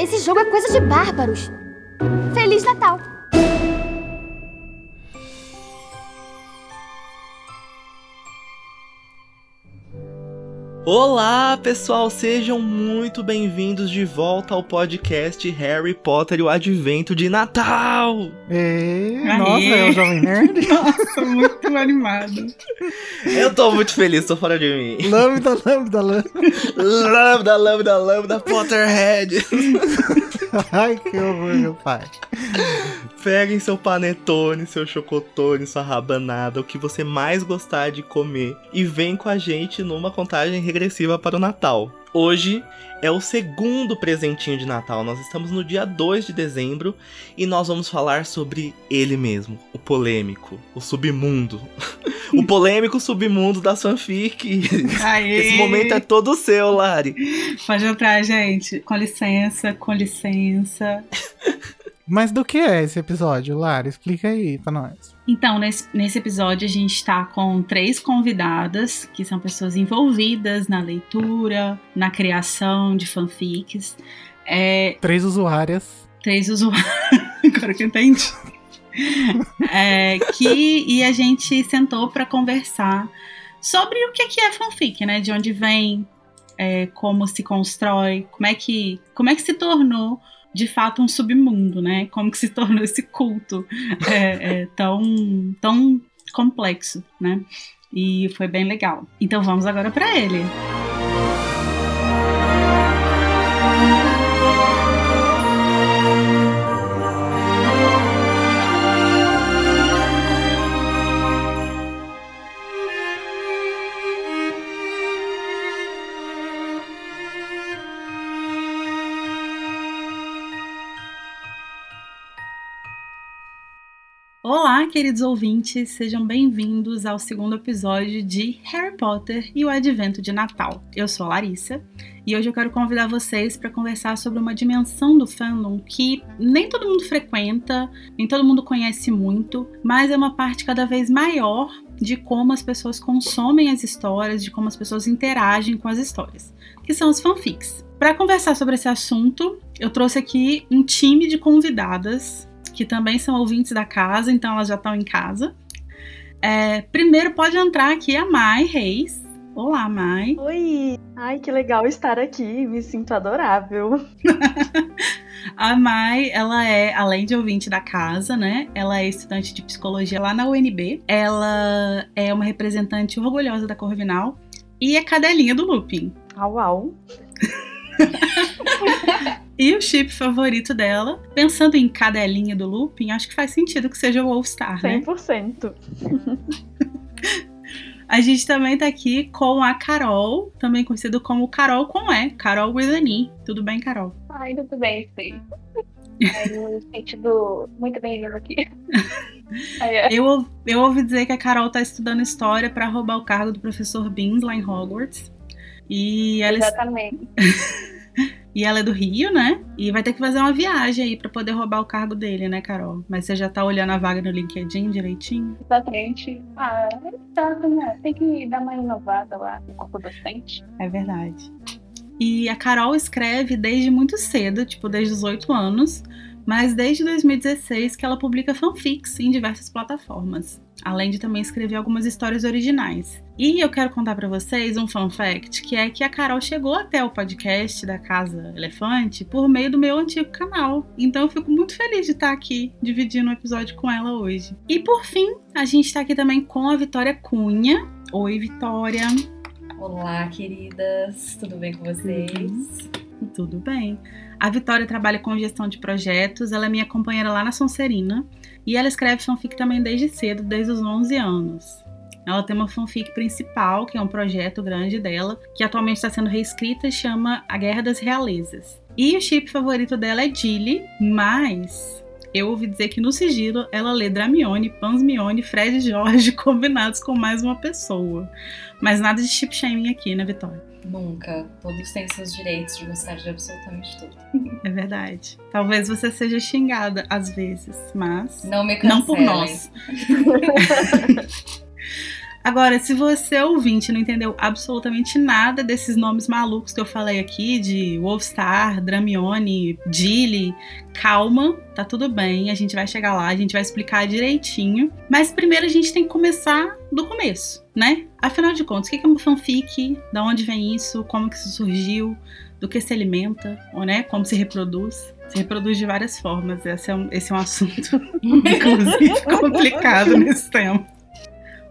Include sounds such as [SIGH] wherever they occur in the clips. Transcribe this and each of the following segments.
Esse jogo é coisa de bárbaros. Feliz Natal! Olá, pessoal, sejam muito bem-vindos de volta ao podcast Harry Potter e o Advento de Natal. E... Nossa, é o Jovem Nerd? [LAUGHS] Nossa, muito animado. Eu tô muito feliz, tô fora de mim. Lambda, lambda, lambda. Lambda, lambda, lambda, Potterhead. [LAUGHS] Ai, que horror, meu pai. Peguem seu panetone, seu chocotone, sua rabanada, o que você mais gostar de comer e vem com a gente numa contagem regressiva para o Natal. Hoje é o segundo presentinho de Natal. Nós estamos no dia 2 de dezembro e nós vamos falar sobre ele mesmo, o polêmico, o submundo. [LAUGHS] o polêmico submundo da fanfic. Aê. Esse momento é todo seu, Lari. Pode entrar, gente. Com licença, com licença. [LAUGHS] Mas do que é esse episódio, Lara? Explica aí pra nós. Então, nesse, nesse episódio, a gente está com três convidadas, que são pessoas envolvidas na leitura, na criação de fanfics. É, Três usuárias. três usuários. [LAUGHS] Agora que eu entendi. É, que, e a gente sentou para conversar sobre o que que é fanfic, né? De onde vem, é, como se constrói, como é que, como é que se tornou de fato um submundo, né? Como que se [LAUGHS] tornou esse culto é, é, tão, tão complexo, né? E foi bem legal. Então vamos agora para ele. Olá, queridos ouvintes, sejam bem-vindos ao segundo episódio de Harry Potter e o Advento de Natal. Eu sou Larissa e hoje eu quero convidar vocês para conversar sobre uma dimensão do fandom que nem todo mundo frequenta, nem todo mundo conhece muito, mas é uma parte cada vez maior de como as pessoas consomem as histórias, de como as pessoas interagem com as histórias, que são as fanfics. Para conversar sobre esse assunto, eu trouxe aqui um time de convidadas que também são ouvintes da casa, então elas já estão em casa. É, primeiro pode entrar aqui a Mai Reis. Olá, Mai. Oi! Ai, que legal estar aqui, me sinto adorável. [LAUGHS] A Mai, ela é, além de ouvinte da casa, né? Ela é estudante de psicologia lá na UNB. Ela é uma representante orgulhosa da Corvinal e é cadelinha do Lupin. Au, au. [LAUGHS] E o chip favorito dela, pensando em cadelinha do Lupin, acho que faz sentido que seja o All Star, né? 100%. A gente também tá aqui com a Carol, também conhecido como Carol com E, Carol with an E. Tudo bem, Carol? Ai, tudo bem, sim. [LAUGHS] Sentindo muito bem-vindo aqui. [LAUGHS] É. Eu, eu ouvi dizer que a Carol tá estudando história pra roubar o cargo do professor Beans lá em Hogwarts. E ela, Exatamente. [LAUGHS] e ela é do Rio, né? E vai ter que fazer uma viagem aí pra poder roubar o cargo dele, né, Carol? Mas você já tá olhando a vaga no LinkedIn direitinho? Exatamente. Ah, tá, né? Tem que dar uma inovada lá no corpo docente. É verdade. E a Carol escreve desde muito cedo, tipo, desde os 8 anos, mas desde 2016 que ela publica fanfics em diversas plataformas, além de também escrever algumas histórias originais. E eu quero contar pra vocês um fun fact, que é que a Carol chegou até o podcast da Casa Elefante por meio do meu antigo canal. Então eu fico muito feliz de estar aqui dividindo um episódio com ela hoje. E por fim, a gente tá aqui também com a Vitória Cunha. Oi, Vitória. Olá, queridas, tudo bem com vocês? Tudo bem. A Vitória trabalha com gestão de projetos, ela é minha companheira lá na Sonserina e ela escreve fanfic também desde cedo, desde os 11 anos. Ela tem uma fanfic principal, que é um projeto grande dela, que atualmente está sendo reescrita e chama A Guerra das Realezas. E o chip favorito dela é Dilly, mas eu ouvi dizer que no sigilo ela lê Dramione, Pansmione, Fred e Jorge [LAUGHS] combinados com mais uma pessoa. Mas nada de chip shaming aqui, né, Vitória? Nunca. Todos têm seus direitos de gostar de absolutamente tudo. É verdade. Talvez você seja xingada às vezes, mas Não me cancelem. não por nós. [LAUGHS] Agora, se você ouvinte não entendeu absolutamente nada desses nomes malucos que eu falei aqui, de Wolfstar, Dramione, Dilly, calma, tá tudo bem, a gente vai chegar lá, a gente vai explicar direitinho. Mas primeiro a gente tem que começar do começo, né? Afinal de contas, o que é uma fanfic? Da onde vem isso? Como que isso surgiu? Do que se alimenta? Ou, né? Como se reproduz? Se reproduz de várias formas. Esse é um, esse é um assunto, [LAUGHS] inclusive, complicado nesse [LAUGHS] tempo.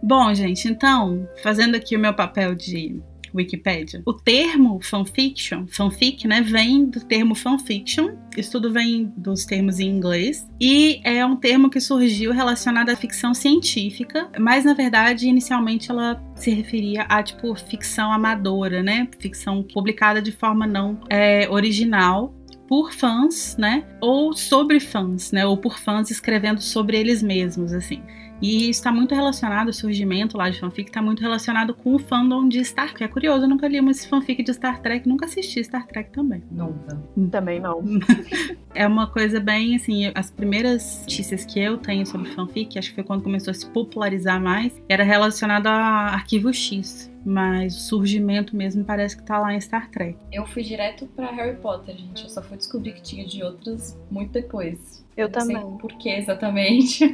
Bom, gente, então, fazendo aqui o meu papel de Wikipedia. O termo fanfiction, fanfic, né, vem do termo fanfiction. Isso tudo vem dos termos em inglês. E é um termo que surgiu relacionado à ficção científica, mas na verdade, inicialmente ela se referia a tipo ficção amadora, né? Ficção publicada de forma não é, original por fãs, né? Ou sobre fãs, né? Ou por fãs escrevendo sobre eles mesmos, assim. E está muito relacionado, o surgimento lá de fanfic está muito relacionado com o fandom de Star Trek. É curioso, eu nunca li esse fanfic de Star Trek, nunca assisti Star Trek também. Nunca. Também não. [LAUGHS] é uma coisa bem assim, as primeiras notícias que eu tenho sobre fanfic, acho que foi quando começou a se popularizar mais, era relacionado a Arquivo X. Mas o surgimento mesmo parece que tá lá em Star Trek. Eu fui direto para Harry Potter, gente. Eu só fui descobrir que tinha de outras muito depois. Eu, eu também. Não sei por que exatamente. [LAUGHS]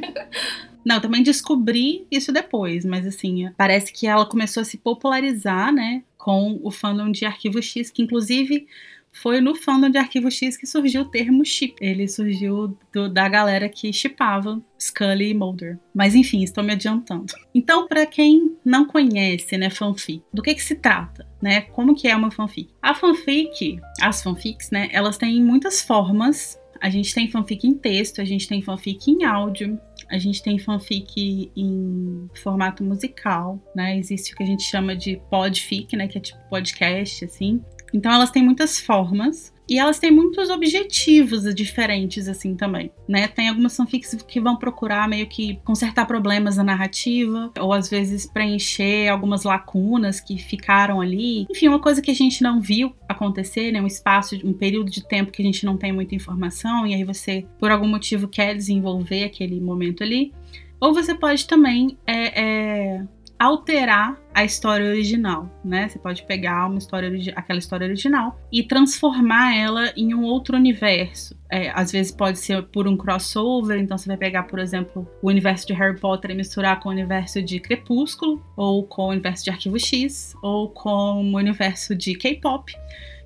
Não, eu também descobri isso depois, mas assim, parece que ela começou a se popularizar, né, com o fandom de Arquivo X, que inclusive foi no fandom de Arquivo X que surgiu o termo chip. Ele surgiu do, da galera que chipava Scully e Mulder. Mas enfim, estou me adiantando. Então, para quem não conhece, né, fanfic, do que que se trata, né? Como que é uma fanfic? A fanfic, as fanfics, né, elas têm muitas formas a gente tem fanfic em texto, a gente tem fanfic em áudio, a gente tem fanfic em formato musical, né? Existe o que a gente chama de podfic, né? Que é tipo podcast, assim. Então elas têm muitas formas e elas têm muitos objetivos diferentes, assim, também, né? Tem algumas fanfics que vão procurar meio que consertar problemas na narrativa, ou às vezes preencher algumas lacunas que ficaram ali. Enfim, uma coisa que a gente não viu acontecer, né? Um espaço, um período de tempo que a gente não tem muita informação, e aí você, por algum motivo, quer desenvolver aquele momento ali. Ou você pode também é, é, alterar a história original, né? Você pode pegar uma história, aquela história original e transformar ela em um outro universo. É, às vezes pode ser por um crossover, então você vai pegar, por exemplo, o universo de Harry Potter e misturar com o universo de Crepúsculo, ou com o universo de Arquivo X, ou com o universo de K-pop.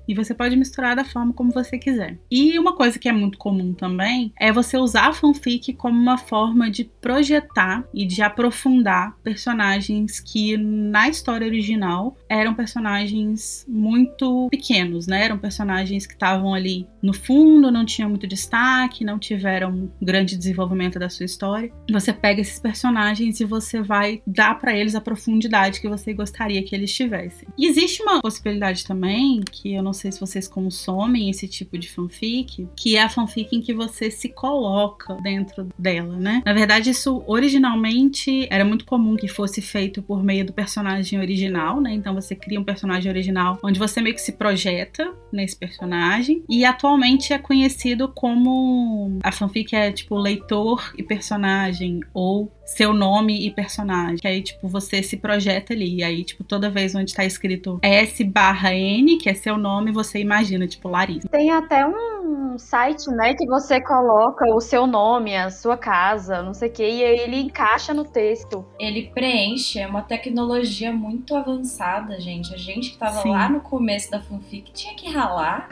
E você pode misturar da forma como você quiser. E uma coisa que é muito comum também é você usar a fanfic como uma forma de projetar e de aprofundar personagens que na história original eram personagens muito pequenos, né? Eram personagens que estavam ali no fundo, não tinham muito destaque, não tiveram grande desenvolvimento da sua história. Você pega esses personagens e você vai dar para eles a profundidade que você gostaria que eles tivessem. E existe uma possibilidade também que eu não sei se vocês consomem esse tipo de fanfic, que é a fanfic em que você se coloca dentro dela, né? Na verdade, isso originalmente era muito comum que fosse feito por meio do personagem original, né? Então você cria um personagem original onde você meio que se projeta nesse personagem. E atualmente é conhecido como a fanfic é tipo leitor e personagem ou seu nome e personagem. Que aí, tipo, você se projeta ali. E aí, tipo, toda vez onde tá escrito S barra N, que é seu nome, você imagina, tipo, Larissa. Tem até um site, né, que você coloca o seu nome, a sua casa, não sei o que, e aí ele encaixa no texto. Ele preenche, é uma tecnologia muito avançada, gente. A gente que tava Sim. lá no começo da fanfic tinha que ralar.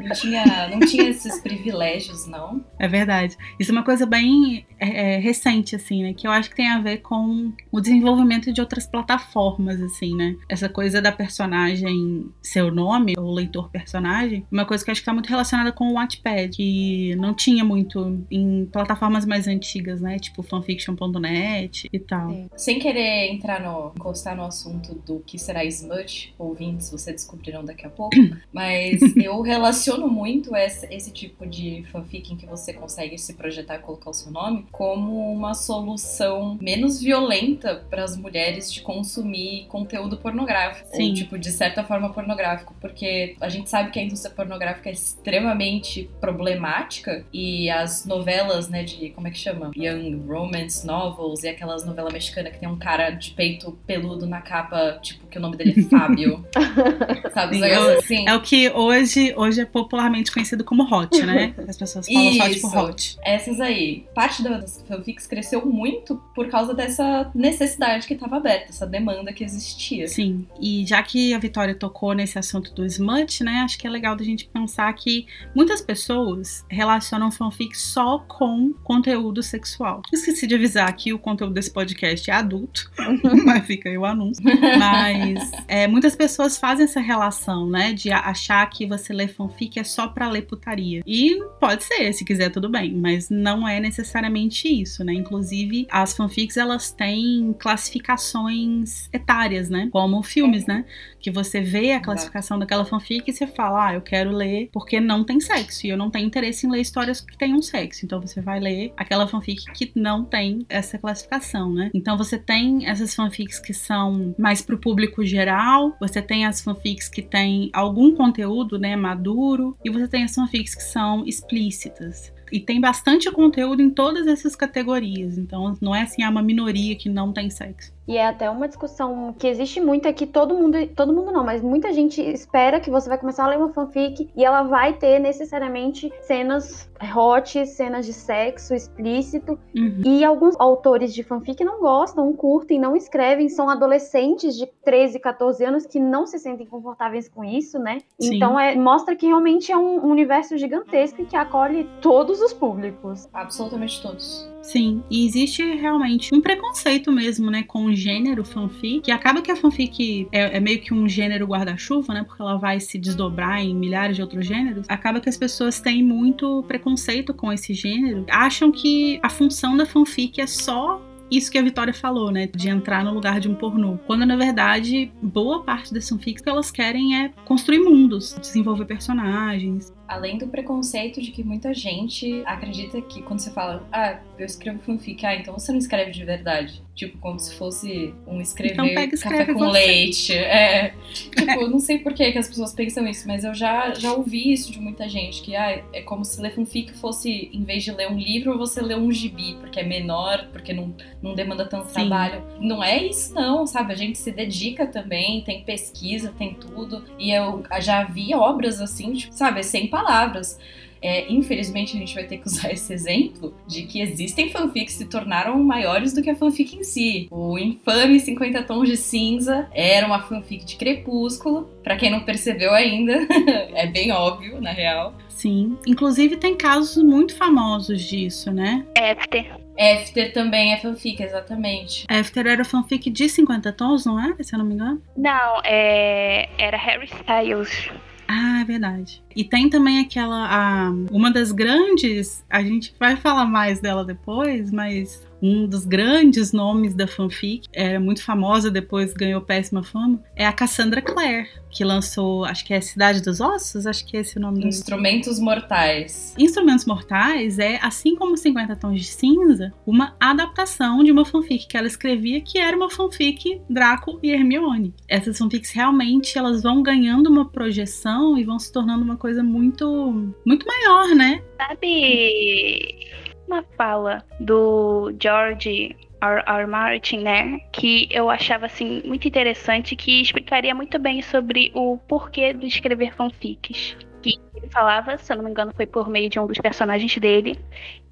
Não tinha, não tinha esses privilégios, não. É verdade. Isso é uma coisa bem é, é recente, assim, né? que eu acho que tem a ver com o desenvolvimento de outras plataformas, assim, né? Essa coisa da personagem, seu nome, o leitor personagem, uma coisa que acho que tá muito relacionada com o Wattpad, que não tinha muito em plataformas mais antigas, né? Tipo fanfiction.net e tal. É. Sem querer entrar no, encostar no assunto do que será smut, ouvintes, vocês descobrirão daqui a pouco, [COUGHS] mas eu relaciono muito esse, esse tipo de fanfic em que você consegue se projetar e colocar o seu nome como uma solução menos violenta para as mulheres de consumir conteúdo pornográfico. Sim. Ou, tipo, de certa forma pornográfico. Porque a gente sabe que a indústria pornográfica é extremamente problemática e as novelas, né, de como é que chama? Young Romance Novels e aquelas novelas mexicanas que tem um cara de peito peludo na capa, tipo, que o nome dele é Fábio. [LAUGHS] Sabe, Sim, é, assim. É o que hoje, hoje é popularmente conhecido como hot, né? [LAUGHS] As pessoas falam só tipo Isso. hot. Essas aí. Parte das fanfics cresceu muito por causa dessa necessidade que estava aberta, essa demanda que existia. Sim, e já que a Vitória tocou nesse assunto do smut, né, acho que é legal da gente pensar que muitas pessoas relacionam fanfic só com conteúdo sexual. Esqueci de avisar que o conteúdo desse podcast é adulto, [LAUGHS] mas fica aí o anúncio. Mas é, muitas pessoas fazem essa relação, né, de achar que você lê fanfic é só pra ler putaria. E pode ser, se quiser tudo bem, mas não é necessariamente isso, né? Inclusive, as fanfics elas têm classificações etárias, né? Como filmes, né? Que você vê a classificação daquela fanfic e você fala, ah, eu quero ler porque não tem sexo. E eu não tenho interesse em ler histórias que tenham sexo. Então você vai ler aquela fanfic que não tem essa classificação, né? Então você tem essas fanfics que são mais pro público geral, você tem as fanfics que têm algum conteúdo, né, maduro, e você tem as fanfics que são explícitas. E tem bastante conteúdo em todas essas categorias. Então não é assim, ah, uma minoria que não tem sexo. E é até uma discussão que existe muito é que todo mundo, todo mundo não, mas muita gente espera que você vai começar a ler uma fanfic e ela vai ter necessariamente cenas hot, cenas de sexo explícito. Uhum. E alguns autores de fanfic não gostam, curtem, não escrevem, são adolescentes de 13, 14 anos que não se sentem confortáveis com isso, né? Sim. Então é, mostra que realmente é um universo gigantesco e que acolhe todos os públicos. Absolutamente todos. Sim, e existe realmente um preconceito mesmo, né, com o gênero fanfic, que acaba que a fanfic é, é meio que um gênero guarda-chuva, né, porque ela vai se desdobrar em milhares de outros gêneros. Acaba que as pessoas têm muito preconceito com esse gênero, acham que a função da fanfic é só isso que a Vitória falou, né? De entrar no lugar de um pornô. Quando na verdade, boa parte das fanfics que elas querem é construir mundos, desenvolver personagens. Além do preconceito de que muita gente acredita que quando você fala, ah, eu escrevo fanfic, ah, então você não escreve de verdade. Tipo, como se fosse um escrever Então pega e café escreve com você. leite. É. Tipo, eu não sei por que, que as pessoas pensam isso, mas eu já, já ouvi isso de muita gente, que ah, é como se ler fanfic fosse, em vez de ler um livro, você ler um gibi, porque é menor, porque não, não demanda tanto Sim. trabalho. Não é isso não, sabe? A gente se dedica também, tem pesquisa, tem tudo. E eu já vi obras assim, tipo, sabe, sem palavras. É, infelizmente a gente vai ter que usar [LAUGHS] esse exemplo de que existem fanfics que se tornaram maiores do que a fanfic em si. O infame 50 Tons de Cinza era uma fanfic de Crepúsculo. Pra quem não percebeu ainda, [LAUGHS] é bem óbvio, na real. Sim. Inclusive tem casos muito famosos disso, né? After. After também é fanfic, exatamente. After era fanfic de 50 tons, não era? Se eu não me engano. Não, é... era Harry Styles. Ah, é verdade. E tem também aquela. A, uma das grandes. A gente vai falar mais dela depois, mas um dos grandes nomes da fanfic, é muito famosa, depois ganhou péssima fama, é a Cassandra Clare, que lançou, acho que é Cidade dos Ossos, acho que é esse o nome do Instrumentos Mortais. Instrumentos Mortais é, assim como 50 Tons de Cinza, uma adaptação de uma fanfic que ela escrevia, que era uma fanfic Draco e Hermione. Essas fanfics realmente elas vão ganhando uma projeção e vão se tornando uma coisa muito muito maior, né? Sabe uma fala do George R. R. Martin, né? Que eu achava assim muito interessante, que explicaria muito bem sobre o porquê de escrever fanfics. Que ele falava, se eu não me engano, foi por meio de um dos personagens dele,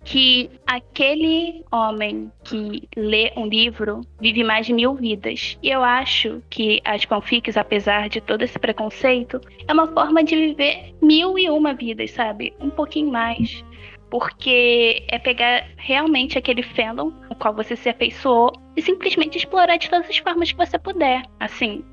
que aquele homem que lê um livro vive mais de mil vidas. E eu acho que as fanfics, apesar de todo esse preconceito, é uma forma de viver mil e uma vidas, sabe? Um pouquinho mais. Porque é pegar realmente aquele fandom no qual você se afeiçoou e simplesmente explorar de todas as formas que você puder. Assim,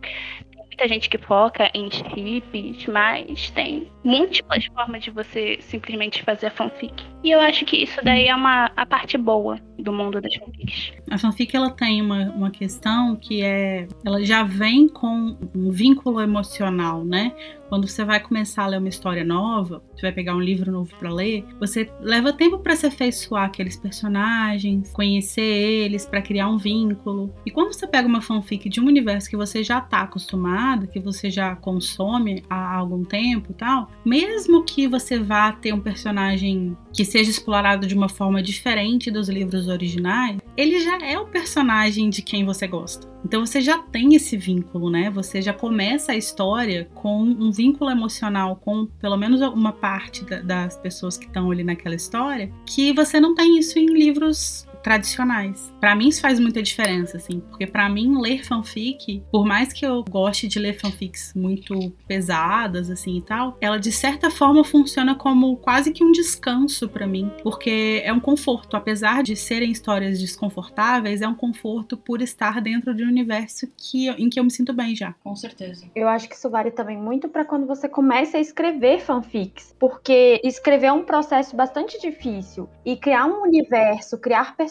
tem muita gente que foca em chips, mas tem múltiplas formas de você simplesmente fazer a fanfic. E eu acho que isso daí é uma, a parte boa do mundo das fanfics. A fanfic ela tem uma, uma questão que é. Ela já vem com um vínculo emocional, né? Quando você vai começar a ler uma história nova, você vai pegar um livro novo para ler, você leva tempo para se afeiçoar aqueles personagens, conhecer eles, para criar um vínculo. E quando você pega uma fanfic de um universo que você já tá acostumado, que você já consome há algum tempo e tal, mesmo que você vá ter um personagem que seja explorado de uma forma diferente dos livros originais, ele já é o personagem de quem você gosta. Então você já tem esse vínculo, né? Você já começa a história com um vínculo emocional com pelo menos uma parte da, das pessoas que estão ali naquela história, que você não tem isso em livros tradicionais. Para mim isso faz muita diferença, assim, porque para mim ler fanfic, por mais que eu goste de ler fanfics muito pesadas, assim e tal, ela de certa forma funciona como quase que um descanso para mim, porque é um conforto, apesar de serem histórias desconfortáveis, é um conforto por estar dentro de um universo que, em que eu me sinto bem já. Com certeza. Eu acho que isso vale também muito para quando você começa a escrever fanfics, porque escrever é um processo bastante difícil e criar um universo, criar personagens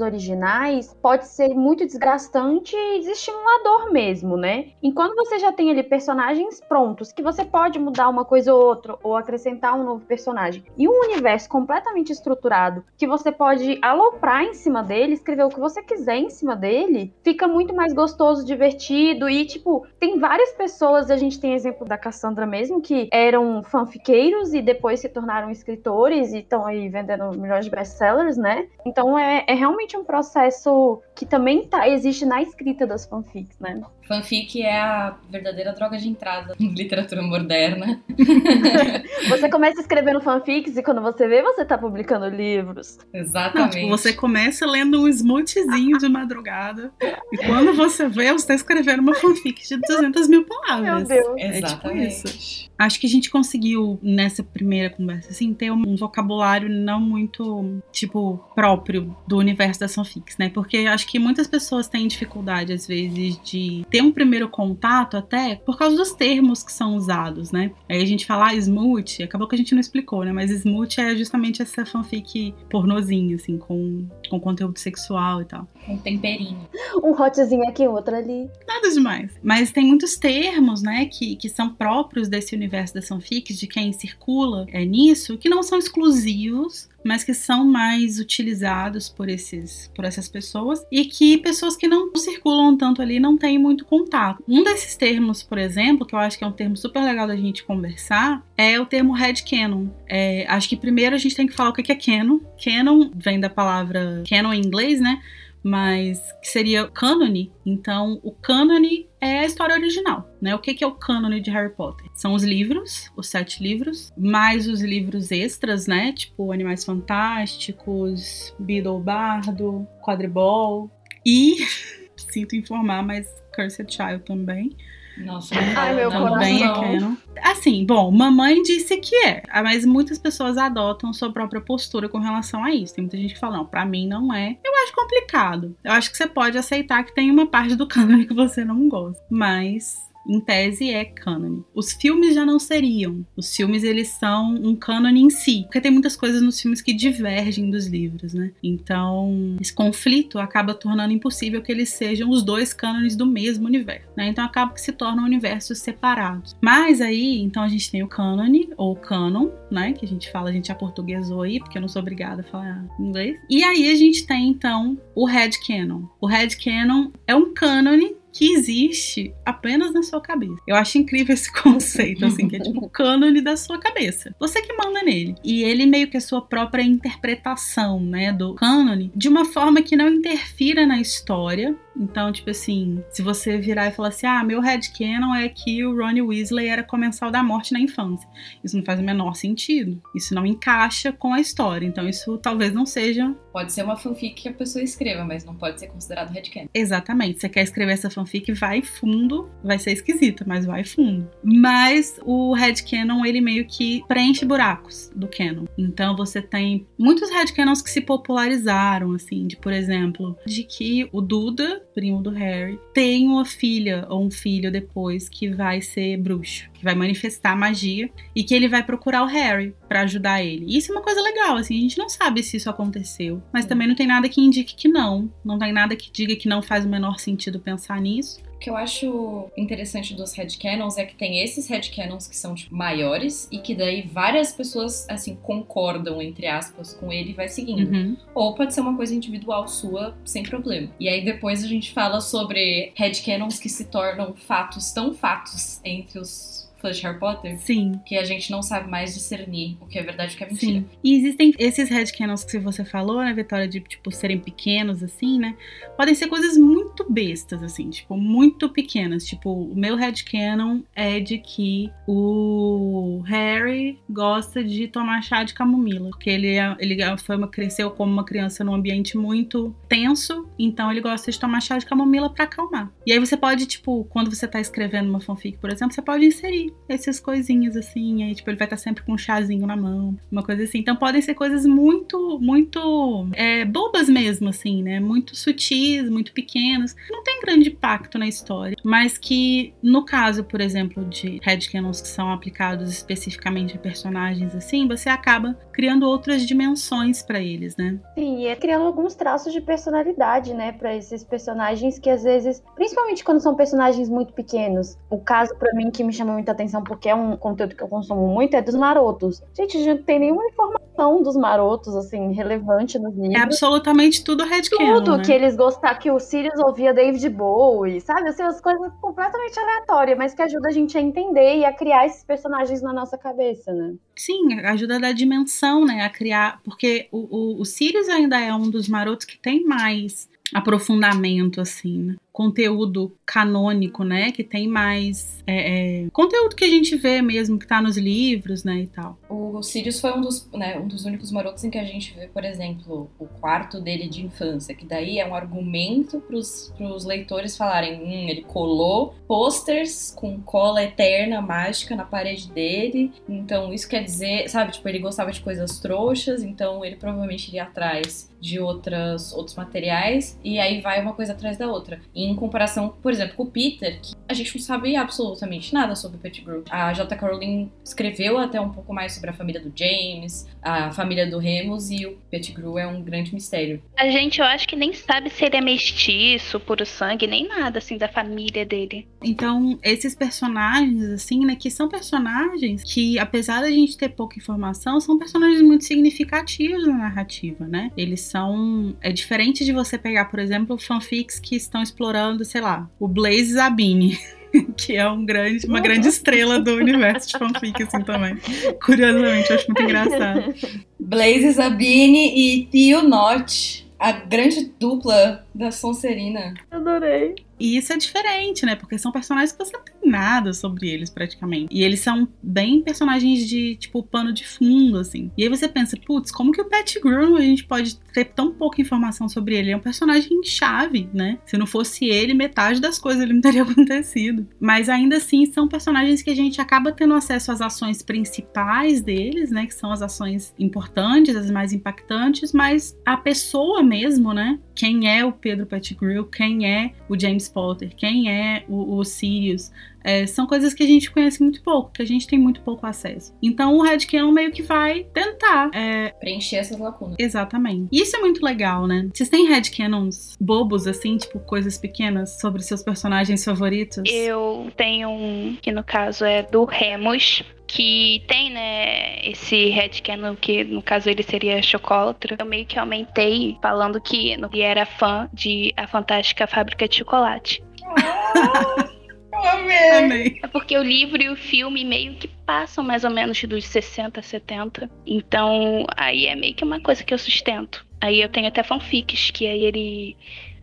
originais pode ser muito desgastante e desestimulador mesmo, né? Enquanto você já tem ali personagens prontos, que você pode mudar uma coisa ou outra ou acrescentar um novo personagem, e um universo completamente estruturado que você pode aloprar em cima dele, escrever o que você quiser em cima dele, fica muito mais gostoso, divertido e tipo, tem várias pessoas, a gente tem exemplo da Cassandra mesmo, que eram fanfiqueiros e depois se tornaram escritores e estão aí vendendo milhões de best-sellers, né? Então é, é realmente um processo que também tá, existe na escrita das fanfics, né? Fanfic é a verdadeira droga de entrada em literatura moderna. [LAUGHS] você começa escrevendo fanfics e quando você vê, você tá publicando livros. Exatamente. Não, tipo, você começa lendo um smoothzinho de madrugada e quando você vê, você tá escrevendo uma fanfic de 200 mil palavras. Meu Deus. É Exatamente. tipo isso. Acho que a gente conseguiu, nessa primeira conversa, assim, ter um vocabulário não muito, tipo, próprio do universo das fanfics, né? Porque acho que muitas pessoas têm dificuldade, às vezes, de ter um primeiro contato até por causa dos termos que são usados, né? Aí a gente fala ah, smooth, acabou que a gente não explicou, né? Mas smooth é justamente essa fanfic pornozinha, assim, com, com conteúdo sexual e tal. Um temperinho. Um hotzinho aqui, outro ali. Nada demais. Mas tem muitos termos, né, que, que são próprios desse universo das fanfics, de quem circula é, nisso, que não são exclusivos, mas que são mais utilizados por esses por essas pessoas e que pessoas que não circulam tanto ali não têm muito contato. Um desses termos, por exemplo, que eu acho que é um termo super legal da gente conversar, é o termo headcanon. É, acho que primeiro a gente tem que falar o que é canon. Canon vem da palavra canon em inglês, né? mas que seria cânone. Então, o cânone é a história original, né? O que, que é o cânone de Harry Potter? São os livros, os sete livros, mais os livros extras, né? Tipo Animais Fantásticos, Beedle Bardo, Quadribol e, [LAUGHS] sinto informar, mas Cursed Child também. Nossa, Ai, meu é coração. Assim, bom, mamãe disse que é, mas muitas pessoas adotam sua própria postura com relação a isso. Tem muita gente que fala, não, pra mim não é. Eu acho complicado. Eu acho que você pode aceitar que tem uma parte do cânone que você não gosta. Mas em tese é cânone. Os filmes já não seriam. Os filmes eles são um cânone em si, porque tem muitas coisas nos filmes que divergem dos livros, né? Então, esse conflito acaba tornando impossível que eles sejam os dois cânones do mesmo universo, né? Então acaba que se tornam universos separados. Mas aí, então a gente tem o cânone ou canon, né, que a gente fala, a gente aportuguesou aí, porque eu não sou obrigada a falar inglês. E aí a gente tem então o headcanon. O headcanon é um cânone que existe apenas na sua cabeça. Eu acho incrível esse [LAUGHS] conceito, assim, que é tipo o cânone da sua cabeça. Você que manda nele. E ele meio que é a sua própria interpretação, né, do cânone, de uma forma que não interfira na história. Então, tipo assim, se você virar e falar assim, ah, meu headcanon é que o Ronnie Weasley era comensal da morte na infância. Isso não faz o menor sentido. Isso não encaixa com a história. Então, isso talvez não seja Pode ser uma fanfic que a pessoa escreva, mas não pode ser considerado headcanon. Exatamente. Você quer escrever essa fanfic, vai fundo. Vai ser esquisita, mas vai fundo. Mas o headcanon, ele meio que preenche buracos do canon. Então você tem muitos headcanons que se popularizaram, assim, de, por exemplo, de que o Duda, primo do Harry, tem uma filha ou um filho depois que vai ser bruxo, que vai manifestar magia e que ele vai procurar o Harry pra ajudar ele. E isso é uma coisa legal, assim, a gente não sabe se isso aconteceu, mas também não tem nada que indique que não, não tem nada que diga que não faz o menor sentido pensar nisso. O que eu acho interessante dos headcanons é que tem esses headcanons que são tipo, maiores e que daí várias pessoas assim concordam entre aspas com ele e vai seguindo. Uhum. Ou pode ser uma coisa individual sua, sem problema. E aí depois a gente fala sobre headcanons que se tornam fatos tão fatos entre os fãs de Harry Potter Sim. que a gente não sabe mais discernir o que é verdade e o que é mentira. Sim. E existem esses headcanons que você falou, né, Vitória, de, tipo, serem pequenos, assim, né? Podem ser coisas muito bestas, assim, tipo, muito pequenas. Tipo, o meu headcanon é de que o Harry gosta de tomar chá de camomila. Porque ele, é, ele foi uma, cresceu como uma criança num ambiente muito tenso, então ele gosta de tomar chá de camomila pra acalmar. E aí você pode, tipo, quando você tá escrevendo uma fanfic, por exemplo, você pode inserir essas coisinhas assim, aí tipo, ele vai estar sempre com um chazinho na mão, uma coisa assim. Então podem ser coisas muito, muito é, bobas mesmo, assim, né? Muito sutis, muito pequenas. Não tem grande impacto na história, mas que no caso, por exemplo, de headcanons que são aplicados especificamente a personagens assim, você acaba criando outras dimensões pra eles, né? Sim, e é criando alguns traços de personalidade, né, Pra esses personagens que às vezes, principalmente quando são personagens muito pequenos. O caso pra mim que me chama muita atenção porque é um conteúdo que eu consumo muito é dos marotos. Gente, a gente não tem nenhuma informação dos marotos assim relevante nos É livros. absolutamente tudo headcanon, Tudo né? que eles gostaram, que o Sirius ouvia David Bowie, sabe? Assim, as coisas completamente aleatórias, mas que ajuda a gente a entender e a criar esses personagens na nossa cabeça, né? Sim, ajuda a dar dimensão, né? A criar. Porque o, o, o Sirius ainda é um dos marotos que tem mais aprofundamento, assim, né? Conteúdo canônico, né? Que tem mais. é, é, conteúdo que a gente vê mesmo, que tá nos livros, né? E tal. O Sirius foi um dos, né, um dos únicos marotos em que a gente vê, por exemplo, o quarto dele de infância, que daí é um argumento pros, pros leitores falarem, hum, ele colou posters com cola eterna, mágica na parede dele, então isso quer dizer, sabe, tipo, ele gostava de coisas trouxas, então ele provavelmente iria atrás de outras, outros materiais, e aí vai uma coisa atrás da outra. Em comparação, por exemplo, com o Peter, que a gente não sabe absolutamente nada sobre o Pettigrew. A J.K. Rowling escreveu até um pouco mais sobre a família do James, a família do Remus, e o Pettigrew é um grande mistério. A gente, eu acho que nem sabe se ele é mestiço, puro sangue, nem nada, assim, da família dele. Então, esses personagens, assim, né? Que são personagens que, apesar da gente ter pouca informação, são personagens muito significativos na narrativa, né? Eles são. É diferente de você pegar, por exemplo, fanfics que estão explorando, sei lá, o Blaze Zabini. [LAUGHS] Que é um grande, uma grande estrela do universo de fanfic, assim, também. Curiosamente, eu acho muito engraçado. Blaze Zabine e Theo Notch, a grande dupla da Sonserina. Adorei. E isso é diferente, né? Porque são personagens que você não tem nada sobre eles, praticamente. E eles são bem personagens de, tipo, pano de fundo, assim. E aí você pensa, putz, como que o Pettigrew a gente pode ter tão pouca informação sobre ele? É um personagem chave, né? Se não fosse ele, metade das coisas ali não teria [LAUGHS] acontecido. Mas ainda assim, são personagens que a gente acaba tendo acesso às ações principais deles, né? Que são as ações importantes, as mais impactantes, mas a pessoa mesmo, né? Quem é o Pedro Pettigrew, quem é o James Potter, quem é o, o Sirius, é, são coisas que a gente conhece muito pouco, que a gente tem muito pouco acesso. Então o Headcanon meio que vai tentar. é, Preencher essas lacunas. exatamente. E isso é muito legal, né? Vocês têm headcanons bobos, assim, tipo coisas pequenas sobre seus personagens favoritos? Eu tenho um, que no caso é do Remus, que tem, né, esse headcanon que no caso ele seria chocolatra. Eu meio que aumentei falando que ele era fã de A Fantástica Fábrica de Chocolate. [LAUGHS] Amei! Amei. É porque o livro e o filme meio que passam mais ou menos dos 60, 70. Então, aí é meio que uma coisa que eu sustento. Aí eu tenho até fanfics, que aí ele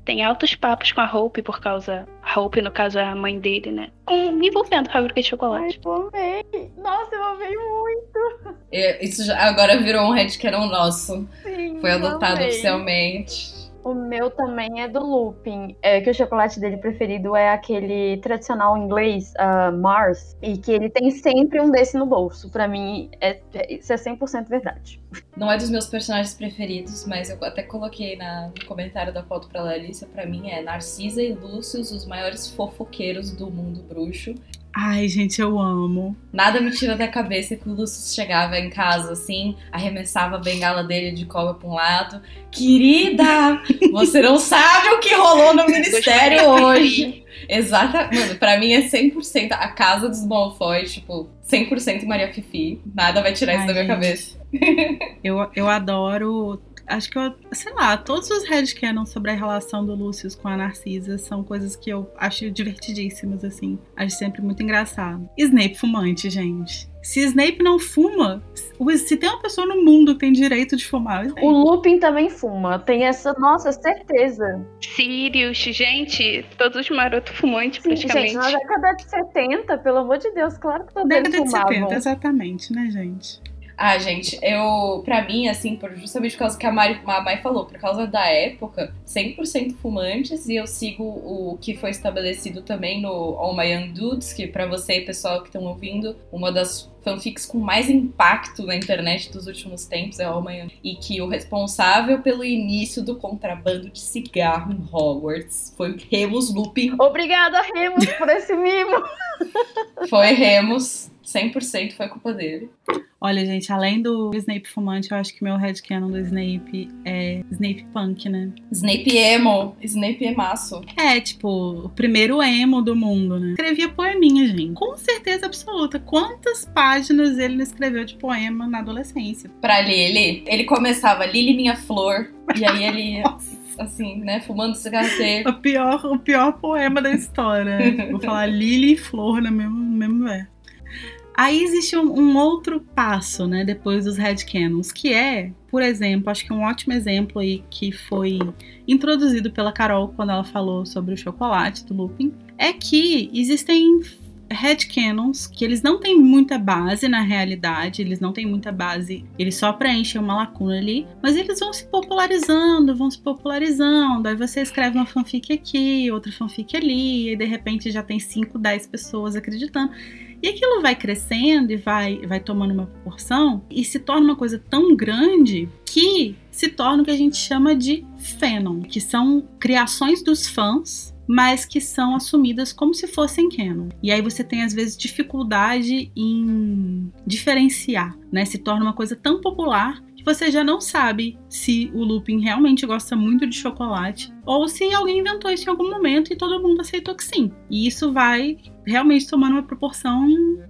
tem altos papos com a Hope, por causa. A Hope, no caso, é a mãe dele, né? Com, me envolvendo com a fábrica de Ai, chocolate. eu amei. Nossa, eu amei muito. É, Isso já- agora virou um headcanon nosso. Sim, Foi adotado amei. oficialmente. O meu também é do Lupin, é, que o chocolate dele preferido é aquele tradicional inglês, ah, Mars, e que ele tem sempre um desse no bolso. Pra mim, é, é- isso é 100% verdade. Não é dos meus personagens preferidos, mas eu até coloquei na- no comentário da foto pra Larissa. Pra mim é Narcisa e Lúcio, os maiores fofoqueiros do mundo bruxo. Ai, gente, eu amo. Nada me tira da cabeça que o Lúcio chegava em casa assim, arremessava a bengala dele de cobra pra um lado. Querida, você não sabe o que rolou no ministério hoje. Exata, mano, pra mim é 100% a casa dos Malfoy, tipo, 100% Maria Fifi. Nada vai tirar isso Ai, da minha gente. cabeça. Eu, eu adoro. Acho que eu, sei lá, todos os headcanons sobre a relação do Lucius com a Narcisa são coisas que eu acho divertidíssimas, assim. Acho sempre muito engraçado. Snape fumante, gente. Se Snape não fuma, se tem uma pessoa no mundo que tem direito de fumar, é o Snape. O Lupin também fuma. Tem essa, nossa, certeza. Sirius, gente, todos os marotos fumantes, Sim, praticamente. gente, na década de 70, pelo amor de Deus, claro que todos eles Década de fumavam. 70, exatamente, né, gente? Ah, gente, eu, pra mim, assim, por, justamente por causa que a Mari, a Mai falou, por causa da época, 100% fumantes, e eu sigo o que foi estabelecido também no All My Young Dudes, que pra você, pessoal que estão ouvindo, uma das fanfics com mais impacto na internet dos últimos tempos é All My Young, e que o responsável pelo início do contrabando de cigarro em Hogwarts foi Remus Lupin, Obrigada, Remus, por esse mimo. foi Remus, 100% foi culpa dele. Olha, gente, além do Snape fumante, eu acho que meu headcanon do Snape é Snape punk, né? Snape emo, Snape emaço. É, tipo, o primeiro emo do mundo, né? Escrevia poeminha, gente. Com certeza absoluta. Quantas páginas ele não escreveu de poema na adolescência? pra Lily, ele começava Lily minha flor, e aí ele [LAUGHS] ia, assim, né, fumando cigarro. O pior, o pior poema da história. [LAUGHS] Vou falar Lily e Flor no mesmo, no mesmo verso. Aí existe um, um outro passo, né, depois dos headcanons, que é, por exemplo, acho que um ótimo exemplo aí que foi introduzido pela Carol quando ela falou sobre o chocolate do Lupin, é que existem headcanons que eles não têm muita base na realidade, eles não têm muita base, eles só preenchem uma lacuna ali, mas eles vão se popularizando, vão se popularizando, aí você escreve uma fanfic aqui, outra fanfic ali, e de repente já tem 5, 10 pessoas acreditando. E aquilo vai crescendo e vai, vai tomando uma proporção e se torna uma coisa tão grande que se torna o que a gente chama de fanon, que são criações dos fãs, mas que são assumidas como se fossem canon. E aí você tem às vezes dificuldade em diferenciar, né? Se torna uma coisa tão popular que você já não sabe se o Lupin realmente gosta muito de chocolate ou se alguém inventou isso em algum momento e todo mundo aceitou que sim. E isso vai realmente tomando uma proporção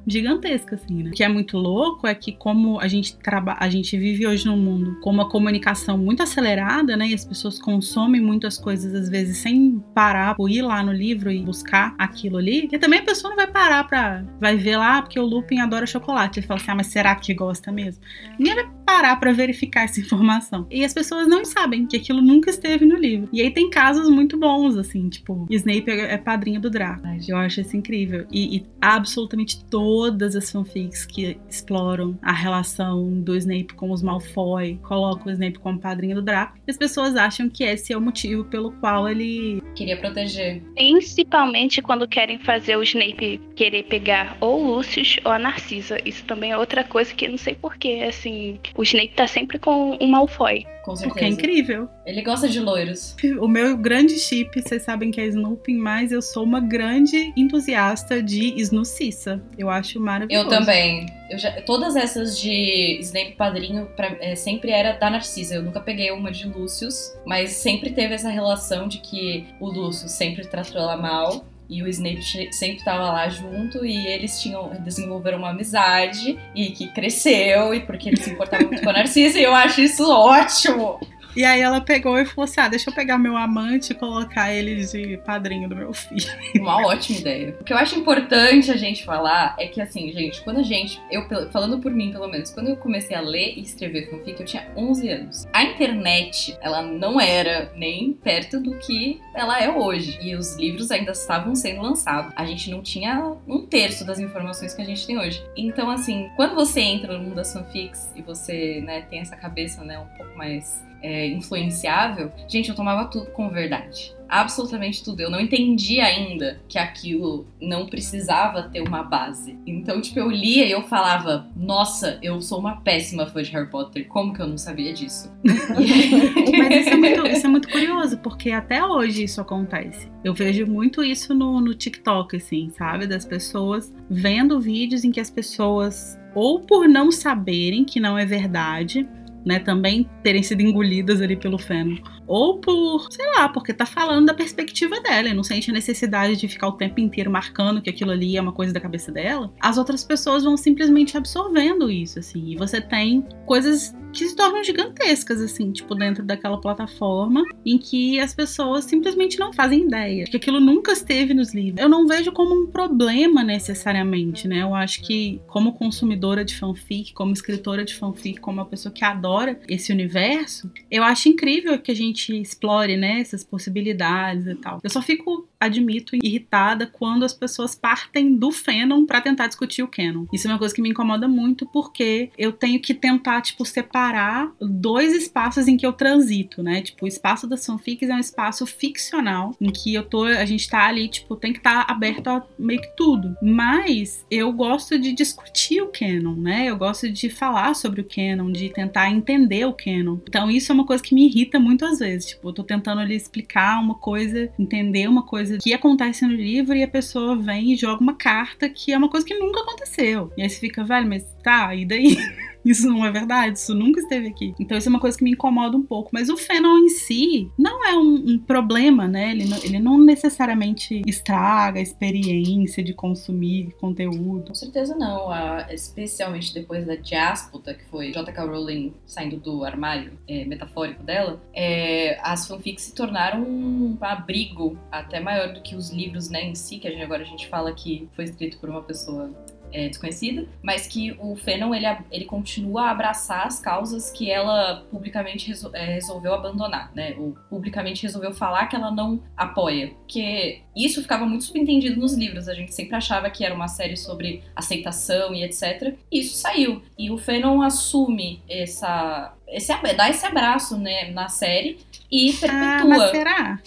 gigantesca, assim, né? O que é muito louco é que como a gente trabalha, a gente vive hoje num mundo com uma comunicação muito acelerada, né? E as pessoas consomem muitas coisas às vezes sem parar por ir lá no livro e buscar aquilo ali. E também a pessoa não vai parar pra vai ver lá porque o Lupin adora chocolate. Ele fala assim: "Ah, mas será que gosta mesmo?" Ninguém vai parar pra verificar essa informação. E as pessoas não sabem que aquilo nunca esteve no livro. E aí tem casos muito bons assim, tipo, Snape é é padrinho do Draco. Eu acho isso incrível. E, e absolutamente todas as fanfics que exploram a relação do Snape com os Malfoy colocam o Snape como padrinho do Draco. E as pessoas acham que esse é o motivo pelo qual ele. Queria proteger. Principalmente quando querem fazer o Snape querer pegar ou o Lucius ou a Narcisa. Isso também é outra coisa que não sei porquê. Assim, o Snape tá sempre com o Malfoy. Com certeza. Porque é incrível. Ele gosta de loiros. O meu grande chip, vocês sabem que é Snooping, mas eu sou uma grande entusiasta de Snucissa. Eu acho maravilhoso. Eu também. Eu já, todas essas de Snape padrinho pra- é, sempre era da Narcisa. Eu nunca peguei uma de Lúcius, mas sempre teve essa relação de que o Lúcio sempre tratou ela mal. E o Snape sempre tava lá junto e eles tinham desenvolveram uma amizade e que cresceu e porque eles se importavam muito com a Narcisa e eu acho isso ótimo. E aí ela pegou e falou assim: ah, deixa eu pegar meu amante e colocar ele de padrinho do meu filho. [LAUGHS] Uma ótima ideia. O que eu acho importante a gente falar é que, assim, gente, quando a gente. Eu, falando por mim, pelo menos, quando eu comecei a ler e escrever fanfic, eu tinha 11 anos. A internet, ela não era nem perto do que ela é hoje. E os livros ainda estavam sendo lançados. A gente não tinha um terço das informações que a gente tem hoje. Então, assim, quando você entra no mundo das fanfics e você, né, tem essa cabeça, né, um pouco mais é, influenciável, gente, eu tomava tudo com verdade. Absolutamente tudo. Eu não entendi ainda que aquilo não precisava ter uma base. Então, tipo, eu lia e eu falava: Nossa, eu sou uma péssima fã de Harry Potter. Como que eu não sabia disso? [LAUGHS] [LAUGHS] Mas isso é, muito, isso é muito curioso, porque até hoje isso acontece. Eu vejo muito isso no, no TikTok, assim, sabe? Das pessoas vendo vídeos em que as pessoas, ou por não saberem que não é verdade, né? Também terem sido engolidas ali pelo feno. Ou por, sei lá, porque tá falando da perspectiva dela e não sente a necessidade de ficar o tempo inteiro marcando que aquilo ali é uma coisa da cabeça dela, as outras pessoas vão simplesmente absorvendo isso, assim. E você tem coisas que se tornam gigantescas, assim, tipo, dentro daquela plataforma em que as pessoas simplesmente não fazem ideia. Que aquilo nunca esteve nos livros. Eu não vejo como um problema necessariamente, né? Eu acho que, como consumidora de fanfic, como escritora de fanfic, como uma pessoa que adora esse universo, eu acho incrível que a gente explore, né, essas possibilidades e tal. Eu só fico admito, irritada quando as pessoas partem do fandom para tentar discutir o canon. Isso é uma coisa que me incomoda muito porque eu tenho que tentar, tipo, separar dois espaços em que eu transito, né? Tipo, o espaço das fanfics é um espaço ficcional em que eu tô, a gente tá ali, tipo, tem que estar tá aberto a meio que tudo. Mas eu gosto de discutir o canon, né? Eu gosto de falar sobre o canon, de tentar entender o canon. Então isso é uma coisa que me irrita muito às vezes. Tipo, eu tô tentando ali explicar uma coisa, entender uma coisa coisa que acontece no livro e a pessoa vem e joga uma carta que é uma coisa que nunca aconteceu. E aí você fica, velho, mas tá, e daí? [LAUGHS] Isso não é verdade, isso nunca esteve aqui. Então isso é uma coisa que me incomoda um pouco. Mas o fenômeno em si não é um, um problema, né? Ele não, ele não, necessariamente estraga a experiência de consumir conteúdo. Com certeza não. Especialmente depois da diáspora, que foi J.K. Rowling saindo do armário é, metafórico dela, é, as fanfics se tornaram um abrigo até maior do que os livros né, em si, que agora a gente fala que foi escrito por uma pessoa é, desconhecida, mas que o Fennel ele, ele continua a abraçar as causas que ela publicamente resol, é, resolveu abandonar, né? Ou publicamente resolveu falar que ela não apoia. Porque isso ficava muito subentendido nos livros. A gente sempre achava que era uma série sobre aceitação e etc. E isso saiu. E o Fennel assume essa. Esse, dá esse abraço né, na série e perpetua. Ah, mas será?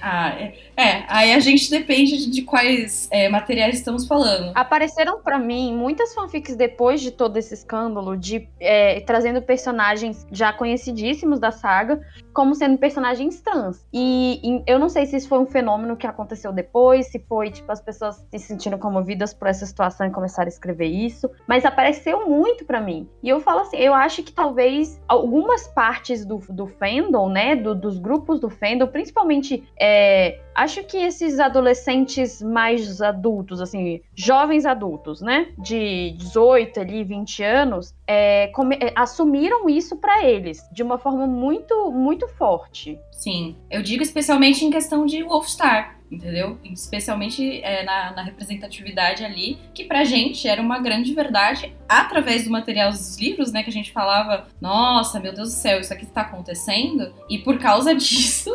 Ah, é, é, aí a gente depende de quais é, materiais estamos falando. Apareceram para mim muitas fanfics depois de todo esse escândalo, de é, trazendo personagens já conhecidíssimos da saga, como sendo personagens trans. E, e, eu não sei se isso foi um fenômeno que aconteceu depois, se foi, tipo, as pessoas se sentindo comovidas por essa situação e começaram a escrever isso, mas apareceu muito para mim. E eu falo assim, eu acho que talvez algumas partes do, do fandom, né, do, dos grupos do fandom, principalmente é, acho que esses adolescentes mais adultos, assim, jovens adultos, né, de 18 ali, 20 anos, é, é, assumiram isso para eles de uma forma muito, muito forte. Sim, eu digo especialmente em questão de Wolfstar entendeu? Especialmente é, na, na, representatividade ali, que pra gente era uma grande verdade através do material dos livros, né? Que a gente falava, nossa, meu Deus do céu, isso aqui está acontecendo, e por causa [LAUGHS] disso.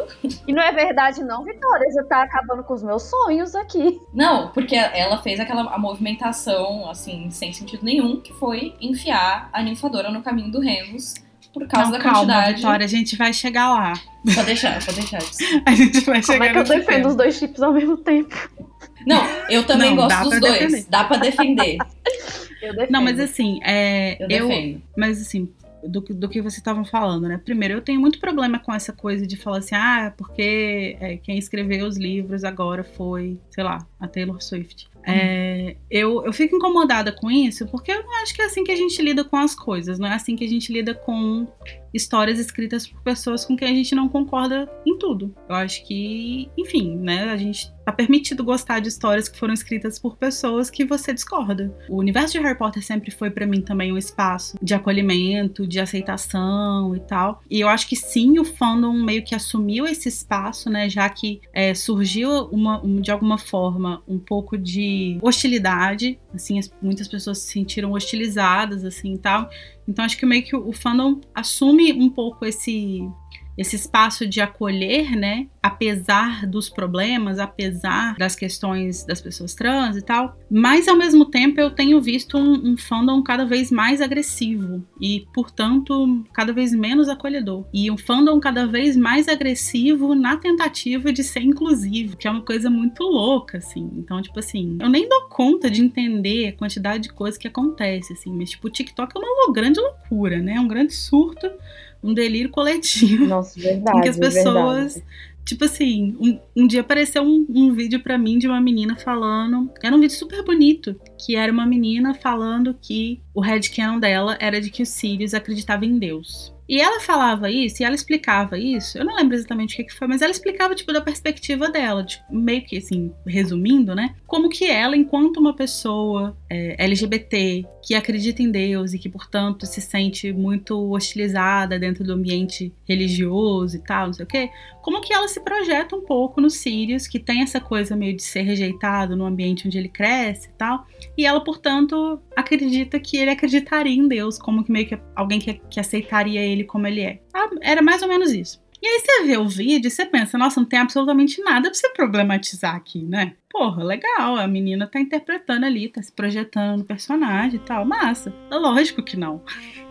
E não é verdade, não, Vitória, já tá acabando com os meus sonhos aqui. Não, porque ela fez aquela movimentação, assim, sem sentido nenhum, que foi enfiar a ninfadora no caminho do Remus por causa não, da calma, quantidade. Vitória, a gente vai chegar lá. Pode deixar, pode deixar. [LAUGHS] a gente vai chegar Como é que eu defendo tema. os dois chips ao mesmo tempo? Não, eu também não, gosto dos dois. Defender. Dá pra defender. [LAUGHS] eu defendo. Não, mas assim, é, eu, eu Mas assim, do, do que vocês estavam falando, né? Primeiro, eu tenho muito problema com essa coisa de falar assim, ah, porque é, quem escreveu os livros agora foi, sei lá, a Taylor Swift. É, eu, eu fico incomodada com isso porque eu não acho que é assim que a gente lida com as coisas, não é assim que a gente lida com histórias escritas por pessoas com quem a gente não concorda em tudo. Eu acho que, enfim, né, a gente tá permitido gostar de histórias que foram escritas por pessoas que você discorda. O universo de Harry Potter sempre foi para mim também um espaço de acolhimento, de aceitação e tal. E eu acho que sim, o fandom meio que assumiu esse espaço, né, já que é, surgiu uma, um, de alguma forma um pouco de hostilidade, assim, muitas pessoas se sentiram hostilizadas, assim, e tal. Então acho que meio que o fandom assume um pouco esse esse espaço de acolher, né? Apesar dos problemas, apesar das questões das pessoas trans e tal. Mas ao mesmo tempo eu tenho visto um, um fandom cada vez mais agressivo e, portanto, cada vez menos acolhedor. E um fandom cada vez mais agressivo na tentativa de ser inclusivo, que é uma coisa muito louca, assim. Então, tipo assim, eu nem dou conta de entender a quantidade de coisas que acontece, assim. Mas, tipo, o TikTok é uma grande loucura, né? É um grande surto um delírio coletivo. Nossa, verdade. [LAUGHS] Em que as pessoas. Verdade. Tipo assim, um, um dia apareceu um, um vídeo para mim de uma menina falando. Era um vídeo super bonito. Que era uma menina falando que o headcanon dela era de que o Sirius acreditava em Deus. E ela falava isso, e ela explicava isso, eu não lembro exatamente o que, que foi, mas ela explicava, tipo, da perspectiva dela, meio que, assim, resumindo, né? Como que ela, enquanto uma pessoa é, LGBT, que acredita em Deus e que, portanto, se sente muito hostilizada dentro do ambiente religioso e tal, não sei o quê, como que ela se projeta um pouco nos Sirius, que tem essa coisa meio de ser rejeitado no ambiente onde ele cresce e tal, e ela, portanto, acredita que ele acreditaria em Deus, como que meio que alguém que, que aceitaria ele como ele é. Ah, era mais ou menos isso. E aí você vê o vídeo e você pensa, nossa, não tem absolutamente nada pra você problematizar aqui, né? Porra, legal, a menina tá interpretando ali, tá se projetando no personagem e tal, massa. Lógico que não.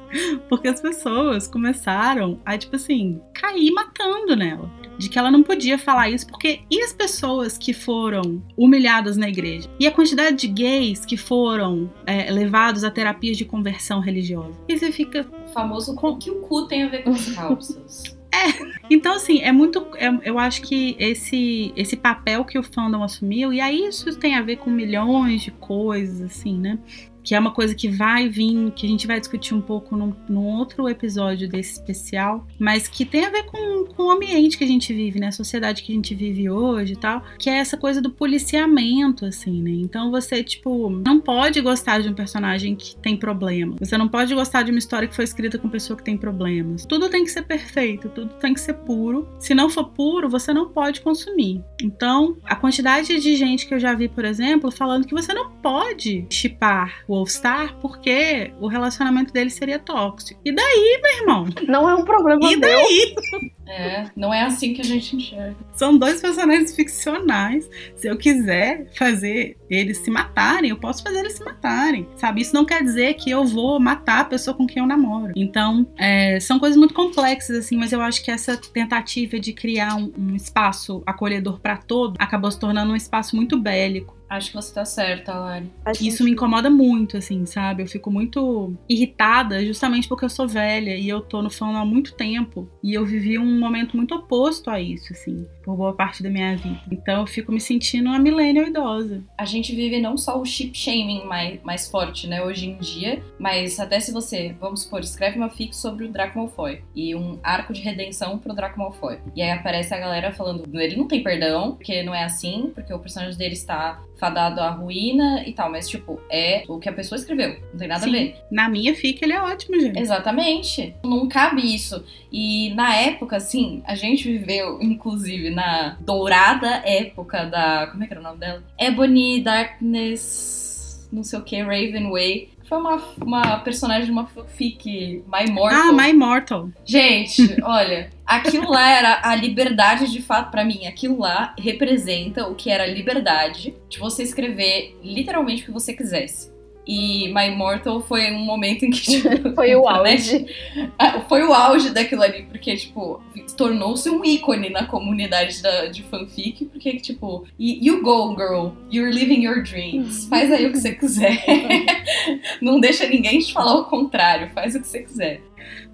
[LAUGHS] Porque as pessoas começaram a, tipo assim, cair matando nela. De que ela não podia falar isso, porque e as pessoas que foram humilhadas na igreja? E a quantidade de gays que foram é, levados a terapias de conversão religiosa? E você fica. O famoso com que o cu tem a ver com as calças. [LAUGHS] Então, assim, é muito. é- eu acho que esse, esse papel que o fandom assumiu, e aí isso tem a ver com milhões de coisas, assim, né? Que é uma coisa que vai vir, que a gente vai discutir um pouco num, num outro episódio desse especial, mas que tem a ver com, com o ambiente que a gente vive, né? A sociedade que a gente vive hoje e tal, que é essa coisa do policiamento, assim, né? Então você, tipo, não pode gostar de um personagem que tem problema. Você não pode gostar de uma história que foi escrita com pessoa que tem problemas. Tudo tem que ser perfeito, tudo tem que ser puro. Se não for puro, você não pode consumir. Então, a quantidade de gente que eu já vi, por exemplo, falando que você não pode chipar o All-Star porque o relacionamento dele seria tóxico. E daí, meu irmão? Não é um problema E meu. daí? [LAUGHS] É, não é assim que a gente enxerga. São dois personagens ficcionais. Se eu quiser fazer eles se matarem, eu posso fazer eles se matarem. Sabe? Isso não quer dizer que eu vou matar a pessoa com quem eu namoro. Então, é, são coisas muito complexas, assim, mas eu acho que essa tentativa de criar um, um espaço acolhedor para todo acabou se tornando um espaço muito bélico. Acho que você tá certa, Lari. Acho Isso me incomoda muito, assim, sabe? Eu fico muito irritada justamente porque eu sou velha e eu tô no fandom há muito tempo. E eu vivi um momento muito oposto a isso, assim, por boa parte da minha vida. Então eu fico me sentindo uma millennial idosa. A gente vive não só o chip shaming mais, mais forte, né, hoje em dia, mas até se você, vamos supor, escreve uma fic sobre o Draco Malfoy e um arco de redenção pro Draco Malfoy. E aí aparece a galera falando, ele não tem perdão, porque não é assim, porque o personagem dele está fadado à ruína e tal, mas tipo, é o que a pessoa escreveu, não tem nada Sim. a ver. Na minha fica ele é ótimo, gente. Exatamente. Não cabe isso. E na época, assim, a gente viveu, inclusive, na dourada época da. Como é que era o nome dela? Ebony Darkness. Não sei o que, Ravenway. Foi uma, uma personagem de uma fic, My Mortal. Ah, My Immortal. Gente, [LAUGHS] olha, aquilo lá era a liberdade de fato pra mim. Aquilo lá representa o que era a liberdade de você escrever literalmente o que você quisesse. E My Immortal foi um momento em que tipo, [LAUGHS] Foi o a [LAUGHS] auge. ah, Foi o auge daquilo ali, porque, tipo, tornou-se um ícone na comunidade da, de fanfic, porque, tipo, "Y- you go, girl, you're living your dreams. Faz aí o que você quiser. [LAUGHS] Não deixa ninguém te falar o contrário, faz o que você quiser.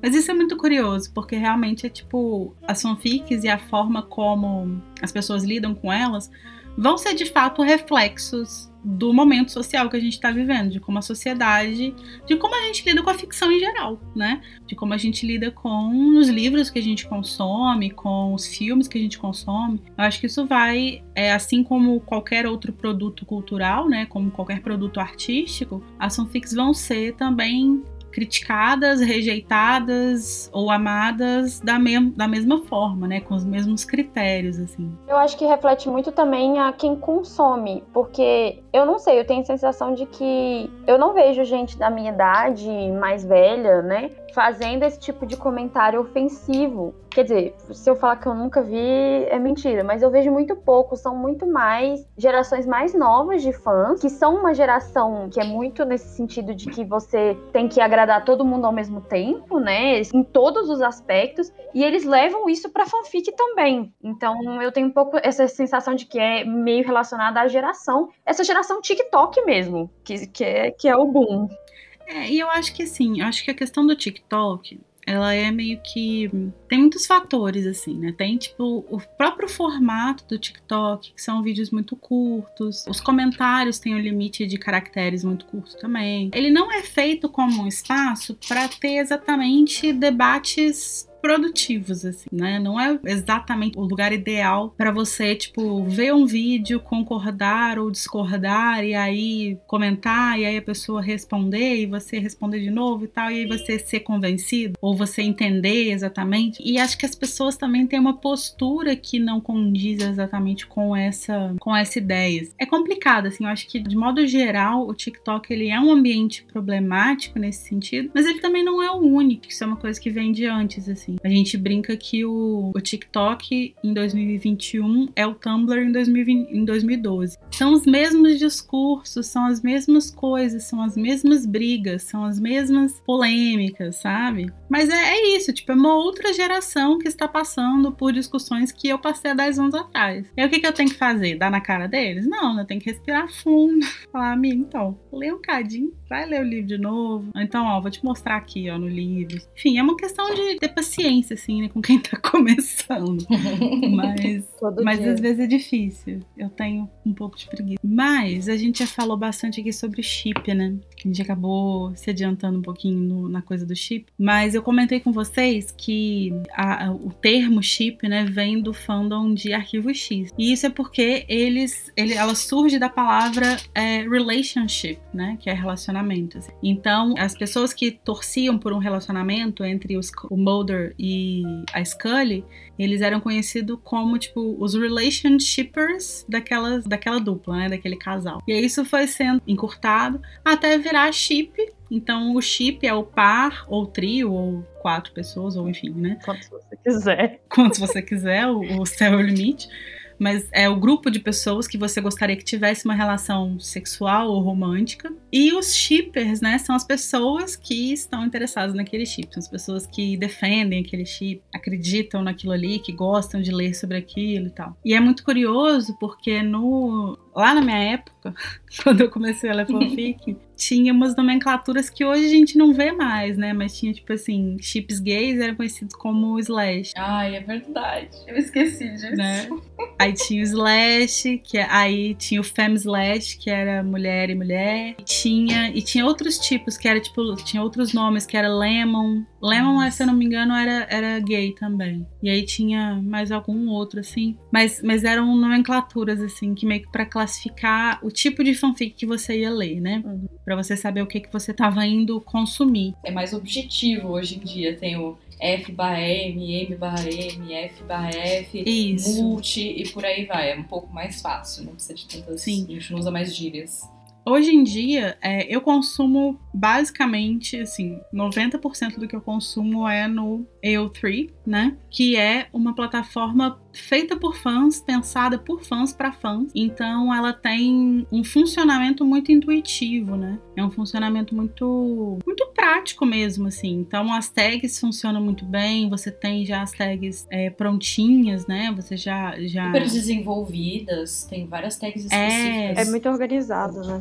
Mas isso é muito curioso, porque realmente é tipo, as fanfics e a forma como as pessoas lidam com elas vão ser de fato reflexos do momento social que a gente está vivendo, de como a sociedade, de como a gente lida com a ficção em geral, né? De como a gente lida com os livros que a gente consome, com os filmes que a gente consome. Eu acho que isso vai, é, assim como qualquer outro produto cultural, né? Como qualquer produto artístico, as fanfics vão ser também criticadas, rejeitadas ou amadas da, mem da mesma forma, né? Com os mesmos critérios, assim. Eu acho que reflete muito também a quem consome, porque eu não sei, eu tenho a sensação de que eu não vejo gente da minha idade, mais velha, né, fazendo esse tipo de comentário ofensivo. Quer dizer, se eu falar que eu nunca vi, é mentira, mas eu vejo muito pouco, são muito mais gerações mais novas de fãs, que são uma geração que é muito nesse sentido de que você tem que agradar todo mundo ao mesmo tempo, né, em todos os aspectos, e eles levam isso pra fanfic também. Então eu tenho um pouco essa sensação de que é meio relacionada à geração, essa geração TikTok mesmo, que, que, é, que é o boom. É, e eu acho que assim, eu acho que a questão do TikTok ela é meio que. Tem muitos fatores, assim, né? Tem, tipo, o próprio formato do TikTok, que são vídeos muito curtos. Os comentários têm um limite de caracteres muito curto também. Ele não é feito como um espaço para ter exatamente debates produtivos, assim, né? Não é exatamente o lugar ideal para você, tipo, ver um vídeo, concordar ou discordar e aí comentar e aí a pessoa responder e você responder de novo e tal, e aí você ser convencido ou você entender exatamente. E acho que as pessoas também têm uma postura que não condiz exatamente com essa com essa ideia. É complicado, assim, eu acho que de modo geral o TikTok ele é um ambiente problemático nesse sentido, mas ele também não é o único, isso é uma coisa que vem de antes, assim. A gente brinca que o, o TikTok em 2021 é o Tumblr em, 2020, em 2012. São os mesmos discursos, são as mesmas coisas, são as mesmas brigas, são as mesmas polêmicas, sabe? Mas é, é isso, tipo, é uma outra geração que está passando por discussões que eu passei há 10 anos atrás. E o que, que eu tenho que fazer? Dar na cara deles? Não, eu tenho que respirar fundo. [LAUGHS] Falar, amigo, então, lê um cadinho, vai ler o livro de novo. Então, ó, vou te mostrar aqui, ó, no livro. Enfim, é uma questão de ter paciência, assim, né, com quem tá [LAUGHS] começando. mas, [LAUGHS] mas às vezes é difícil. Eu tenho um pouco de preguiça. Mas a gente já falou bastante aqui sobre chip, né? A gente acabou se adiantando um pouquinho no, na coisa do chip. Mas eu comentei com vocês que a, a, o termo chip, né, vem do fandom de Arquivo X. E isso é porque eles, ele, ela surge da palavra é, relationship, né, que é relacionamento. Assim. Então, as pessoas que torciam por um relacionamento entre os, o Mulder e a Scully, eles eram conhecidos como, tipo, os relationshippers daquela, daquela dupla, né, daquele casal. E isso foi sendo encurtado até virar chip, então o chip é o par, ou trio, ou quatro pessoas, ou enfim, né? Quantos você quiser. Quantos você quiser, o, o céu é o limite. Mas é o grupo de pessoas que você gostaria que tivesse uma relação sexual ou romântica. E os shippers, né, são as pessoas que estão interessadas naquele chip. São as pessoas que defendem aquele chip, acreditam naquilo ali, que gostam de ler sobre aquilo e tal. E é muito curioso porque no lá na minha época, [LAUGHS] quando eu comecei a ler fanfic, tinha umas nomenclaturas que hoje a gente não vê mais, né? Mas tinha, tipo assim, chips gays eram conhecidos como slash. Ai, é verdade. Eu esqueci disso. Né? Aí tinha o slash, que é, aí tinha o fem slash, que era mulher e mulher. E tinha, e tinha outros tipos, que era tipo, tinha outros nomes, que era lemon. Lemon, se eu não me engano, era, era gay também. E aí tinha mais algum outro, assim. Mas, mas eram nomenclaturas, assim, que meio que pra classificar o tipo de fanfic que você ia ler, né? Uhum. Pra você saber o que, que você tava indo consumir. É mais objetivo hoje em dia. Tem o F barra M, M barra M, F barra F, Isso. multi e por aí vai. É um pouco mais fácil, não precisa de tantas. Sim. A gente não usa mais gírias. Hoje em dia, é, eu consumo basicamente, assim, 90% do que eu consumo é no AO3, né? Que é uma plataforma feita por fãs, pensada por fãs para fãs. Então ela tem um funcionamento muito intuitivo, né? É um funcionamento muito muito prático mesmo, assim. Então as tags funcionam muito bem, você tem já as tags é, prontinhas, né? Você já já Super desenvolvidas, tem várias tags É. específicas. É muito organizado, né?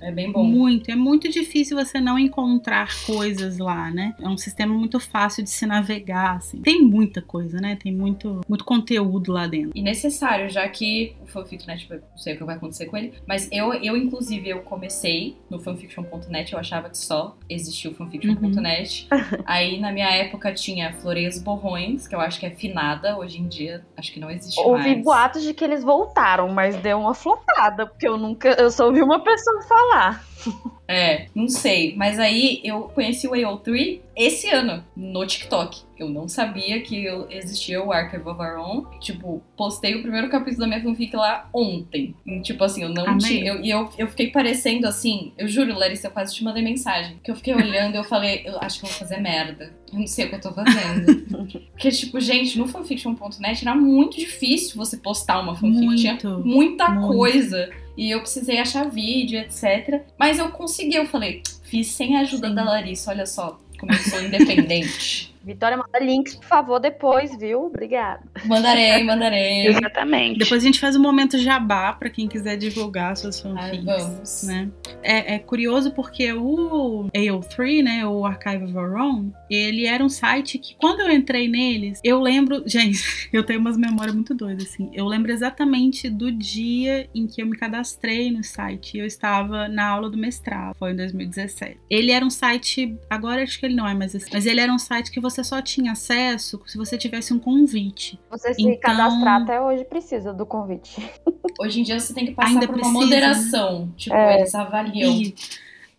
É, bem bom. Muito, é muito difícil você não encontrar coisas lá, né? É um sistema muito fácil de se navegar, assim. Tem muita coisa, né? Tem muito, muito conteúdo lá dentro. E necessário, já que o fanfic.net, não sei o que vai acontecer com ele, mas eu, eu inclusive, eu comecei no fanfiction.net, eu achava que só existia o fanfiction.net. [LAUGHS] Aí, na minha época, tinha Floreios Borrões, que eu acho que é finada, hoje em dia, acho que não existe Ouvi mais. boatos de que eles voltaram, mas deu uma flopada, porque eu nunca. Eu só ouvi uma pessoa falar falar. [LAUGHS] É, não sei. Mas aí eu conheci o AO3 esse ano, no TikTok. Eu não sabia que eu- existia o Archive of Our Own. Tipo, postei o primeiro capítulo da minha fanfic lá ontem. E, tipo assim, eu não Amei. tinha. eu- E eu, eu, fiquei parecendo assim. Eu juro, Larissa, eu quase te mandei mensagem. Que eu fiquei olhando e eu falei, eu acho que eu vou fazer merda. Eu não sei o que eu tô fazendo. [LAUGHS] Porque, tipo, gente, no fanfiction.net era muito difícil você postar uma fanfic. Tinha Muito, muita muito. coisa. E eu precisei achar vídeo, etc. Mas eu consegui, eu falei, fiz sem a ajuda da Larissa, olha só como eu sou independente. Vitória, manda links, por favor, depois, viu? Obrigada. Mandarei, mandarei. Exatamente. Depois a gente faz um momento jabá pra quem quiser divulgar suas Ah, fanfics. vamos. né? É, é curioso porque o AO3, né, o Archive of Our Own, ele era um site que quando eu entrei neles, eu lembro, [LAUGHS] gente, eu tenho umas memórias muito doidas assim. Eu lembro exatamente do dia em que eu me cadastrei no site. Eu estava na aula do mestrado, foi em 2017. Ele era um site, agora acho que ele não é mais assim, mas ele era um site que você só tinha acesso se você tivesse um convite. Você se Então- cadastrar até hoje precisa do convite. [LAUGHS] Hoje em dia você tem que passar Ainda por precisa, uma moderação. Tipo, É. eles avaliam. E-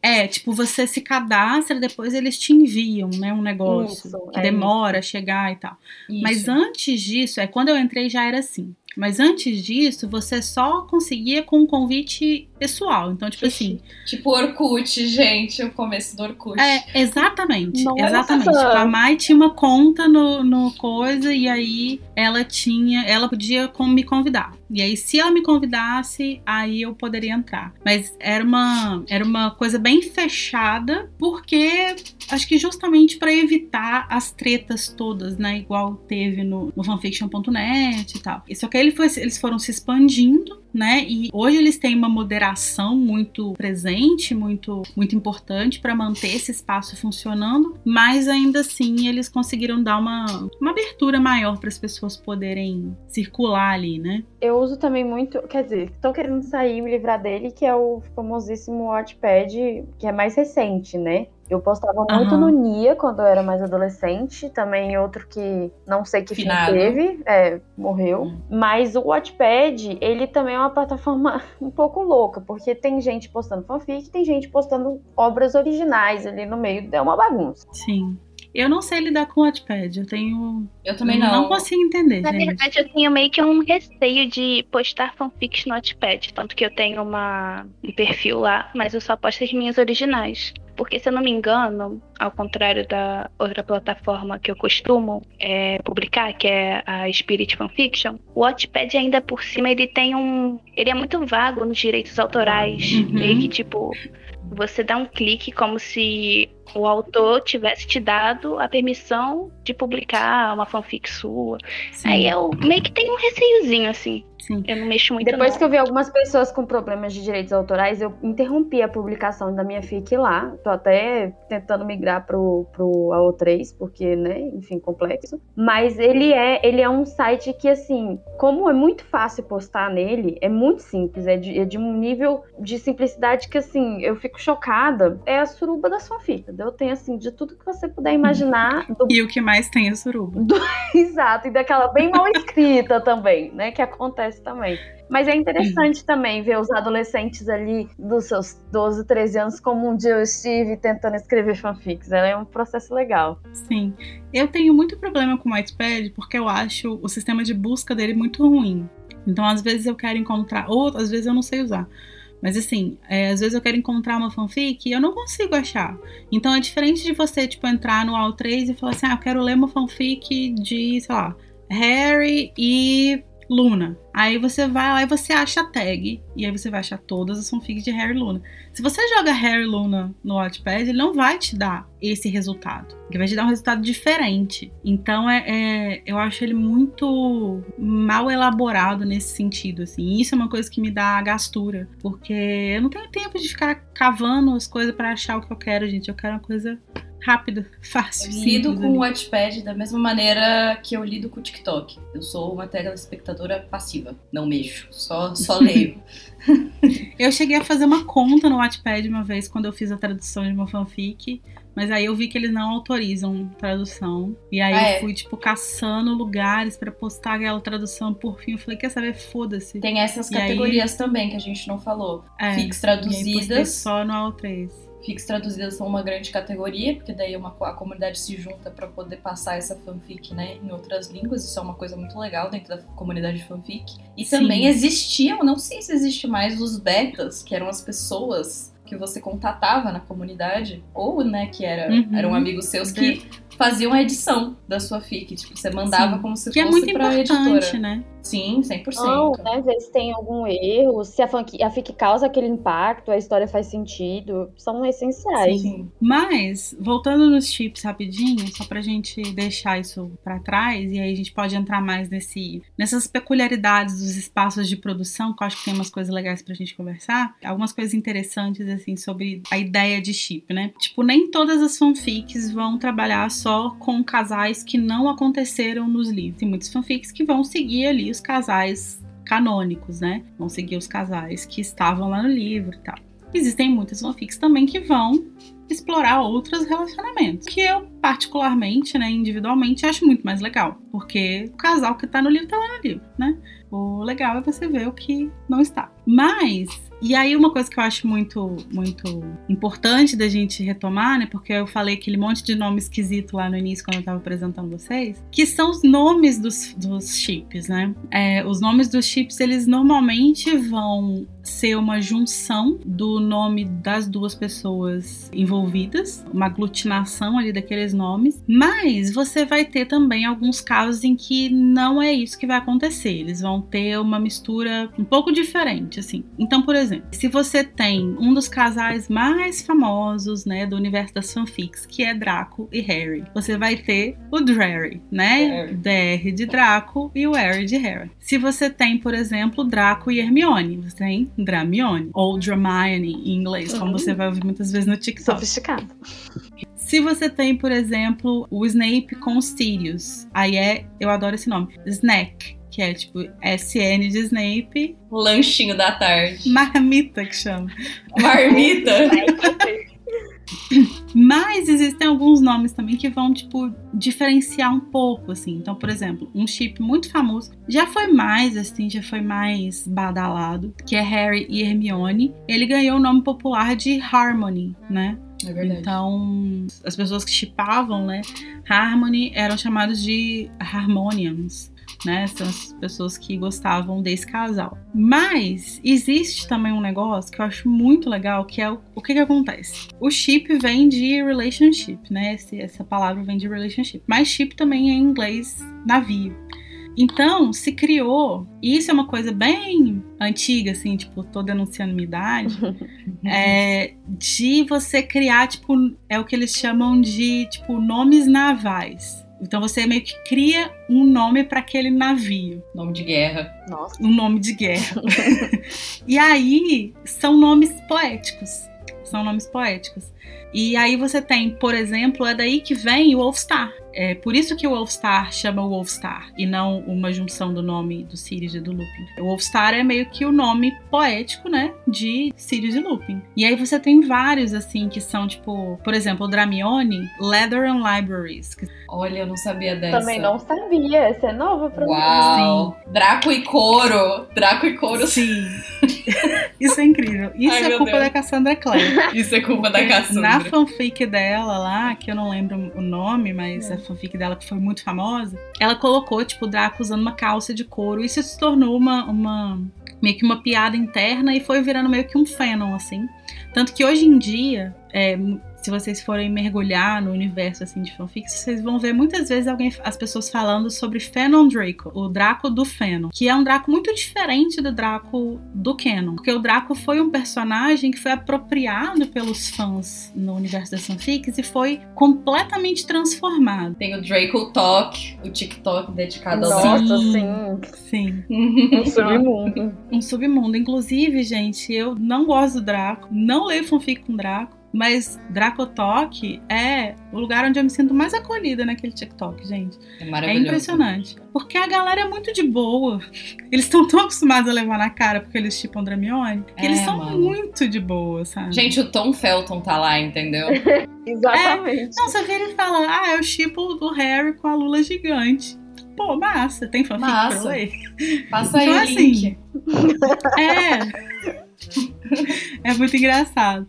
é, tipo, você se cadastra, depois eles te enviam, né, um negócio Isso, que é demora a chegar e tal. Isso. Mas antes disso, é quando eu entrei já era assim. Mas antes disso, você só conseguia com um convite pessoal. Então, tipo assim, Tipo Orkut, gente, o começo do Orkut. é, exatamente, Nossa! exatamente. Tipo, a Mai tinha uma conta no, no coisa e aí ela tinha, ela podia com- me convidar. E aí, se ela me convidasse, aí eu poderia entrar. Mas era uma, era uma coisa bem fechada, porque acho que justamente para evitar as tretas todas, né? Igual teve no, no fanfiction.net e tal. E Só que aí ele foi- eles foram se expandindo, né? E hoje eles têm uma moderação muito presente, muito, muito importante para manter esse espaço funcionando, mas ainda assim eles conseguiram dar uma, uma abertura maior para as pessoas poderem circular ali, né? Eu uso também muito, quer dizer, tô querendo sair e me livrar dele, que é o famosíssimo Watchpad, que é mais recente, né? Eu postava muito no Nia quando eu era mais adolescente, também outro que não sei que fim Finado. teve, é, morreu. Hum. Mas o Watchpad, ele também é uma plataforma [LAUGHS] um pouco louca, porque tem gente postando fanfic, tem gente postando obras originais ali no meio, é uma bagunça. Sim. Eu não sei lidar com o Wattpad, eu tenho. Eu também eu não. Não consigo entender, Na gente. verdade, eu tenho meio que um receio de postar fanfics no Wattpad. Tanto que eu tenho uma, um perfil lá, mas eu só posto as minhas originais. Porque, se eu não me engano, ao contrário da outra plataforma que eu costumo é, publicar, que é a Spirit Fanfiction, o Wattpad ainda por cima, ele tem um... Ele é muito vago nos direitos autorais. Uhum. Meio que, tipo, você dá um clique como se o autor tivesse te dado a permissão de publicar uma fanfic sua. Sim, Aí eu meio que tenho um receiozinho, assim. sim. Eu não mexo muito Depois não. que eu vi algumas pessoas com problemas de direitos autorais, eu interrompi a publicação da minha fic lá. Tô até tentando migrar pro, pro AO3, porque, né, enfim, complexo. Mas ele é, ele é um site que, assim, como é muito fácil postar nele, é muito simples. É de, é de um nível de simplicidade que, assim, eu fico chocada. É a suruba das fanfics. Eu tenho, assim, de tudo que você puder imaginar, do E o que mais tem é suruba. [LAUGHS] Exato, e daquela bem mal escrita também, né? Que acontece também. Mas é interessante também ver os adolescentes ali dos seus 12, 13 anos, como um dia eu estive tentando escrever fanfics. É um processo legal. Sim. Eu tenho muito problema com o Wattpad porque eu acho o sistema de busca dele muito ruim. Então, às vezes eu quero encontrar, ou às vezes eu não sei usar. Mas assim, é, às vezes eu quero encontrar uma fanfic e eu não consigo achar. Então é diferente de você, tipo, entrar no AL3 e falar assim, ah, eu quero ler uma fanfic de, sei lá, Harry e Luna. Aí você vai lá e você acha a tag. E aí você vai achar todas as fanfics de Harry Luna. Se você joga Harry Luna no Wattpad, ele não vai te dar esse resultado. Ele vai te dar um resultado diferente. Então é, é- eu acho ele muito mal elaborado nesse sentido, assim. E isso é uma coisa que me dá gastura. Porque eu não tenho tempo de ficar cavando as coisas pra achar o que eu quero, gente. Eu quero uma coisa rápida, fácil. Eu lido com o ali. Wattpad da mesma maneira que eu lido com o TikTok. Eu sou uma telespectadora passiva. Não mexo, só, só [LAUGHS] leio. Eu cheguei a fazer uma conta no Wattpad uma vez quando eu fiz a tradução de uma fanfic, mas aí eu vi que eles não autorizam tradução. E aí Ah, eu é? fui, tipo, caçando lugares pra postar aquela tradução por fim. Eu falei, quer saber? Foda-se. Tem essas E aí- categorias também que a gente não falou. É, Fix aí traduzidas. só no AO3. Fix traduzidas são uma grande categoria, porque daí uma, a comunidade se junta pra poder passar essa fanfic né, em outras línguas. Isso é uma coisa muito legal dentro da comunidade de fanfic. E Sim. também existiam, não sei se existe mais, os betas, que eram as pessoas que você contatava na comunidade, ou né, que era, Uhum. eram amigos seus que faziam a edição da sua fic. Tipo, você mandava Sim. como se Que é fosse muito pra importante, editora. né? Sim, 100%. Não, né? Ver se tem algum erro, se a, fanfic, a fic causa aquele impacto, a história faz sentido. São essenciais. Sim. Mas, voltando nos chips rapidinho, só pra gente deixar isso pra trás, e aí a gente pode entrar mais nesse, nessas peculiaridades dos espaços de produção, que eu acho que tem umas coisas legais pra gente conversar. Algumas coisas interessantes, assim, sobre a ideia de chip, né? Tipo, nem todas as fanfics vão trabalhar só com casais que não aconteceram nos livros. Tem muitas fanfics que vão seguir ali os casais canônicos, né? Vão seguir os casais que estavam lá no livro e tal. Existem muitas fanfics também que vão explorar outros relacionamentos, que eu particularmente, né, individualmente, acho muito mais legal, porque o casal que tá no livro tá lá no livro, né? O legal é você ver o que não está. Mas e aí uma coisa que eu acho muito muito importante da gente retomar, né, porque eu falei aquele monte de nome esquisito lá no início quando eu tava apresentando vocês, que são os nomes dos, dos chips, né? É, os nomes dos chips eles normalmente vão ser uma junção do nome das duas pessoas envolvidas, uma aglutinação ali daqueles nomes, mas você vai ter também alguns casos em que não é isso que vai acontecer, eles vão ter uma mistura um pouco diferente, assim. Então, por se você tem um dos casais mais famosos, né, do universo das fanfics, que é Draco e Harry, você vai ter o Drarry, né, DR de Draco e o Harry de Harry. Se você tem, por exemplo, Draco e Hermione, você tem Dramione ou Dramine em inglês, como você vai ouvir muitas vezes no TikTok. Sofisticado. Se você tem, por exemplo, o Snape com os Sirius, aí é, eu adoro esse nome, Snack, que é tipo SN de Snape, Lanchinho da tarde. Marmita que chama. Marmita. [LAUGHS] Mas existem alguns nomes também que vão, tipo, diferenciar um pouco, assim. Então, por exemplo, um chip muito famoso, já foi mais, assim, já foi mais badalado, que é Harry e Hermione. Ele ganhou o nome popular de Harmony, né? É verdade. Então, as pessoas que chipavam, né, Harmony eram chamadas de Harmonians. Né, são as pessoas que gostavam desse casal. Mas existe também um negócio que eu acho muito legal, que é o, o que que acontece. O chip vem de relationship, né? Esse- essa palavra vem de relationship. Mas chip também é em inglês navio. Então, se criou, e isso é uma coisa bem antiga, assim, tipo, tô denunciando minha idade, [LAUGHS] é, de você criar, tipo, é o que eles chamam de, tipo, nomes navais. Então você meio que cria um nome para aquele navio, Nome de guerra. Nossa. um nome de guerra. [LAUGHS] e aí são nomes poéticos. São nomes poéticos. E aí você tem, por exemplo, é daí que vem o Wolfstar. É por isso que o Wolfstar chama o Wolfstar e não uma junção do nome do Sirius e do Lupin. O Wolfstar é meio que o nome poético, né, de Sirius e Lupin. E aí você tem vários assim que são tipo, por exemplo, o Dramione, Leather and Libraries. que- Olha, eu não sabia dessa. Também não sabia. Essa é nova pra mim. Uau! Draco e couro. Draco e couro. Sim. [LAUGHS] isso é incrível. Isso Ai, é culpa Deus. da Cassandra Clare. Isso é culpa da Cassandra. Na fanfic dela lá, que eu não lembro o nome, mas a fanfic dela que foi muito famosa, ela colocou, tipo, o Draco usando uma calça de couro. Isso se tornou uma, uma meio que uma piada interna e foi virando meio que um fandom, assim. Tanto que hoje em dia, é, se vocês forem mergulhar no universo assim de fanfics, vocês vão ver muitas vezes alguém, as pessoas falando sobre Fanon Draco, o Draco do Fanon, que é um Draco muito diferente do Draco do Canon, porque o Draco foi um personagem que foi apropriado pelos fãs no universo das fanfics e foi completamente transformado. Tem o Draco Talk, o TikTok dedicado ao Nossa, sim. Sim. Um submundo. um submundo. Inclusive, gente, eu não gosto do Draco, não leio fanfic com Draco, mas Dracotalk é o lugar onde eu me sinto mais acolhida naquele TikTok, gente. É É maravilhoso. impressionante. Porque a galera é muito de boa. [LAUGHS] Eles estão tão acostumados a levar na cara porque eles chipam Dramione, que É, eles são mano. muito de boa, sabe? Gente, o Tom Felton tá lá, entendeu? [LAUGHS] Exatamente. Não, você vira e fala, ah, eu chipo do Harry com a Lula gigante. Pô, massa, tem fanfic pra Massa. ler? Passa aí Então, assim, link. [LAUGHS] É. É muito engraçado.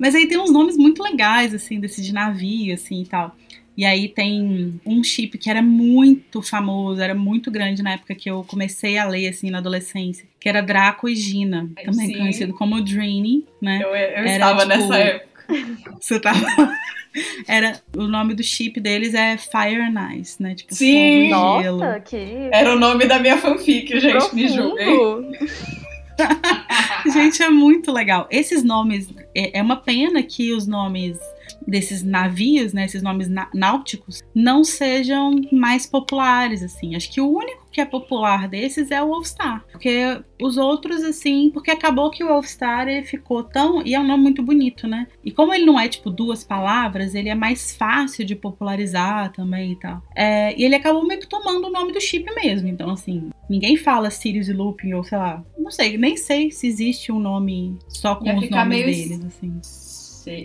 Mas aí tem uns nomes muito legais, assim, desse de navio, assim e tal. E aí tem um chip que era muito famoso, era muito grande na época que eu comecei a ler, assim, na adolescência, que era Draco e Gina, também Sim. conhecido como Dreamy, né? Eu, eu Era, estava tipo, nessa época. [LAUGHS] Você tá. [LAUGHS] Era. O nome do chip deles é Fire and Ice, né? Tipo, Sim. fogo e gelo. Nossa, que. Era o nome da minha fanfic, gente, me julguem. [LAUGHS] [LAUGHS] Gente, é muito legal. Esses nomes. É, é uma pena que os nomes desses navios, né, esses nomes náuticos, não sejam mais populares, assim. Acho que o único que é popular desses é o Wolfstar. Porque os outros, assim, porque acabou que o Wolfstar ele ficou tão. E é um nome muito bonito, né? E como ele não é, tipo, duas palavras, ele é mais fácil de popularizar também e tal. É, e ele acabou meio que tomando o nome do chip mesmo. Então, assim, ninguém fala Sirius e Lupin, ou sei lá. Não sei, nem sei se existe um nome só com os nomes meio deles, assim.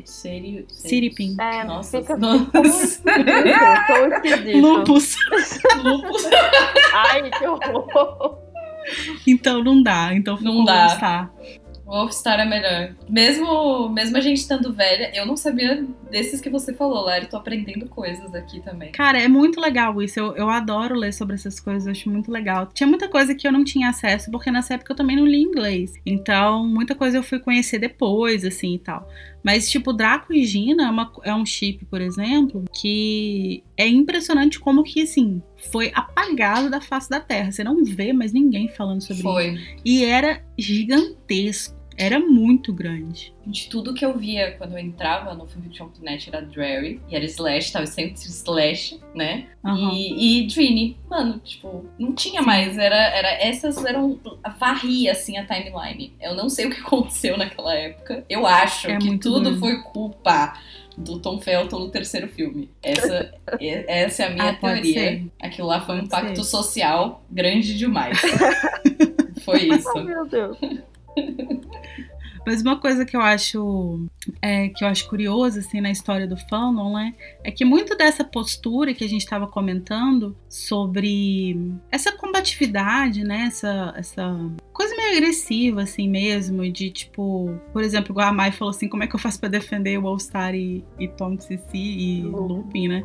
Sério? Siripim. É, Nossa, fica nossa. [LAUGHS] fica. Lupus. Lupus. [LAUGHS] [LAUGHS] Ai, que horror. Então não dá. Então ficou Não dá. Wolfstar. Wolfstar é melhor. Mesmo, mesmo a gente estando velha, eu não sabia desses que você falou, Lari. Tô aprendendo coisas aqui também. Cara, é muito legal isso. Eu, eu adoro ler sobre essas coisas, eu acho muito legal. Tinha muita coisa que eu não tinha acesso, porque nessa época eu também não li inglês. Então, muita coisa eu fui conhecer depois, assim e tal. Mas, tipo, Draco e Gina é, uma- é um chip, por exemplo, que é impressionante como que, assim, foi apagado da face da Terra. Você não vê mais ninguém falando sobre isso. Foi. E era gigantesco. Era muito grande. De tudo que eu via quando eu entrava no fanfiction.net era Drary, e era Slash, tava sempre Slash, né? Aham. E, e Drini. Mano, tipo, não tinha mais. Era, era, essas eram. Varria, assim, a timeline. Eu não sei o que [LAUGHS] aconteceu naquela época. Eu acho É que tudo doido. foi culpa do Tom Felton no terceiro filme. Essa, é- essa é a minha Ah, teoria. Aquilo lá foi um Pode impacto ser. social grande demais. [LAUGHS] foi isso. Ai, [LAUGHS] meu Deus. Mas uma coisa que eu acho é, que eu acho curioso assim na história do fandom, né, é que muito dessa postura que a gente estava comentando sobre essa combatividade, né, essa, essa coisa meio agressiva assim mesmo, de tipo, por exemplo, igual a Mai falou assim, como é que eu faço para defender o All Star e, e Tom Cici e Lupin, né?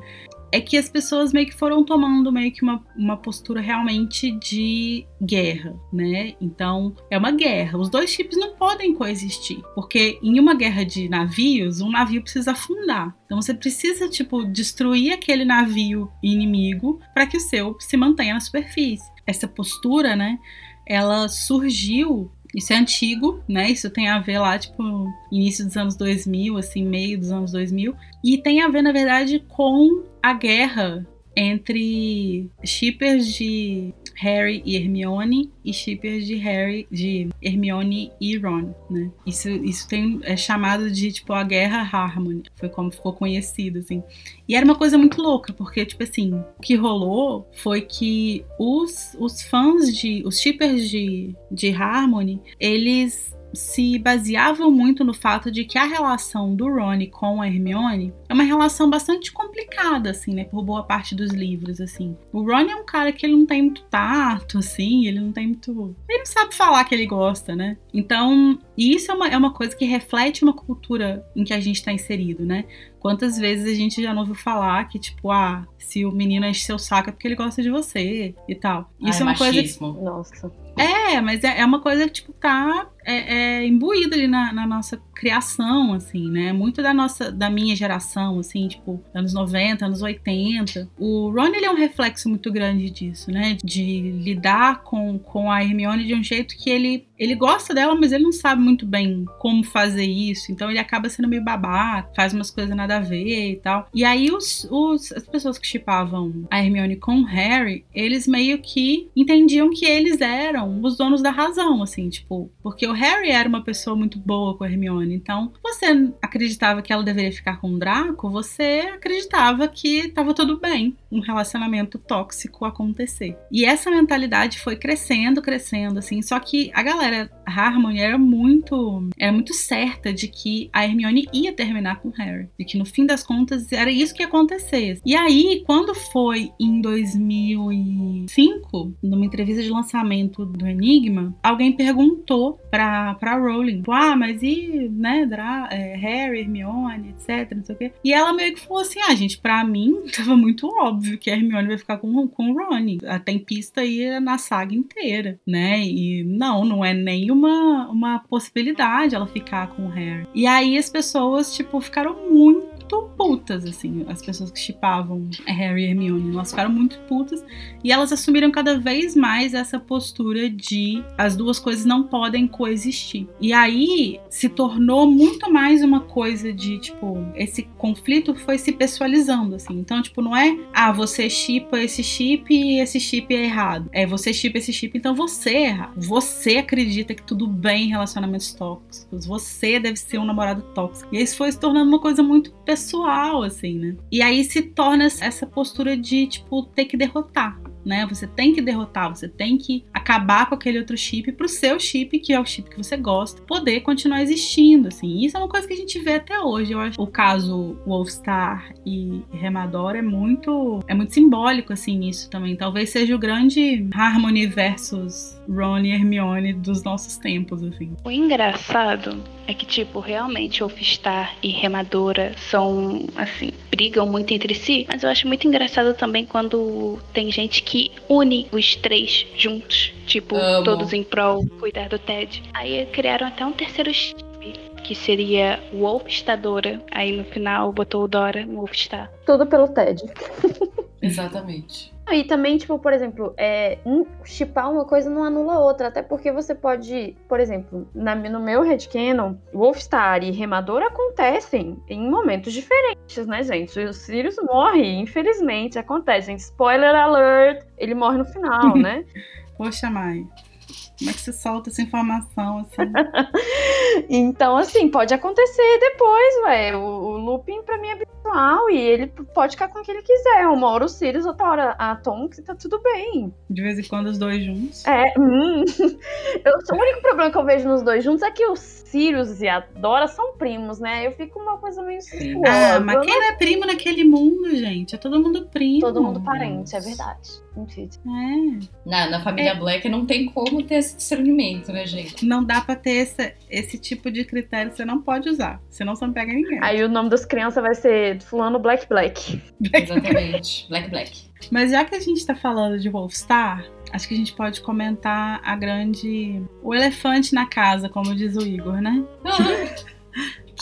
É que as pessoas meio que foram tomando meio que uma, uma postura realmente de guerra, né? Então, é uma guerra. Os dois chips não podem coexistir, porque em uma guerra de navios, um navio precisa afundar. Então, você precisa, tipo, destruir aquele navio inimigo para que o seu se mantenha na superfície. Essa postura, né? Ela surgiu isso é antigo, né? Isso tem a ver lá, tipo, início dos anos 2000, assim, meio dos anos 2000. E tem a ver, na verdade, com a guerra entre shippers de Harry e Hermione e shippers de Harry, de Hermione e Ron, né? Isso, isso tem, é chamado de, tipo, a Guerra Harmony. Foi como ficou conhecido, assim. E era uma coisa muito louca, porque, tipo assim, o que rolou foi que os, os fãs de. Os shippers de, de Harmony, eles se baseavam muito no fato de que a relação do Ron com a Hermione é uma relação bastante complicada, assim, né? Por boa parte dos livros, assim. O Ron é um cara que ele não tem muito tato, assim, ele não tem muito. Ele não sabe falar que ele gosta, né? Então, isso é uma, é uma coisa que reflete uma cultura em que a gente está inserido, né? Quantas vezes a gente já não ouviu falar que, tipo, ah, se o menino enche seu saco é porque ele gosta de você e tal. Isso Ai, é uma coisa machismo. Nossa. é, mas é, é uma coisa que, tipo, tá é, é imbuída ali na, na nossa criação, assim, né? Muito da nossa, da minha geração, assim, tipo, anos 90, anos 80. O Ron, ele é um reflexo muito grande disso, né? De lidar com, com a Hermione de um jeito que ele, ele gosta dela, mas ele não sabe muito bem como fazer isso. Então ele acaba sendo meio babaca, faz umas coisas nada a ver e tal. E aí os, os, as pessoas que chipavam a Hermione com o Harry, eles meio que entendiam que eles eram os donos da razão, assim, tipo, porque o Harry era uma pessoa muito boa com a Hermione. Então, você acreditava que ela deveria ficar com o Draco, você acreditava que tava tudo bem um relacionamento tóxico acontecer. E essa mentalidade foi crescendo, crescendo, assim. Só que a galera Harmony era muito, era muito certa de que a Hermione ia terminar com o Harry. E que no fim das contas era isso que ia acontecer. E aí, quando foi em 2005, numa entrevista de lançamento do Enigma, alguém perguntou pra, pra Rowling, tipo, ah, mas e, né, Dra é, Harry, Hermione, etc, não sei o quê. E ela meio que falou assim, ah, gente, pra mim [LAUGHS] tava muito óbvio que a Hermione vai ficar com, com o Ron. Tem pista aí na saga inteira, né? E não, não é nem o uma, uma possibilidade ela ficar com o Harry. E aí as pessoas, tipo, ficaram muito putas, assim, as pessoas que chipavam Harry e Hermione, elas ficaram muito putas e elas assumiram cada vez mais essa postura de as duas coisas não podem coexistir. E aí se tornou muito mais uma coisa de, tipo, esse conflito foi se pessoalizando, assim. Então, tipo, não é, ah, você chipa esse chip e esse chip é errado. É, você chipa esse chip, então você é errado. Você acredita que tudo bem em relacionamentos tóxicos. Você deve ser um namorado tóxico. E isso foi se tornando uma coisa muito pessoal, assim, né? E aí se torna essa postura de, tipo, ter que derrotar né? Você tem que derrotar, você tem que acabar com aquele outro chip pro seu chip, que é o chip que você gosta, poder continuar existindo, assim. Isso é uma coisa que a gente vê até hoje. Eu acho o caso Wolfstar e Remador é muito é muito simbólico assim nisso também. Talvez seja o grande Harmony versus Ron e Hermione dos nossos tempos, assim. O engraçado é que, tipo, realmente Wolfstar e Remadora são, assim, brigam muito entre si, mas eu acho muito engraçado também quando tem gente que une os três juntos, tipo, Amo. todos em prol cuidar do Ted. Aí criaram até um terceiro chip, que seria Wolfstadora. Aí no final botou o Dora no Wolfstar. Tudo pelo Ted. [LAUGHS] Exatamente. E também, tipo, por exemplo, é, um, chipar uma coisa não anula outra. Até porque você pode, por exemplo, na, no meu headcanon, Wolfstar e Remador acontecem em momentos diferentes, né, gente? O Sirius morre, infelizmente, acontecem. Spoiler alert, ele morre no final, [LAUGHS] né? Poxa, Mai. Como é que você solta essa informação assim? [LAUGHS] então, assim, pode acontecer depois, ué. O, o looping pra mim é pessoal e ele pode ficar com o que ele quiser. Uma hora o Sirius, outra hora a Tonks e tá tudo bem. De vez em quando os dois juntos. É, hum. [LAUGHS] Eu, o único problema que eu vejo nos dois juntos é que o Sirius e a Dora são primos, né? Eu fico uma coisa meio Sim. Ah, mas quem não é primo naquele mundo, gente? É todo mundo primo. Todo mundo parente, é verdade. Mentira. É. Na, na família Black não tem como ter esse discernimento, né, gente? Não dá pra ter esse, esse tipo de critério, você não pode usar. Senão você não pega ninguém. Aí o nome das crianças vai ser Fulano Black Black. Exatamente. [LAUGHS] Black Black. Mas já que a gente tá falando de Wolfstar, acho que a gente pode comentar a grande. O elefante na casa, como diz o Igor, né?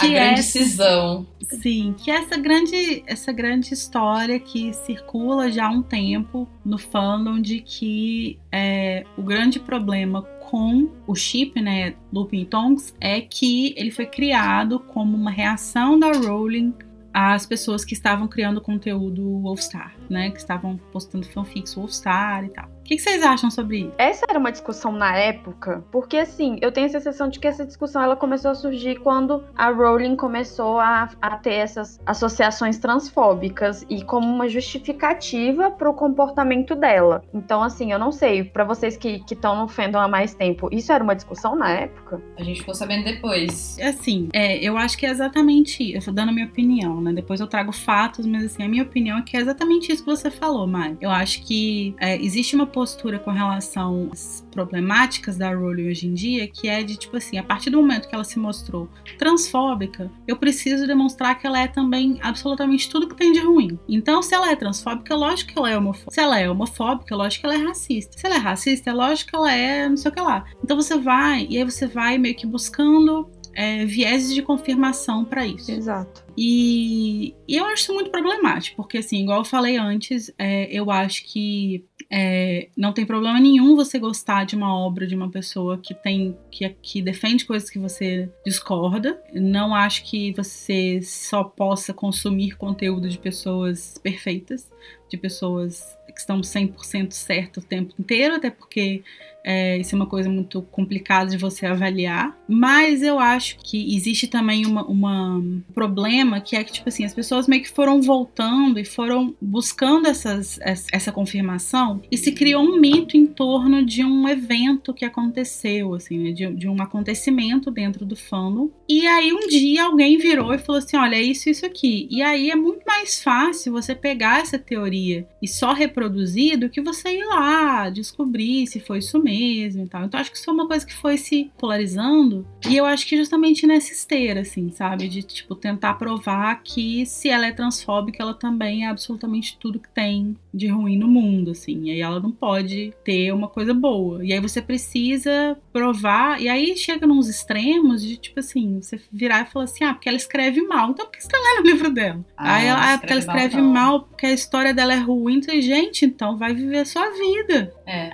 A grande é- cisão. Sim, que é essa grande, essa grande história que circula já há um tempo no fandom de que é, o grande problema com o chip, né, Lupin Tonks, é que ele foi criado como uma reação da Rowling às pessoas que estavam criando conteúdo Wolfstar, né, que estavam postando fanfics Wolfstar e tal. O que, que vocês acham sobre isso? Essa era uma discussão na época, porque assim, eu tenho a sensação de que essa discussão ela começou a surgir quando a Rowling começou a, a ter essas associações transfóbicas e como uma justificativa para o comportamento dela. Então, assim, eu não sei, para vocês que estão no fandom há mais tempo, isso era uma discussão na época? A gente ficou sabendo depois. Assim, é, eu acho que é exatamente, eu tô dando a minha opinião, né? Depois eu trago fatos, mas assim, a minha opinião é que é exatamente isso que você falou, Mai. Eu acho que é, existe uma postura com relação às problemáticas da Rowling hoje em dia, que é de tipo assim, a partir do momento que ela se mostrou transfóbica, eu preciso demonstrar que ela é também absolutamente tudo que tem de ruim. Então, se ela é transfóbica, lógico que ela é homofóbica. Se ela é homofóbica, lógico que ela é racista. Se ela é racista, é lógico que ela é não sei o que lá. Então você vai, e aí você vai meio que buscando é, vieses de confirmação para isso. Exato. E, e eu acho isso muito problemático, porque assim, igual eu falei antes, é, eu acho que é, não tem problema nenhum você gostar de uma obra de uma pessoa que tem que, que defende coisas que você discorda. Não acho que você só possa consumir conteúdo de pessoas perfeitas, de pessoas que estão 100% certas o tempo inteiro, até porque é, isso é uma coisa muito complicada de você avaliar. Mas eu acho que existe também uma, um problema que é que, tipo assim, as pessoas meio que foram voltando e foram buscando essas, essa essa confirmação e se criou um mito em torno de um evento que aconteceu, assim, né, de, de um acontecimento dentro do fandom. E aí um dia alguém virou e falou assim: olha, é isso, isso aqui. E aí é muito mais fácil você pegar essa teoria e só reproduzir do que você ir lá descobrir se foi isso mesmo mesmo e tal. Então acho que isso é uma coisa que foi se polarizando e eu acho que justamente nessa esteira, assim, sabe? De, tipo, tentar provar que se ela é transfóbica, ela também é absolutamente tudo que tem de ruim no mundo, assim. E aí ela não pode ter uma coisa boa. E aí você precisa provar. E aí chega nos extremos de, tipo assim, você virar e falar assim: ah, porque ela escreve mal. Então por que você tá lendo o livro dela? Ah, aí ela, ah, porque ela escreve mal, mal, não. porque a história dela é ruim. Então, gente, então vai viver a sua vida. É.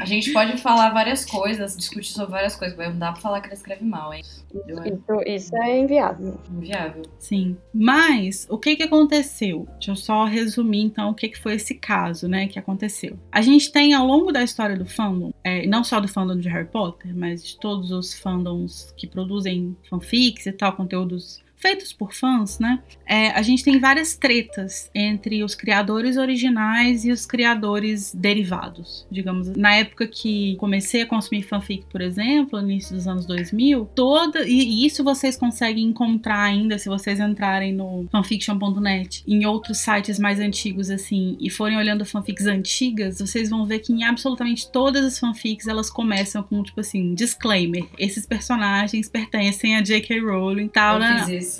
A gente pode falar várias coisas, discutir sobre várias coisas, mas não dá pra falar que ela escreve mal, hein? Isso, isso é inviável. inviável. Sim. Mas o que que aconteceu? Deixa eu só resumir então o que que foi esse caso, né, que aconteceu. A gente tem ao longo da história do fandom, é, não só do fandom de Harry Potter, mas de todos os fandoms que produzem fanfics e tal, conteúdos feitos por fãs, né? É, a gente tem várias tretas entre os criadores originais e os criadores derivados, digamos. Na época que comecei a consumir fanfic, por exemplo, no início dos anos 2000, toda e, isso vocês conseguem encontrar ainda se vocês entrarem no fanfiction.net, em outros sites mais antigos assim, e forem olhando fanfics antigas, vocês vão ver que em absolutamente todas as fanfics elas começam com tipo assim, disclaimer, esses personagens pertencem a J.K. Rowling, tal, Eu né? fiz isso.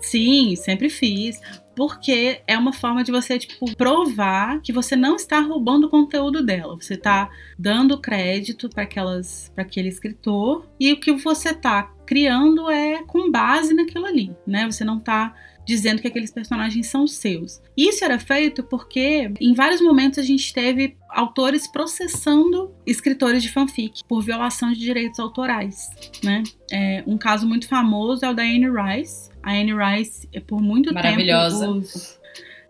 Sim, sempre fiz. Porque é uma forma de você, tipo, provar que você não está roubando o conteúdo dela. Você está dando crédito para aquele escritor e o que você está criando é com base naquilo ali, né? Você não está dizendo que aqueles personagens são seus. Isso era feito porque em vários momentos a gente teve autores processando escritores de fanfic por violação de direitos autorais, né? É, um caso muito famoso é o da Anne Rice. A Anne Rice, por muito tempo, os-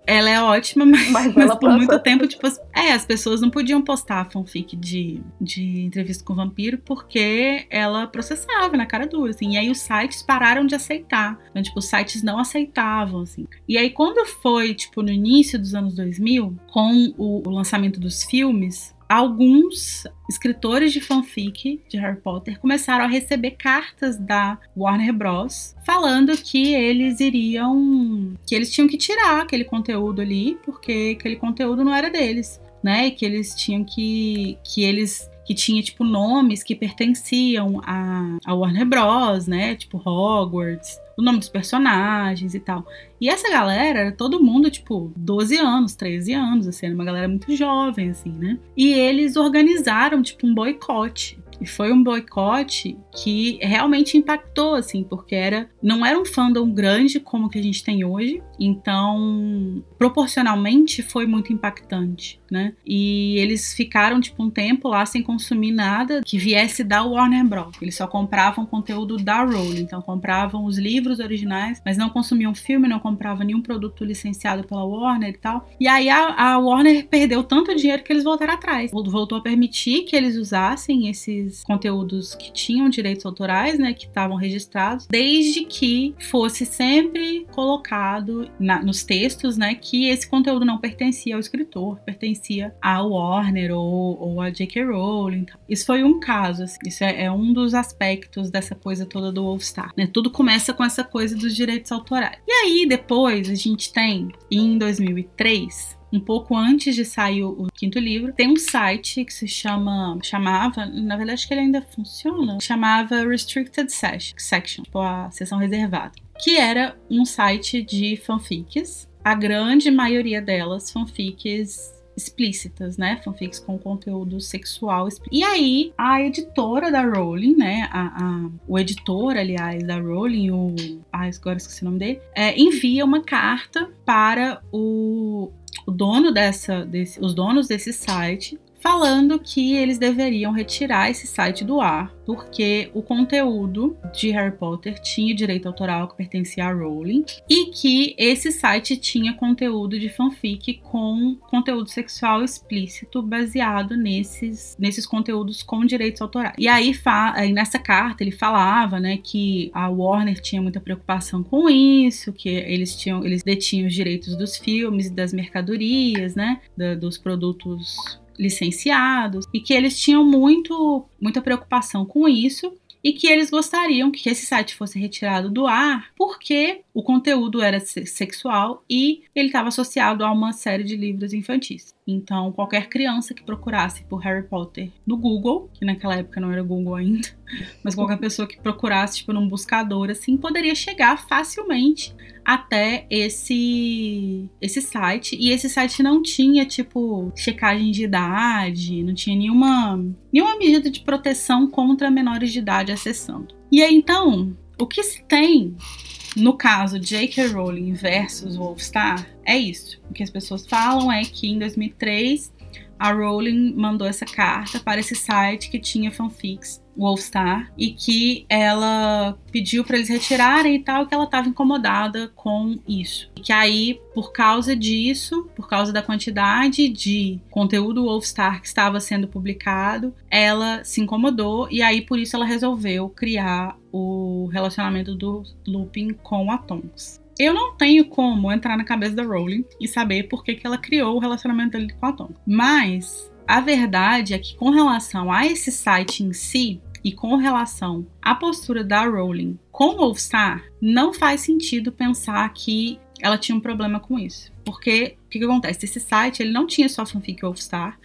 ela é ótima, [LAUGHS] mas, Mas mas por muito tempo, tipo, é, as pessoas não podiam postar fanfic de, de entrevista com vampiro porque ela processava na cara dura, assim. E aí os sites pararam de aceitar. Então, tipo, os sites não aceitavam, assim. E aí, quando foi, tipo, no início dos anos 2000, com o, o lançamento dos filmes, alguns escritores de fanfic de Harry Potter começaram a receber cartas da Warner Bros. falando que eles iriam. que eles tinham que tirar aquele conteúdo ali, porque aquele conteúdo não era deles, né? E que eles tinham que. que eles. Que tinha, tipo, nomes que pertenciam a, a Warner Bros, né? Tipo, Hogwarts, o nome dos personagens e tal. E essa galera era todo mundo, tipo, 12 anos, 13 anos, assim, era uma galera muito jovem, assim, né? E eles organizaram, tipo, um boicote. E foi um boicote que realmente impactou, assim, porque era não era um fandom grande como que a gente tem hoje, então proporcionalmente foi muito impactante, né? E eles ficaram tipo um tempo lá sem consumir nada que viesse da Warner Bros. Eles só compravam conteúdo da Rowling, então compravam os livros originais, mas não consumiam filme, não compravam nenhum produto licenciado pela Warner e tal. E aí a, a Warner perdeu tanto dinheiro que eles voltaram atrás. Voltou a permitir que eles usassem esses conteúdos que tinham direitos autorais, né, que estavam registrados, desde que fosse sempre colocado na- nos textos, né, que esse conteúdo não pertencia ao escritor, pertencia à Warner ou, ou a J.K. Rowling. Isso foi um caso, assim, isso é, é um dos aspectos dessa coisa toda do All Star, né? Tudo começa com essa coisa dos direitos autorais. E aí depois a gente tem em 2003 um pouco antes de sair o, quinto livro, tem um site que se chama, chamava, na verdade acho que ele ainda funciona, chamava Restricted Section, tipo a seção reservada, que era um site de fanfics, a grande maioria delas fanfics explícitas, né? Fanfics com conteúdo sexual. E aí, a editora da Rowling, né? A, a- o editor, aliás, da Rowling, o. Ah, agora esqueci o nome dele. é, envia uma carta para o, o dono dessa. Desse, os donos desse site. Falando que eles deveriam retirar esse site do ar, porque o conteúdo de Harry Potter tinha direito autoral que pertencia a Rowling, e que esse site tinha conteúdo de fanfic com conteúdo sexual explícito baseado nesses, nesses conteúdos com direitos autorais. E aí, aí nessa carta ele falava, né, que a Warner tinha muita preocupação com isso, que eles tinham, eles detinham os direitos dos filmes e das mercadorias, né, da- dos produtos licenciados e que eles tinham muito muita preocupação com isso e que eles gostariam que esse site fosse retirado do ar porque o conteúdo era se- sexual e ele estava associado a uma série de livros infantis. Então, qualquer criança que procurasse por Harry Potter no Google, que naquela época não era Google ainda, [LAUGHS] mas qualquer pessoa que procurasse, tipo, num buscador, assim, poderia chegar facilmente até esse esse site. E esse site não tinha, tipo, checagem de idade, não tinha nenhuma, nenhuma medida de proteção contra menores de idade acessando. E aí, então, o que se tem no caso J.K. Rowling versus Wolfstar, é isso. O que as pessoas falam é que em 2003 a Rowling mandou essa carta para esse site que tinha fanfics, Wolfstar, e que ela pediu para eles retirarem e tal, que ela estava incomodada com isso. E que aí, por causa disso, por causa da quantidade de conteúdo Wolfstar que estava sendo publicado, ela se incomodou e aí por isso ela resolveu criar o relacionamento do Lupin com a Tonks. Eu não tenho como entrar na cabeça da Rowling e saber por que, que ela criou o relacionamento dele com a Tom. Mas a verdade é que, com relação a esse site em si e com relação à postura da Rowling com o Wolfstar, não faz sentido pensar que ela tinha um problema com isso. Porque o que, que acontece? Esse site ele não tinha só fanfic Wolfstar,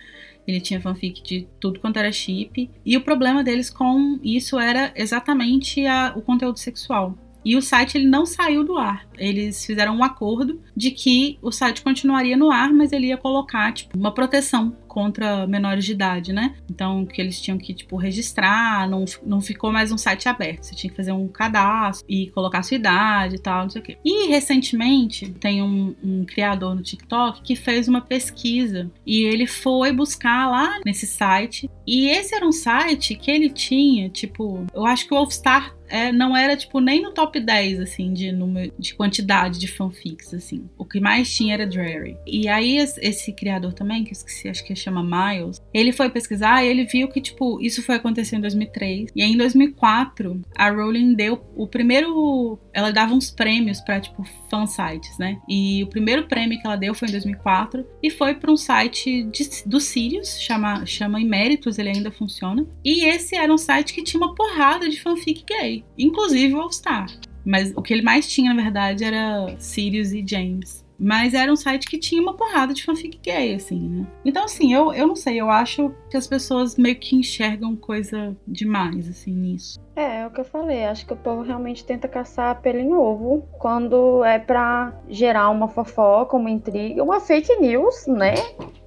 ele tinha fanfic de tudo quanto era chip. E o problema deles com isso era exatamente a, o conteúdo sexual. E o site ele não saiu do ar. Eles fizeram um acordo de que o site continuaria no ar, mas ele ia colocar tipo, uma proteção contra menores de idade, né? Então, que eles tinham que, tipo, registrar, não, não ficou mais um site aberto. Você tinha que fazer um cadastro e colocar sua idade e tal, não sei o quê. E, recentemente, tem um, um criador no TikTok que fez uma pesquisa e ele foi buscar lá nesse site. E esse era um site que ele tinha, tipo, eu acho que o Wolfstar é, não era, tipo, nem no top 10, assim, de, número, de quantidade de fanfics, assim. O que mais tinha era Dreary. E aí, esse criador também, que eu esqueci, acho que chama Miles, ele foi pesquisar e ele viu que, tipo, isso foi acontecer em 2003. E aí, em 2004, a Rowling deu o primeiro... Ela dava uns prêmios pra, tipo, fansites, né? E o primeiro prêmio que ela deu foi em 2004 e foi para um site de, do Sirius, chama, chama Iméritos, ele ainda funciona. E esse era um site que tinha uma porrada de fanfic gay inclusive o All Star. Mas o que ele mais tinha, na verdade, era Sirius e James. Mas era um site que tinha uma porrada de fanfic gay, assim, né? Então, assim, eu, eu não sei, eu acho que as pessoas meio que enxergam coisa demais, assim, nisso. É, é o que eu falei. Acho que o povo realmente tenta caçar pelo em ovo quando é pra gerar uma fofoca, uma intriga, uma fake news, né?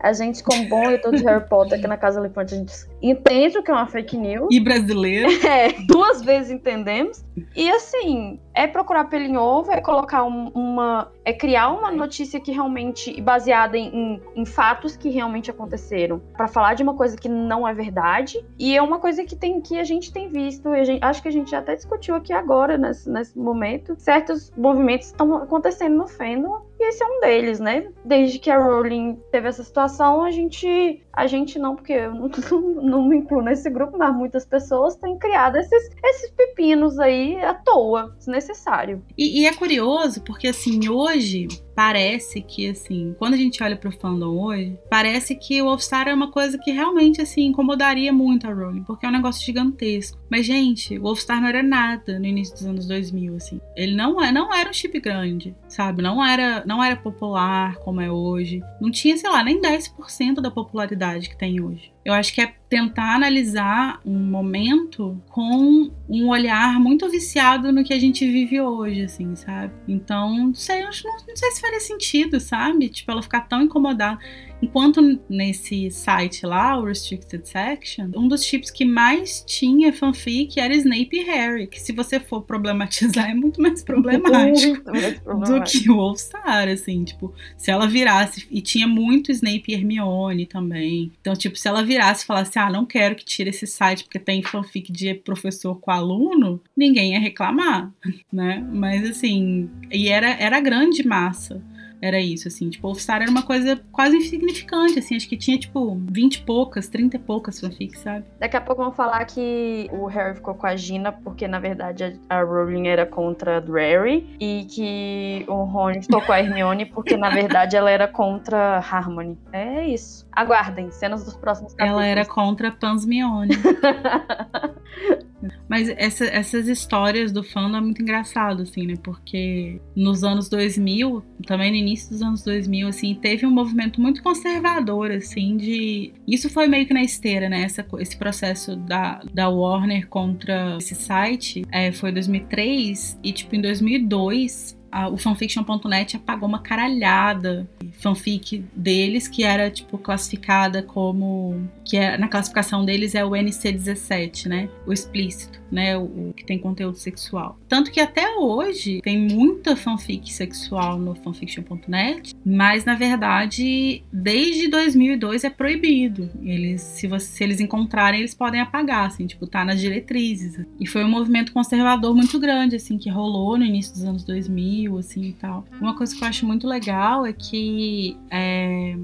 A gente, como bom leitor de Harry Potter aqui na Casa Elefante, a gente entende o que é uma fake news. E brasileiro. [LAUGHS] É, duas vezes entendemos. E assim, é procurar pelo em ovo, é colocar um, uma. é criar uma notícia que realmente. baseada em, em, em fatos que realmente aconteceram. para falar de uma coisa que não é verdade. E é uma coisa que, tem, que a gente tem visto, a gente, acho que a gente já até discutiu aqui agora, nesse, nesse momento. Certos movimentos estão acontecendo no fandom e esse é um deles, né? Desde que a Rowling teve essa situação, a gente. A gente não, porque eu não, [LAUGHS] não, me incluo nesse grupo, mas muitas pessoas têm criado esses, esses pepinos aí à toa, desnecessário. E, e é curioso, porque assim, hoje parece que, assim, quando a gente olha pro fandom hoje, parece que o All-Star é uma coisa que realmente, assim, incomodaria muito a Rowling, porque é um negócio gigantesco. Mas, gente, o All-Star não era nada no início dos anos 2000, assim. Ele não, é, não era um chip grande, sabe? Não era, não era popular como é hoje. Não tinha, sei lá, nem 10% da popularidade que tem hoje. Eu acho que é tentar analisar um momento com um olhar muito viciado no que a gente vive hoje, assim, sabe? Então, não sei, não, não sei se faria sentido, sabe? Tipo, ela ficar tão incomodada. Enquanto nesse site lá, o Restricted Section, um dos chips que mais tinha fanfic era Snape e Harry, que se você for problematizar é muito mais problemático, [LAUGHS] muito mais problemático. do que o All-Star, assim, tipo, se ela virasse, e tinha muito Snape e Hermione também, então, tipo, se ela virasse e falasse, ah, não quero que tire esse site porque tem fanfic de professor com aluno, ninguém ia reclamar, [LAUGHS] né, mas assim, e era, era grande massa, era isso, assim. Tipo, All-Star era uma coisa quase insignificante, assim. Acho que tinha, tipo, 20 e poucas, 30 e poucas fanfics, sabe? Daqui a pouco vão falar que o Harry ficou com a Gina porque, na verdade, a Rowling era contra a Drarry e que o Rony ficou com a Hermione porque, na verdade, ela era contra Harmony. É isso. Aguardem, cenas dos próximos capítulos. Ela era contra Pansmione. [LAUGHS] Mas essa, essas histórias do fandom é muito engraçado, assim, né? Porque nos anos 2000, também no início dos anos 2000, assim, teve um movimento muito conservador, assim, de... Isso foi meio que na esteira, né? Essa, esse processo da, da Warner contra esse site é, foi 2003 e, tipo, em 2002 a, o fanfiction.net apagou uma caralhada fanfic deles que era tipo classificada como que é, na classificação deles é o NC17, né? O explícito, né? O, que tem conteúdo sexual. Tanto que até hoje tem muita fanfic sexual no fanfiction.net, mas na verdade desde 2002 é proibido. Eles se, você, se eles encontrarem eles podem apagar, assim, tipo tá nas diretrizes. E foi um movimento conservador muito grande assim que rolou no início dos anos 2000 assim, e tal. Uma coisa que eu acho muito legal é que é,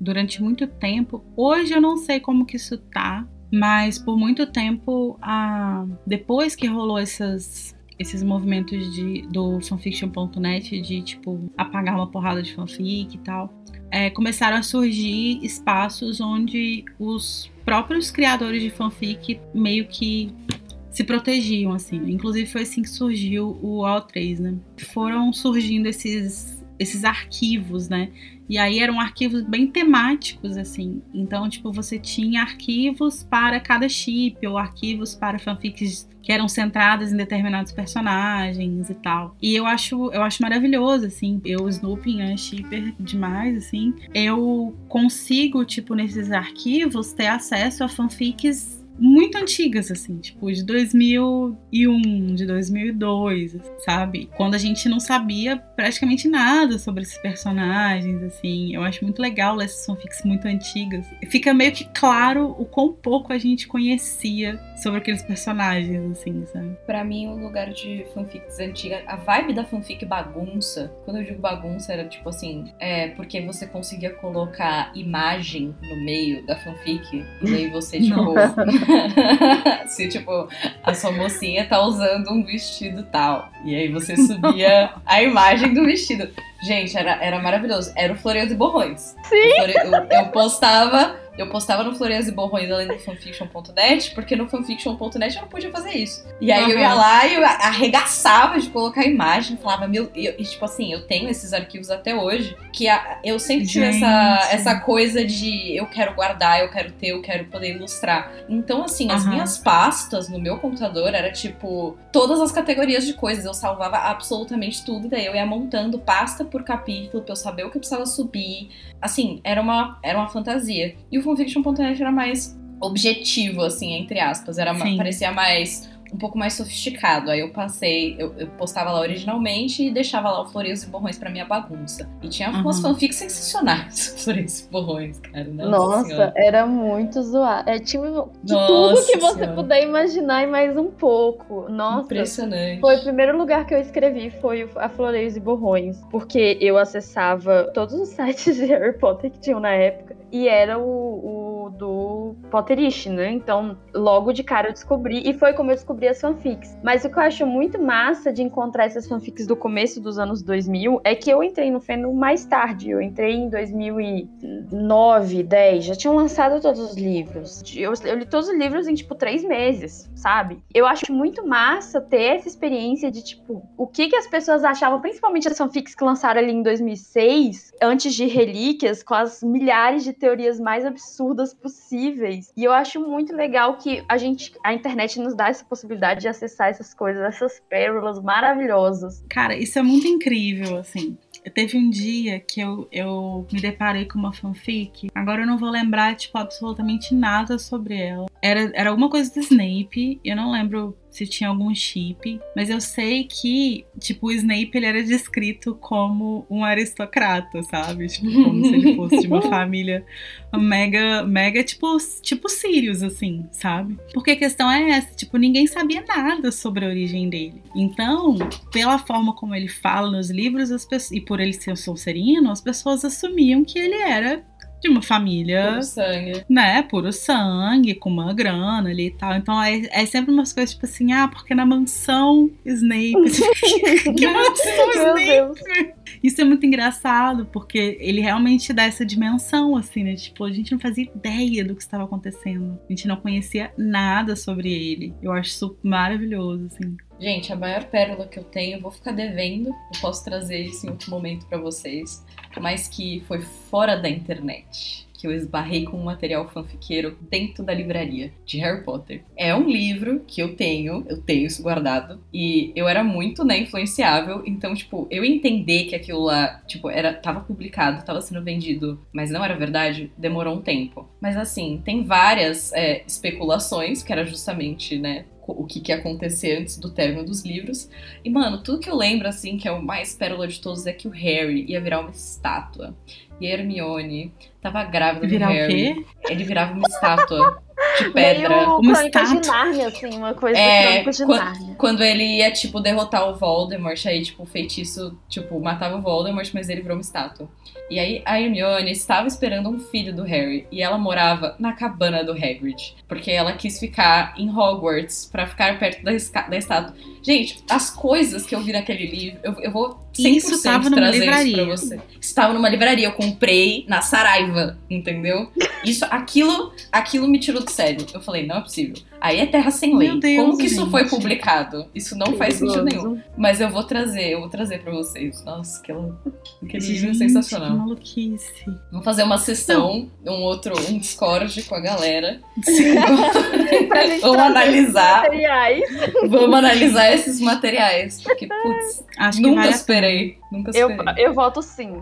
durante muito tempo, hoje eu não sei como que isso tá, mas por muito tempo, a, depois que rolou essas, esses movimentos de, do fanfiction.net de, tipo, apagar uma porrada de fanfic e tal, é, começaram a surgir espaços onde os próprios criadores de fanfic meio que se protegiam, assim. Inclusive foi assim que surgiu o AO3, né? Foram surgindo esses, esses arquivos, né? E aí eram arquivos bem temáticos, assim. Então, tipo, você tinha arquivos para cada chip, ou arquivos para fanfics que eram centradas em determinados personagens e tal. E eu acho, eu acho maravilhoso, assim. Eu, Snoopy, é shipper demais, assim. Eu consigo, tipo, nesses arquivos, ter acesso a fanfics muito antigas, assim, tipo, de 2001, de 2002, sabe? Quando a gente não sabia praticamente nada sobre esses personagens, assim. Eu acho muito legal ler essas fanfics muito antigas. Fica meio que claro o quão pouco a gente conhecia sobre aqueles personagens, assim, sabe? Pra mim, o lugar de fanfics antigas, a vibe da fanfic bagunça, quando eu digo bagunça, era tipo assim, é porque você conseguia colocar imagem no meio da fanfic, e daí você, [LAUGHS] tipo. [LAUGHS] Se, tipo, a sua mocinha tá usando um vestido tal. E aí você subia a imagem do vestido. Gente, era, era maravilhoso. Era o Floreios e Borrões. Sim. Eu, eu postava eu postava no Floreias e Borrões além do fanfiction.net, porque no fanfiction.net eu não podia fazer isso. E aí uhum. eu ia lá e eu arregaçava de colocar imagem, falava, meu. E, e, tipo assim, eu tenho esses arquivos até hoje, que a, eu sempre tive essa, essa coisa de eu quero guardar, eu quero ter, eu quero poder ilustrar. Então, assim, as uhum. minhas pastas no meu computador era tipo todas as categorias de coisas. Eu salvava absolutamente tudo, daí eu ia montando pasta por capítulo pra eu saber o que eu precisava subir. Assim, era uma, era uma fantasia. E o fanfiction.net era mais objetivo, assim, entre aspas. Era, parecia mais um pouco mais sofisticado. Aí eu passei, eu, eu, postava lá originalmente e deixava lá o Floreios e Borrões pra minha bagunça. E tinha uhum. umas fanfics sensacionais, [LAUGHS] Floreios e Borrões, cara. Nossa, Nossa senhora. era muito zoado. É tipo de tudo que você senhora. puder imaginar e mais um pouco. Nossa. Impressionante. Foi o primeiro lugar que eu escrevi, foi a Floreios e Borrões. Porque eu acessava todos os [LAUGHS] sites de Harry Potter que tinham na época. E era o, o do Potterish, né? Então, logo de cara eu descobri. E foi como eu descobri as fanfics. Mas o que eu acho muito massa de encontrar essas fanfics do começo dos anos 2000 é que eu entrei no fandom mais tarde. Eu entrei em 2009, 10. Já tinham lançado todos os livros. Eu, eu li todos os livros em, tipo, três meses, sabe? Eu acho muito massa ter essa experiência de, tipo, o que, que as pessoas achavam, principalmente as fanfics que lançaram ali em 2006, antes de Relíquias, com as milhares de teorias mais absurdas possíveis. E eu acho muito legal que a gente, a internet nos dá essa possibilidade de acessar essas coisas, essas pérolas maravilhosas. Cara, isso é muito incrível, assim. Teve um dia que eu, eu me deparei com uma fanfic. Agora eu não vou lembrar, tipo, absolutamente nada sobre ela. Era, era alguma coisa do Snape. Eu não lembro se tinha algum chip, mas eu sei que, tipo, o Snape ele era descrito como um aristocrata, sabe? Tipo, como se ele fosse de uma [LAUGHS] família mega, mega, tipo, tipo Sirius, assim, sabe? Porque a questão é essa, tipo, ninguém sabia nada sobre a origem dele. Então, pela forma como ele fala nos livros, as pessoas, e por ele ser Sonserino, as pessoas assumiam que ele era de uma família. Puro sangue. Né? Puro sangue, com uma grana ali e tal. Então é, é sempre umas coisas tipo assim, ah, porque na mansão Snape. [LAUGHS] [LAUGHS] que mansão Snape? Isso é muito engraçado, porque ele realmente dá essa dimensão, assim, né? Tipo, a gente não fazia ideia do que estava acontecendo. A gente não conhecia nada sobre ele. Eu acho isso maravilhoso, assim. Gente, a maior pérola que eu tenho, eu vou ficar devendo, eu posso trazer isso em outro momento pra vocês, mas que foi fora da internet. Que eu esbarrei com um material fanfiqueiro dentro da livraria de Harry Potter. É um livro que eu tenho, eu tenho isso guardado, e eu era muito, né, influenciável, então, tipo, eu entender que aquilo lá, tipo, era, tava publicado, tava sendo vendido, mas não era verdade, demorou um tempo. Mas assim, tem várias é, especulações, que era justamente, né, o que, que ia acontecer antes do término dos livros. E, mano, tudo que eu lembro, assim, que é o mais pérola de todos, é que o Harry ia virar uma estátua. E Hermione tava grávida Virar do o Harry. quê? Ele virava uma estátua de pedra. Meio Uma Crônicas de estátua. Nárnia, assim, uma coisa É, de quan- Nárnia. Quando ele ia, tipo, derrotar o Voldemort, aí, tipo, o feitiço, tipo, matava o Voldemort, mas ele virou uma estátua. E aí a Hermione estava esperando um filho do Harry, e ela morava na cabana do Hagrid, porque ela quis ficar em Hogwarts pra ficar perto da, da estátua. Gente, as coisas que eu vi naquele livro, eu, eu vou 100% Isso tava numa trazer livraria. isso pra você. Estava numa livraria, eu comprei na Saraiva, entendeu? Isso, aquilo, aquilo me tirou do sério. Eu falei, não é possível. Aí é terra sem lei. Deus, Como que isso gente. foi publicado? Isso não faz sentido nenhum. Mas eu vou trazer, eu vou trazer pra vocês. Nossa, aquela, aquele livro Gente, sensacional. Que maluquice. Vamos fazer uma sessão, um outro, um Discord com a galera. [LAUGHS] Vamos analisar. Vamos analisar esses materiais. Porque, putz, Acho que nunca vale esperei. Nunca Eu, esperei. eu voto sim.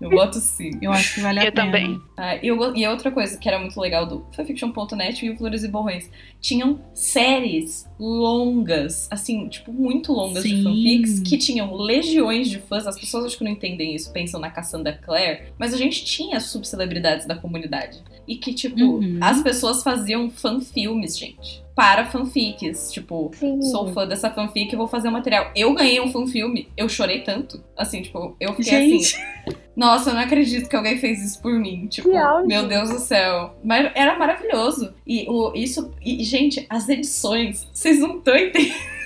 Eu boto sim. Eu acho que vale a Eu pena. também. Ah, e, eu- e outra coisa que era muito legal do fanfiction.net e o Flores e Borrões. Tinham séries longas, assim, tipo, muito longas de Sim. fanfics, que tinham legiões de fãs. As pessoas acho que não entendem isso, pensam na Cassandra Clare, mas a gente tinha subcelebridades da comunidade. E que, tipo, Uhum. as pessoas faziam fanfilmes, gente. Para fanfics. Tipo, Sim. sou fã dessa fanfic, eu vou fazer um material. Eu ganhei um fanfilme, eu chorei tanto. Assim, tipo, eu fiquei assim. Gente, [LAUGHS] Nossa, eu não acredito que alguém fez isso por mim. Tipo, meu Deus do céu. Mas era maravilhoso. E o, isso. E, gente, as edições, vocês não estão entendendo. [LAUGHS]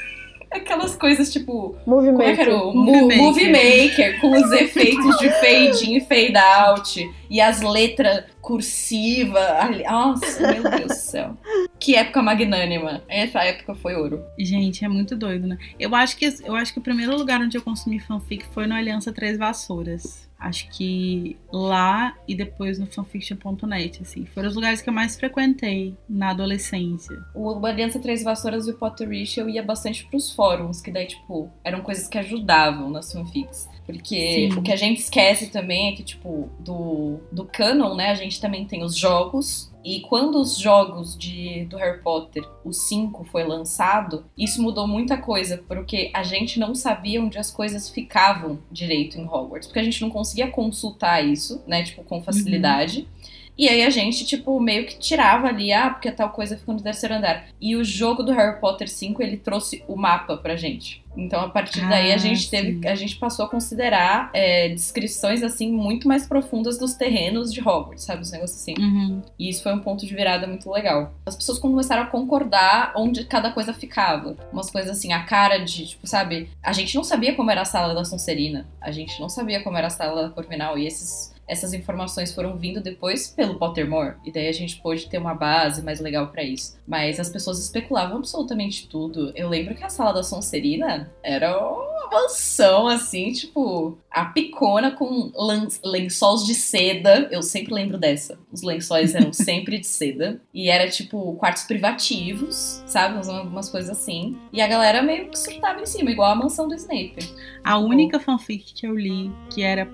Aquelas coisas tipo. Movie Como é que era? Maker. Movie Mo- Maker. Movie Maker, com os [LAUGHS] efeitos de fade in e fade out. E as letras cursiva. ali- Nossa, meu Deus do céu. Que época magnânima. Essa época foi ouro. gente, é muito doido, né? Eu acho que eu acho que o primeiro lugar onde eu consumi fanfic foi no Aliança Três Vassouras. Acho que lá e depois no fanfiction.net, assim. Foram os lugares que eu mais frequentei na adolescência. O Aliança Três Vassouras e o Potterish eu ia bastante pros fóruns, que daí, tipo, eram coisas que ajudavam nas fanfics. Porque Sim. o que a gente esquece também é que, tipo, do, do canon, né, a gente também tem os jogos. E quando os jogos de, do Harry Potter, o 5, foi lançado, isso mudou muita coisa, porque a gente não sabia onde as coisas ficavam direito em Hogwarts. Porque a gente não conseguia consultar isso, né, tipo, com facilidade. E aí a gente, tipo, meio que tirava ali, ah, porque tal coisa ficou no terceiro andar. E o jogo do Harry Potter 5, ele trouxe o mapa pra gente. Então, a partir daí, a Ah, gente teve. sim. A gente passou a considerar é, descrições, assim, muito mais profundas dos terrenos de Hogwarts, sabe? Os negócios assim. Uhum. E isso foi um ponto de virada muito legal. As pessoas começaram a concordar onde cada coisa ficava. Umas coisas assim, a cara de, tipo, sabe? A gente não sabia como era a sala da Sonserina. A gente não sabia como era a sala da Corvinal. E esses, essas informações foram vindo depois pelo Pottermore. E daí a gente pôde ter uma base mais legal pra isso. Mas as pessoas especulavam absolutamente tudo. Eu lembro que a sala da Sonserina era uma mansão, assim, tipo, a picona com lençóis de seda. Eu sempre lembro dessa. Os lençóis eram [LAUGHS] sempre de seda. E era, tipo, quartos privativos, sabe? Umas, umas coisas assim. E a galera meio que surtava em cima, igual a mansão do Snape. A única fanfic que eu li que era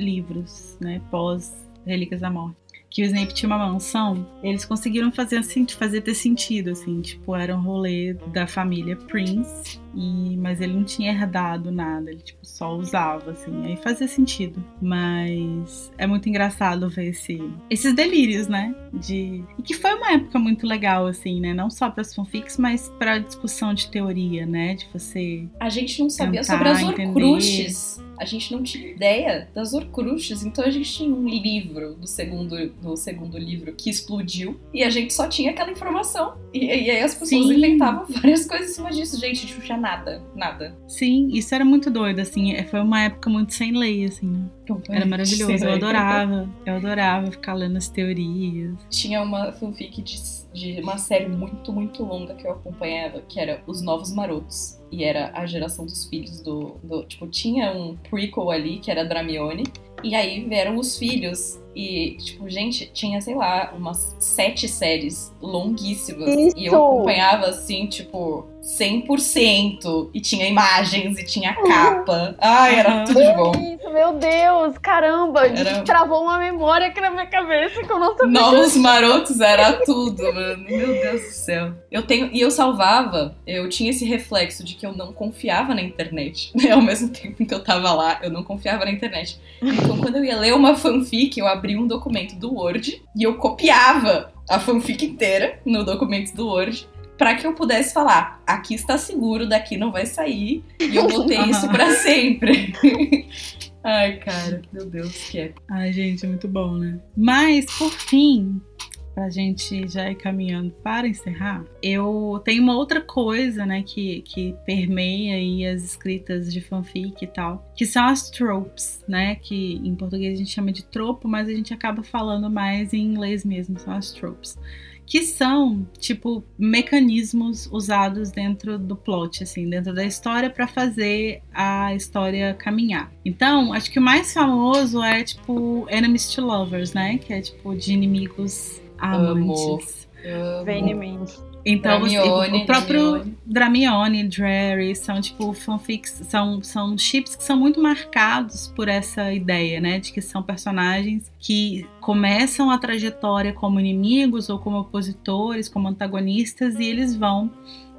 pós-livros, né? Pós Relíquias da Morte. Que o Snape tinha uma mansão, eles conseguiram fazer assim, fazer ter sentido, assim, tipo, era um rolê da família Prince, e, mas ele não tinha herdado nada, ele tipo, só usava, assim, aí fazia sentido. Mas é muito engraçado ver esse, esses delírios, né? De. E que foi uma época muito legal, assim, né? Não só para as fanfics, mas para discussão de teoria, né? De você A gente não sabia sobre as. Horcruxes. A gente não tinha ideia das Horcruxes, então a gente tinha um livro do segundo, do segundo livro que explodiu e a gente só tinha aquela informação. E, e aí as pessoas Sim. inventavam várias coisas em cima disso. Gente, a gente não tinha nada, nada. Sim, isso era muito doido, assim. é, Foi uma época muito sem lei, assim, né? Era maravilhoso. Eu adorava. Eu adorava ficar lendo as teorias. Tinha uma fanfic de, de uma série muito, muito longa que eu acompanhava, que era Os Novos Marotos. E era a geração dos filhos do, do. Tipo, tinha um prequel ali, que era Dramione. E aí vieram os filhos. E, tipo, gente, tinha, sei lá, umas sete séries longuíssimas. E eu Isso! acompanhava, assim, tipo, 100%. E tinha imagens, e tinha capa. Ai, era Aham. tudo de bom. Isso, meu Deus, caramba, Era- travou uma memória aqui na minha cabeça que eu não sabia. Novos marotos era tudo, mano. Meu Deus do céu. Eu tenho e eu salvava, eu tinha esse reflexo de que eu não confiava na internet. né? [LAUGHS] Ao mesmo tempo que eu tava lá, eu não confiava na internet. Então, quando eu ia ler uma fanfic, eu abria um documento do Word e eu copiava a fanfic inteira no documento do Word. Pra que eu pudesse falar, aqui está seguro, daqui não vai sair. E eu botei [LAUGHS] isso pra sempre. [LAUGHS] Ai, cara, meu Deus, que é. Ai, gente, é muito bom, né? Mas, por fim, pra gente já ir caminhando para encerrar, eu tenho uma outra coisa, né, que, que permeia aí as escritas de fanfic e tal, que são as tropes, né, que em português a gente chama de tropo, mas a gente acaba falando mais em inglês mesmo, são as tropes. Que são, tipo, mecanismos usados dentro do plot, assim, dentro da história para fazer a história caminhar. Então, acho que o mais famoso é, tipo, Enemies to Lovers, né? Que é, tipo, de inimigos a Amo. amantes. Vem em mim. Então, você- Dramione, o próprio Dramione. Dramione, Dreary, são tipo fanfics, são, são chips que são muito marcados por essa ideia, né? De que são personagens que começam a trajetória como inimigos ou como opositores, como antagonistas, e eles vão.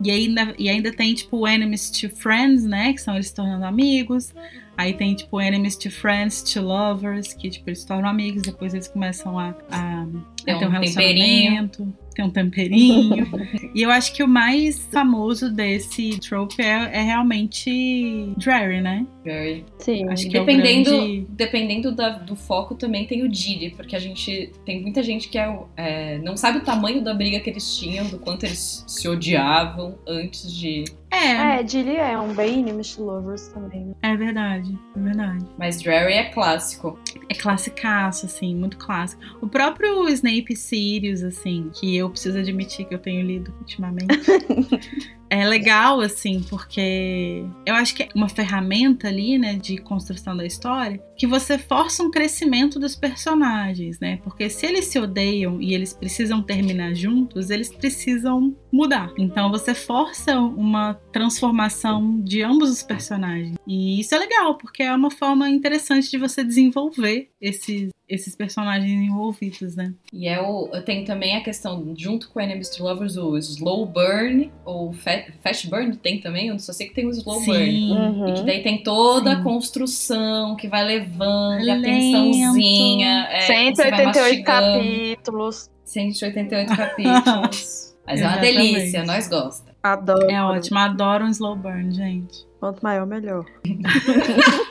E ainda, e ainda tem tipo enemies to friends, né? Que são eles se tornando amigos. Aí tem tipo enemies to friends, to lovers, que tipo eles se tornam amigos, depois eles começam a, a, Tem a ter um um relacionamento. Tem um temperinho. [LAUGHS] e eu acho que o mais famoso desse trope é, é realmente Dreary, né? Very. Sim. Acho que é Dependendo, grande- dependendo da- do foco, também tem o Didi, porque a gente. Tem muita gente que é, é, não sabe o tamanho da briga que eles tinham, do quanto eles se odiavam antes de. É, É, Dilly é um bem to Lovers também. é verdade. É verdade. Mas Drary é clássico. É classicaço, assim, muito clássico. O próprio Snape Sirius, assim, que eu preciso admitir que eu tenho lido ultimamente. [LAUGHS] é legal, assim, porque eu acho que é uma ferramenta ali, né, de construção da história, que você força um crescimento dos personagens, né? Porque se eles se odeiam e eles precisam terminar juntos, eles precisam mudar. Então você força uma transformação de ambos os personagens. E isso é legal, porque é uma forma interessante de você desenvolver esses, esses personagens envolvidos, né? E é o, tem também a questão, junto com Enemies to Lovers, o Slow Burn, ou Fa- Fast Burn tem também, eu só sei que tem o Slow Burn. Sim. Uhum. E que daí tem toda a Sim. construção que vai levando, a Lento. tensãozinha. É, você vai 188 mastigando. capítulos. 188 [LAUGHS] capítulos. Mas é uma Exatamente. delícia, nós gosta. Adoro. É ótimo, adoro um slow burn, gente. Quanto maior, melhor. [LAUGHS]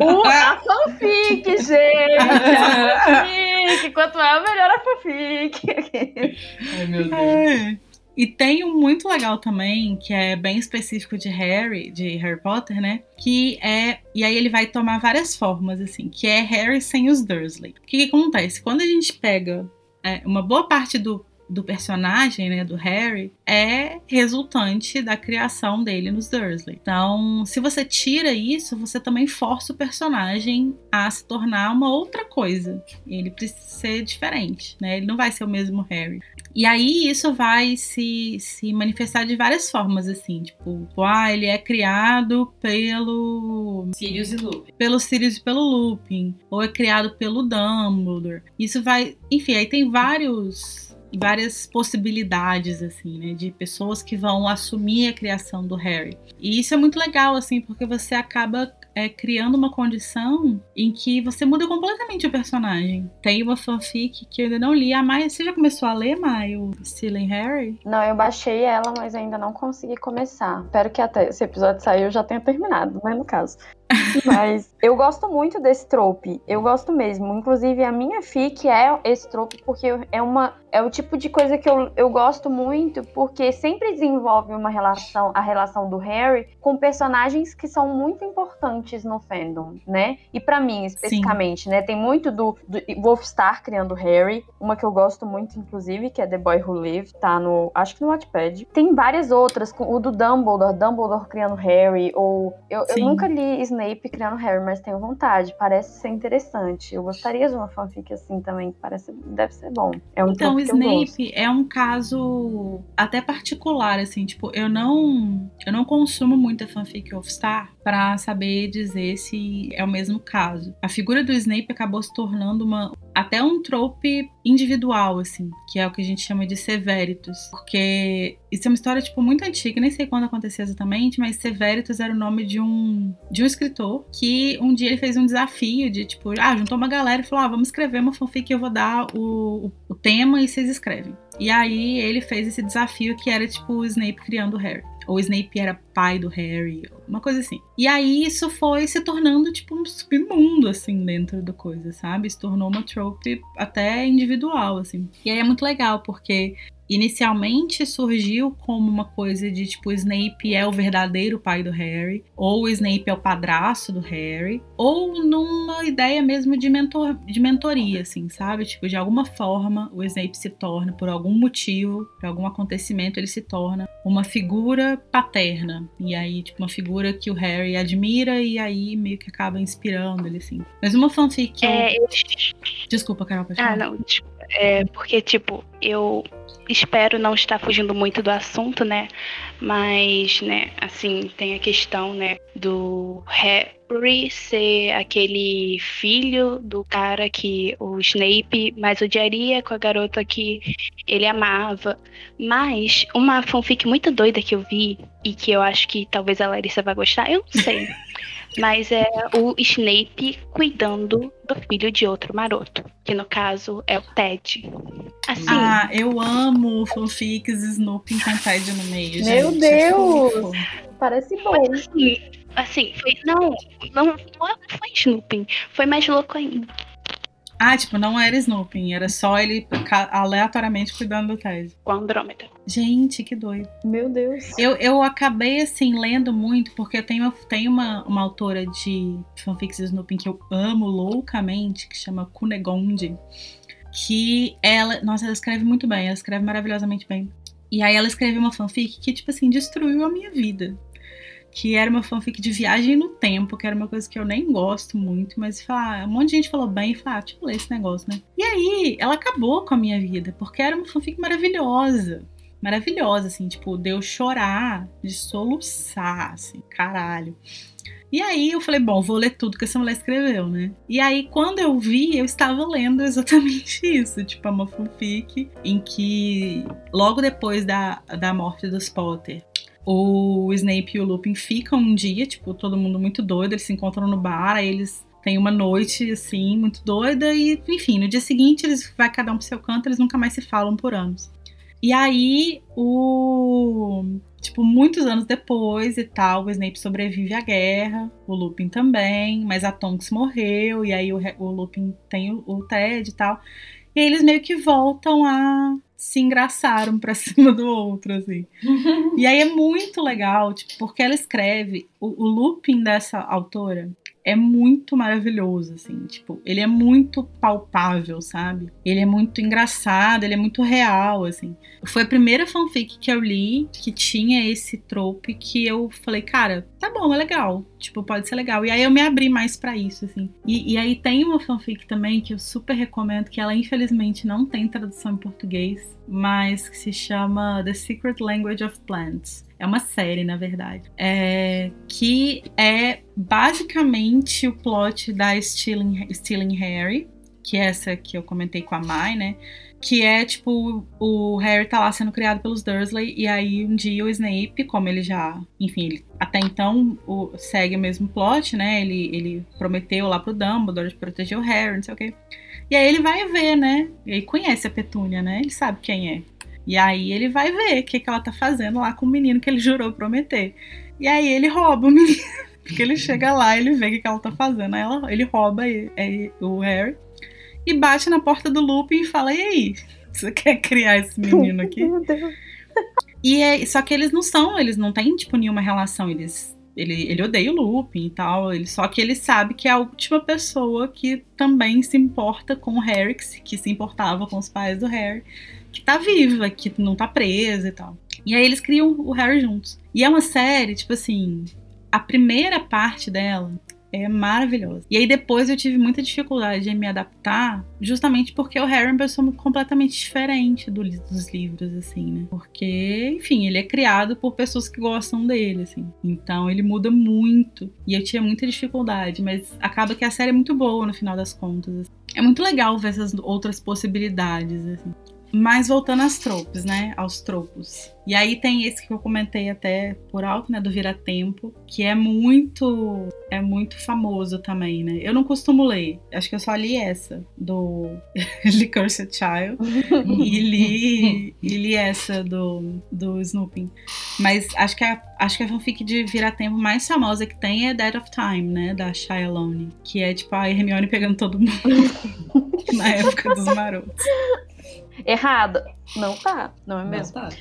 Uh, a fanfic, gente! A fanfic! Quanto maior, melhor a fanfic. Ai, meu Deus. É. E tem um muito legal também, que é bem específico de Harry, de Harry Potter, né? Que é. E aí ele vai tomar várias formas, assim, que é Harry sem os Dursley. O que, que acontece? Quando a gente pega é, uma boa parte do, do personagem, né, do Harry, é resultante da criação dele nos Dursley. Então, se você tira isso, você também força o personagem a se tornar uma outra coisa. Ele precisa ser diferente, né? Ele não vai ser o mesmo Harry. E aí isso vai se, se manifestar de várias formas, assim, tipo, ah, ele é criado pelo Sirius e Lupin. pelo Sirius e pelo Lupin, ou é criado pelo Dumbledore. Isso vai, enfim, aí tem vários várias possibilidades assim, né, de pessoas que vão assumir a criação do Harry. E isso é muito legal assim, porque você acaba é, criando uma condição em que você muda completamente o personagem. Tem uma fanfic que eu ainda não li. A Maia, você já começou a ler, Maia, o Harry? Não, eu baixei ela, mas ainda não consegui começar. Espero que até esse episódio sair eu já tenha terminado, né, no caso. Mas eu gosto muito desse trope. Eu gosto mesmo. Inclusive, a minha fic é esse trope porque é uma é o tipo de coisa que eu, eu gosto muito, porque sempre desenvolve uma relação, a relação do Harry com personagens que são muito importantes no fandom, né? E para mim, especificamente, Sim. né? Tem muito do, do Wolfstar criando Harry, uma que eu gosto muito, inclusive, que é The Boy Who Lived, tá no, acho que no Wattpad. Tem várias outras, o do Dumbledore, Dumbledore criando Harry, ou eu, eu nunca li Snape criando Harry, mas tenho vontade, parece ser interessante. Eu gostaria de uma fanfic assim também, parece, deve ser bom. É um então, o Snape é um caso até particular, assim, tipo, eu não eu não consumo muita fanfic of Star para saber dizer se é o mesmo caso. A figura do Snape acabou se tornando uma até um trope individual, assim, que é o que a gente chama de Severitus, porque isso é uma história tipo muito antiga, nem sei quando aconteceu exatamente, mas Severitus era o nome de um de um escritor que um dia ele fez um desafio de tipo, ah, juntou uma galera e falou: "Ah, vamos escrever uma fanfic, eu vou dar o, o, o tema e vocês escrevem". E aí ele fez esse desafio que era tipo o Snape criando o Harry ou o Snape era pai do Harry, uma coisa assim. E aí isso foi se tornando tipo um submundo assim dentro da coisa, sabe? Se tornou uma trope até individual assim. E aí é muito legal porque inicialmente surgiu como uma coisa de tipo, Snape é o verdadeiro pai do Harry, ou Snape é o padrasto do Harry, ou numa ideia mesmo de, mentor, de mentoria, assim, sabe? Tipo, de alguma forma o Snape se torna, por algum motivo, por algum acontecimento, ele se torna uma figura paterna. E aí, tipo, uma figura que o Harry admira e aí meio que acaba inspirando ele, assim. Mas uma fanfic que é, eu... Desculpa, Carol, pode Ah, não, desculpa. É porque, tipo, eu espero não estar fugindo muito do assunto, né? Mas, né, assim, tem a questão, né, do Harry ser aquele filho do cara que o Snape mais odiaria com a garota que ele amava. Mas uma fanfic muito doida que eu vi e que eu acho que talvez a Larissa vai gostar, eu não sei. [LAUGHS] mas é o Snape cuidando do filho de outro maroto, que no caso é o Ted. Assim, ah, eu amo fanfics Snoopy com Ted no meio. Meu gente, Deus! É Parece bom. Assim, assim, foi, não, não, não foi Snoopy, foi mais louco ainda. Ah, tipo, não era Snoopy, era só ele aleatoriamente cuidando do Ted. Com Andrômeda. Gente, que doido. Meu Deus. Eu, eu acabei, assim, lendo muito, porque eu tenho, tenho uma, uma autora de fanfics Snoopy que eu amo loucamente, que chama Cunegonde, que ela, nossa, ela escreve muito bem, ela escreve maravilhosamente bem. E aí ela escreveu uma fanfic que, tipo assim, destruiu a minha vida que era uma fanfic de viagem no tempo, que era uma coisa que eu nem gosto muito, mas fala, um monte de gente falou bem e falou, ah, deixa eu ler esse negócio, né? E aí, ela acabou com a minha vida, porque era uma fanfic maravilhosa. Maravilhosa, assim, tipo, deu chorar, de soluçar, assim, caralho. E aí eu falei, bom, vou ler tudo que essa mulher escreveu, né? E aí quando eu vi, eu estava lendo exatamente [LAUGHS] isso, tipo, é uma fanfic em que logo depois da, da morte dos Potter, o Snape e o Lupin ficam um dia, tipo, todo mundo muito doido, eles se encontram no bar, aí eles têm uma noite, assim, muito doida, e, enfim, no dia seguinte eles vai cada um pro seu canto, eles nunca mais se falam por anos. E aí, o. Tipo, muitos anos depois e tal, o Snape sobrevive à guerra, o Lupin também, mas a Tonks morreu, e aí o, o Lupin tem o, o Ted e tal. E aí eles meio que voltam a se engraçaram pra [LAUGHS] cima do outro, assim. [LAUGHS] e aí é muito legal, tipo, porque ela escreve, o, o looping dessa autora é muito maravilhoso, assim, tipo, ele é muito palpável, sabe? Ele é muito engraçado, ele é muito real, assim. Foi a primeira fanfic que eu li que tinha esse trope que eu falei, cara, tá bom, é legal, tipo, pode ser legal. E aí eu me abri mais para isso, assim. E, e aí tem uma fanfic também que eu super recomendo, que ela infelizmente não tem tradução em português, mas que se chama The Secret Language of Plants. É uma série, na verdade. É, que é basicamente o plot da Stealing, Stealing Harry, que é essa que eu comentei com a Mai, né? Que é tipo, o Harry tá lá sendo criado pelos Dursley, e aí um dia o Snape, como ele já. Enfim, ele até então o, segue o mesmo plot, né? Ele, ele prometeu lá pro Dumbledore de proteger o Harry, não sei o quê. E aí ele vai ver, né? E aí conhece a Petúnia, né? Ele sabe quem é. E aí ele vai ver o que, que ela tá fazendo lá com o menino que ele jurou prometer. E aí ele rouba o [LAUGHS] menino Porque ele chega lá, ele vê o que, que ela tá fazendo. Aí ela, ele rouba e- é, o Harry e bate na porta do Lupin e fala: E aí? Você quer criar esse menino aqui? [LAUGHS] Meu Deus. E é, só que eles não são, eles não têm, tipo, nenhuma relação. Eles, ele, ele odeia o Lupin e tal. Ele, só que ele sabe que é a última pessoa que também se importa com o Harry, que se, que se importava com os pais do Harry, que tá viva, que não tá presa e tal. E aí eles criam o Harry juntos. E é uma série, tipo assim, a primeira parte dela é maravilhosa. E aí depois eu tive muita dificuldade em me adaptar, justamente porque o Harry é uma pessoa completamente diferente do dos livros, assim, né? Porque, enfim, ele é criado por pessoas que gostam dele, assim. Então ele muda muito. E eu tinha muita dificuldade, mas acaba que a série é muito boa no final das contas. assim. É muito legal ver essas outras possibilidades, assim. Mas voltando às tropes, né? Aos tropos. E aí tem esse que eu comentei até por alto, né? Do Vira-Tempo, que é muito. É muito famoso também, né? Eu não costumo ler. Acho que eu só li essa, do [LAUGHS] Licorice Child. e li, e li essa do, do Snooping. Mas acho que, a, acho que a fanfic de Vira-Tempo mais famosa que tem é Dead of Time, né? Da Shy Alone. Que é tipo a Hermione pegando todo mundo [LAUGHS] na época dos marotos. Errado. Não tá, não é mesmo? Não tá.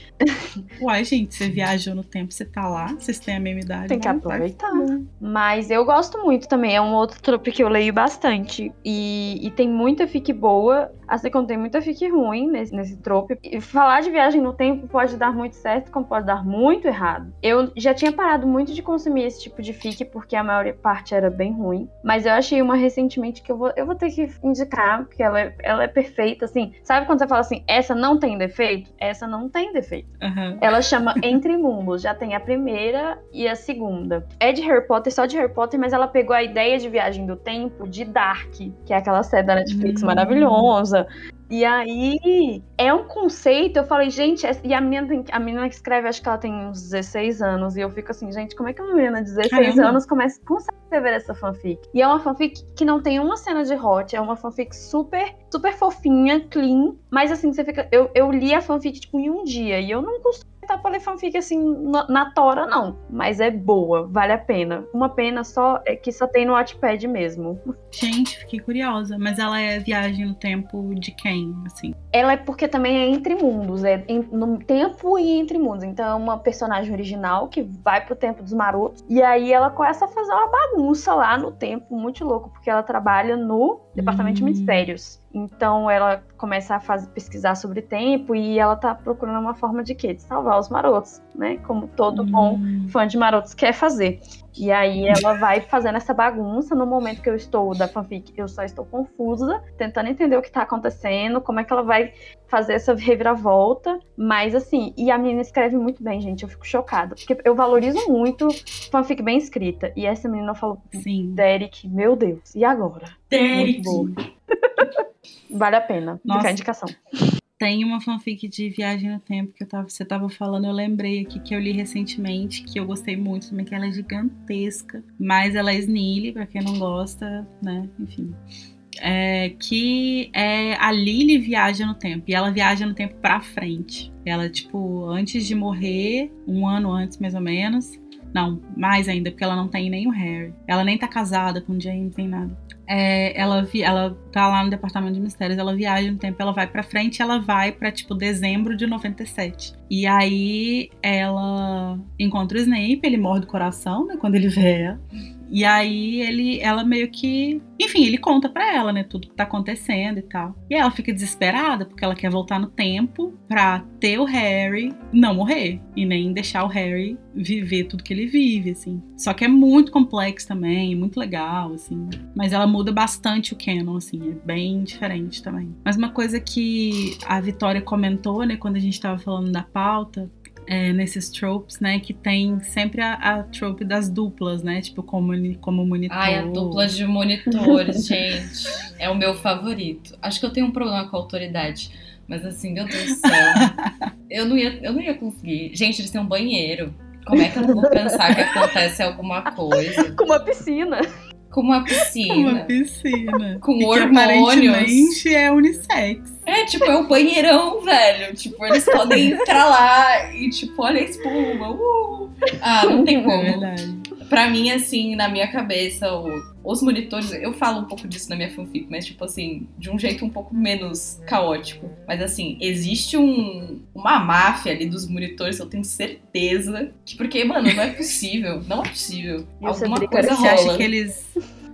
Uai, gente, você viajou no tempo, você tá lá, vocês têm a mesma idade. Tem que vai aproveitar. fundo. Mas eu gosto muito também. É um outro trope que eu leio bastante. E, e tem muita fic boa, assim como tem muita fic ruim nesse, nesse trope. E falar de viagem no tempo pode dar muito certo, como pode dar muito errado. Eu já tinha parado muito de consumir esse tipo de fic, porque a maior parte era bem ruim. Mas eu achei uma recentemente que eu vou, eu vou ter que indicar, porque ela é, ela é perfeita, assim. Sabe quando você fala assim, essa não tem defeito? Essa não tem defeito. Aham. Ela chama Entre Mundos. Já tem a primeira e a segunda. É de Harry Potter, só de Harry Potter, mas ela pegou a ideia de viagem do tempo de Dark, que é aquela série da Netflix Hum. maravilhosa. E aí, é um conceito, eu falei, gente, essa- e a menina, tem- a menina que escreve, acho que ela tem uns 16 anos, e eu fico assim, gente, como é que uma menina de 16 Caramba. anos começa, consegue escrever essa fanfic? E é uma fanfic que não tem uma cena de hot, é uma fanfic super, super fofinha, clean, mas assim, você fica, eu, eu li a fanfic, tipo, em um dia, e eu não costumo tá pra ler fanfic assim na, na tora, não. Mas é boa, vale a pena. Uma pena só é que só tem no Wattpad mesmo. Gente, fiquei curiosa. Mas ela é viagem no tempo de quem, assim? Ela é porque também é entre mundos, é em- no tempo e entre mundos. Então é uma personagem original que vai pro tempo dos marotos. E aí ela começa a fazer uma bagunça lá no tempo, muito louco, porque ela trabalha no departamento Hum. de mistérios. Então ela começa a fazer, pesquisar sobre tempo e ela tá procurando uma forma de quê? De salvar os marotos, né? Como todo bom Hum. fã de Marotos quer fazer. E aí ela vai fazendo essa bagunça. No momento que eu estou da fanfic, eu só estou confusa, tentando entender o que tá acontecendo, como é que ela vai fazer essa reviravolta. Mas assim, e a menina escreve muito bem, gente. Eu fico chocada. Porque eu valorizo muito fanfic bem escrita. E essa menina falou, Sim. Derek, meu Deus, e agora? Derek. [LAUGHS] Vale a pena. Nossa. Fica a indicação. Tem uma fanfic de Viagem no Tempo que tava, você tava falando, eu lembrei aqui que eu li recentemente, que eu gostei muito também, que ela é gigantesca, mas ela é Snilly, pra quem não gosta, né? Enfim. É, que é a Lily viaja no tempo, e ela viaja no tempo pra frente. Ela, tipo, antes de morrer, um ano antes mais ou menos. Não, mais ainda, porque ela não tem nem o Harry. Ela nem tá casada com o James, nem nada. É, ela, vi- ela tá lá no departamento de mistérios, ela viaja no tempo, ela vai pra frente, ela vai pra tipo dezembro de 97. E aí ela encontra o Snape, ele morre do coração, né, quando ele vê ela. E aí ele, ela meio que, enfim, ele conta pra ela, né, tudo que tá acontecendo e tal. E ela fica desesperada porque ela quer voltar no tempo pra ter o Harry não morrer e nem deixar o Harry viver tudo que ele vive, assim. Só que é muito complexo também, muito legal, assim. Mas ela muda bastante o canon, assim, é bem diferente também. Mas uma coisa que a Vitória comentou, né, quando a gente tava falando da pauta, é, nesses tropes, né, que tem sempre a, a trope das duplas, né, tipo como, como monitor. Ai, a dupla de monitores, gente. É o meu favorito. Acho que eu tenho um problema com a autoridade. Mas assim, meu Deus do céu. Eu não ia, eu não ia conseguir. Gente, eles têm um banheiro. Como é que eu não vou pensar que acontece alguma coisa? Com uma piscina. Com uma Uma piscina. piscina. Com E que hormônios. aparentemente é unissex. É, tipo, é o banheirão, velho. Tipo, eles podem entrar lá e, tipo, olha a espuma. Uh! Ah, não tem É como. verdade. Pra mim, assim, na minha cabeça, o- os monitores, eu falo um pouco disso na minha fanfic, mas, tipo assim, de um jeito um pouco menos caótico. Mas, assim, existe um, uma máfia ali dos monitores, eu tenho certeza. Que, porque, mano, não é possível. Não é possível. E Alguma coisa era- Você acha rola. que eles,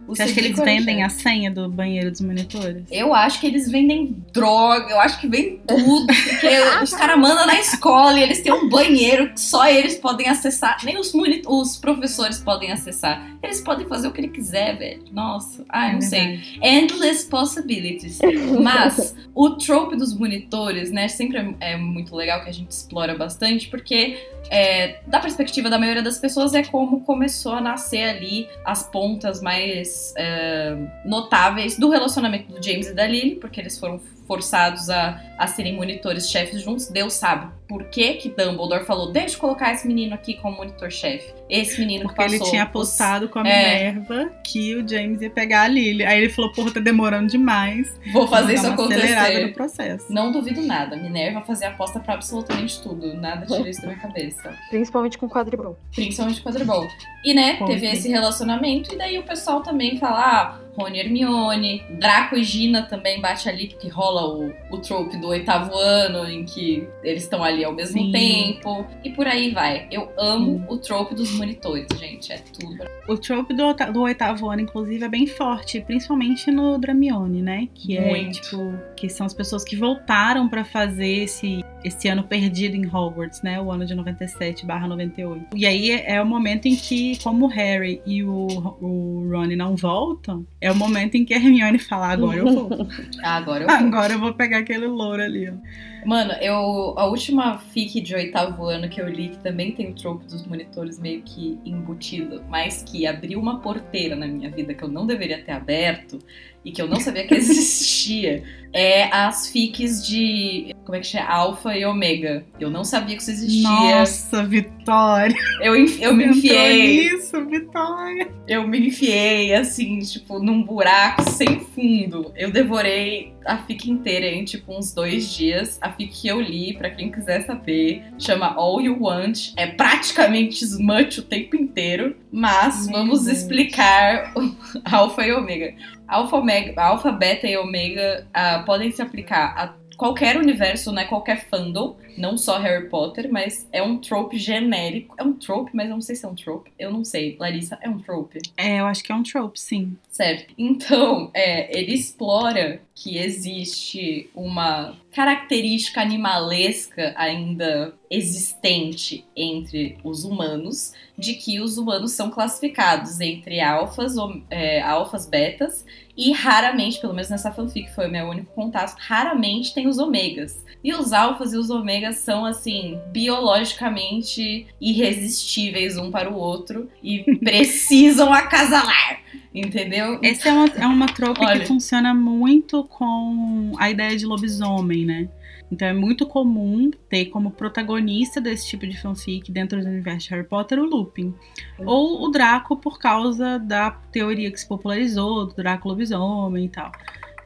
O você acha que eles era vendem a senha do banheiro dos monitores? Eu acho que eles vendem droga, eu acho que vem tudo, porque [LAUGHS] os caras mandam na escola e eles têm um banheiro que só eles podem acessar, nem os, moni- os professores podem acessar. Eles podem fazer o que ele quiser, velho. Nossa, ah, É não sei. verdade. Endless possibilities. [LAUGHS] Mas o trope dos monitores, né, sempre é, é muito legal que a gente explora bastante, porque é, da perspectiva da maioria das pessoas é como começou a nascer ali as pontas mais é, notáveis do relacionamento do James e da Lily, porque eles foram forçados a, a serem monitores chefes juntos. Deus sabe por que que Dumbledore falou, deixa eu colocar esse menino aqui como monitor-chefe. Esse menino Porque que passou ele tinha os- apostado com a É. Minerva que o James ia pegar a Lily. Aí ele falou, porra, tá demorando demais. Vou fazer isso acontecer. no processo. Não duvido nada. Minerva fazia aposta pra absolutamente tudo. Nada tira isso da minha cabeça. Principalmente com quadribol. Principalmente quadribol. E, né, Com teve certeza. esse relacionamento. E daí o pessoal também fala, ah, Rony e Hermione. Draco e Gina também bate ali, porque rola o, o trope do oitavo ano, em que eles estão ali ao mesmo Sim. tempo. E por aí vai. Eu amo o trope dos monitores, gente. É tudo. O trope do, do oitavo ano, inclusive, é bem forte, principalmente no Dramione, né? Que é, Muito. tipo, que são as pessoas que voltaram pra fazer esse, esse ano perdido em Hogwarts, né? O ano de 97 barra 98. E aí é, é o momento em que, como o Harry e o, o Ron não voltam, é o momento em que a Hermione fala, agora eu vou. [LAUGHS] Agora eu agora eu vou pegar aquele louro ali, ó. Mano, eu a última fic de oitavo ano que eu li, que também tem o trope dos monitores meio que embutido, mas que abriu uma porteira na minha vida que eu não deveria ter aberto e que eu não sabia que [LAUGHS] existia, é as fics de. Como é que chama? Alfa e Ômega. Eu não sabia que isso existia. Nossa, Vitória! Eu, eu me enfiei. nisso, Vitória! Eu me enfiei, assim, tipo, num buraco sem fundo. Eu devorei a fic inteira em, tipo, uns dois dias. A fic que eu li, pra quem quiser saber, chama All You Want. É praticamente smut o tempo inteiro. Mas Meu vamos Deus. explicar o [LAUGHS] Alpha e Ômega. Alpha, Omega, Alpha, Beta e Ômega ah, podem se aplicar a qualquer universo, né? Qualquer fandom, não só Harry Potter, mas é um trope genérico. É um trope, mas eu não sei se é um trope. Eu não sei. Larissa, é um trope. É, eu acho que é um trope, sim. Certo. Então, é, ele explora que existe uma característica animalesca ainda existente entre os humanos, de que os humanos são classificados entre alfas, é, alfas, betas, e raramente, pelo menos nessa fanfic foi o meu único contato, raramente tem os ômegas. E os alfas e os ômegas são, assim, biologicamente irresistíveis um para o outro e [LAUGHS] precisam acasalar. Entendeu? Essa é uma, é uma trope Olha. que funciona muito com a ideia de lobisomem, né? Então é muito comum ter como protagonista desse tipo de fanfic dentro do universo de Harry Potter o Lupin. Ou o Draco por causa da teoria que se popularizou, do Draco lobisomem e tal.